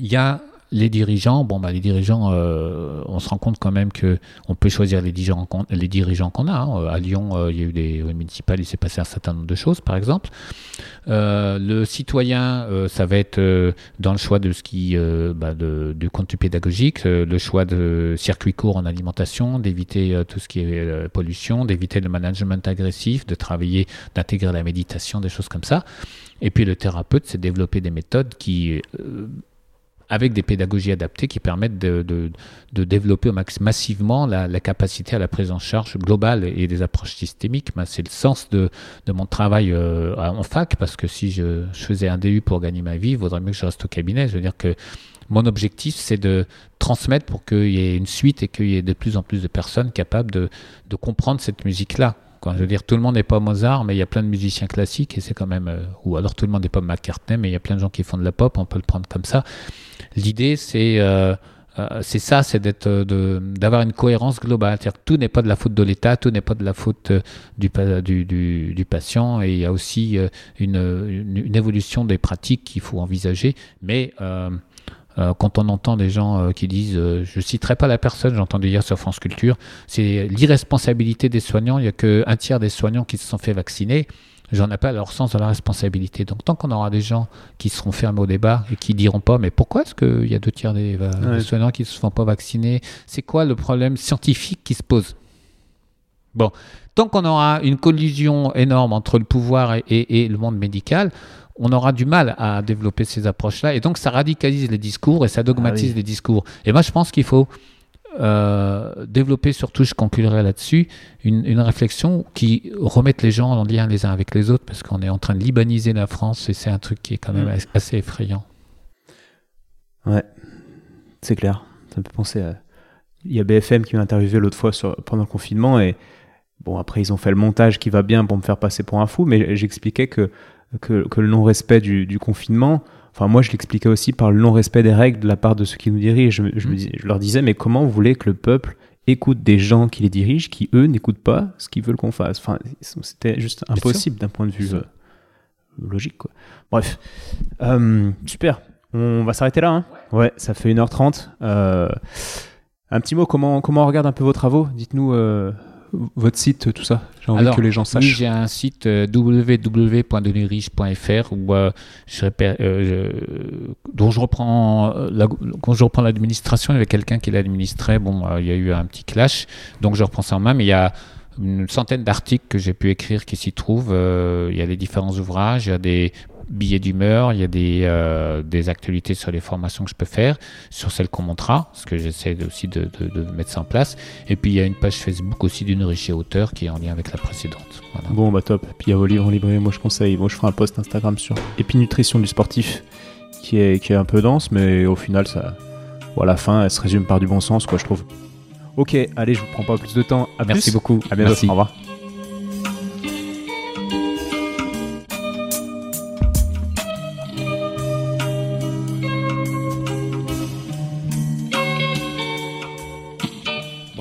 Speaker 1: Il y a les dirigeants, bon, bah, les dirigeants, euh, on se rend compte quand même que on peut choisir les dirigeants qu'on, les dirigeants qu'on a. Hein. À Lyon, euh, il y a eu des municipales, il s'est passé un certain nombre de choses, par exemple. Euh, le citoyen, ça va être dans le choix de ce qui, bah, de, du contenu pédagogique, le choix de circuits courts en alimentation, d'éviter tout ce qui est pollution, d'éviter le management agressif, de travailler, d'intégrer la méditation, des choses comme ça. Et puis le thérapeute, c'est développer des méthodes qui avec des pédagogies adaptées qui permettent de, de, développer massivement la, capacité à la prise en charge globale et des approches systémiques. C'est le sens de, de mon travail euh, en fac, parce que si je, faisais un DU pour gagner ma vie, il vaudrait mieux que je reste au cabinet. Je veux dire que mon objectif, c'est de transmettre pour qu'il y ait une suite et qu'il y ait de plus en plus de personnes capables de, de comprendre cette musique-là. Je veux dire, tout le monde n'est pas Mozart, mais il y a plein de musiciens classiques et c'est quand même. Euh, ou alors tout le monde n'est pas McCartney, mais il y a plein de gens qui font de la pop, on peut le prendre comme ça. L'idée, c'est. Euh, euh, c'est ça, c'est d'être, d'avoir une cohérence globale. C'est-à-dire que tout n'est pas de la faute de l'État, tout n'est pas de la faute du, patient, et il y a aussi une, une, évolution des pratiques qu'il faut envisager. Mais quand on entend des gens euh, qui disent, euh, je citerai pas la personne, j'ai entendu hier sur France Culture, c'est l'irresponsabilité des soignants. Il n'y a qu'un tiers des soignants qui se sont fait vacciner. J'en ai pas leur sens de la responsabilité. Donc tant qu'on aura des gens qui seront fermés au débat et qui diront pas, mais pourquoi est-ce qu'il y a deux tiers des, soignants qui ne se font pas vacciner? C'est quoi le problème scientifique qui se pose? Bon, tant qu'on aura une collision énorme entre le pouvoir et le monde médical, on aura du mal à développer ces approches-là. Et donc, ça radicalise les discours et ça dogmatise ah les discours. Et moi, je pense qu'il faut euh, développer, surtout, je conclurai là-dessus, une, réflexion qui remette les gens en lien les uns avec les autres, parce qu'on est en train de libaniser la France et c'est un truc qui est quand même mm. assez effrayant.
Speaker 2: Ouais, c'est clair. Ça me fait penser à. Il y a BFM qui m'a interviewé l'autre fois sur, pendant le confinement et bon, après, ils ont fait le montage qui va bien pour me faire passer pour un fou, mais j'expliquais que que, le non-respect du, confinement, enfin moi je l'expliquais aussi par le non-respect des règles de la part de ceux qui nous dirigent. Je, mm. je, leur disais, mais comment vous voulez que le peuple écoute des gens qui les dirigent, qui eux n'écoutent pas ce qu'ils veulent qu'on fasse? Enfin, c'était juste impossible d'un point de vue euh, logique. Quoi. Bref, euh, super. On va s'arrêter là. Hein? Ouais, ça fait 1h30. Euh, un petit mot, comment, comment on regarde un peu vos travaux? Dites-nous votre site, tout ça? J'ai envie que les gens sachent.
Speaker 1: Oui, j'ai un site euh, www.denisriche.fr où euh, je, euh, dont je reprends la, quand je reprends l'administration, il y avait quelqu'un qui l'administrait. Bon, il y a eu un petit clash, donc je reprends ça en main. Mais il y a une centaine d'articles que j'ai pu écrire qui s'y trouvent. il y a les différents ouvrages, il y a des billets d'humeur, il y a des, euh, des actualités sur les formations que je peux faire, sur celles qu'on montrera, parce que j'essaie aussi de, de, mettre ça en place. Et puis il y a une page Facebook aussi d'une riche auteur qui est en lien avec la précédente.
Speaker 2: Bon, bah top. Puis il y a vos livres en librairie, moi je conseille. Moi je ferai un post Instagram sur Nutrition du sportif qui est, qui est un peu dense, mais au final, ça, bon, à la fin, elle se résume par du bon sens, quoi, je trouve. Ok, allez, je vous prends pas plus de temps. À
Speaker 1: Merci beaucoup.
Speaker 2: À bientôt. Au revoir.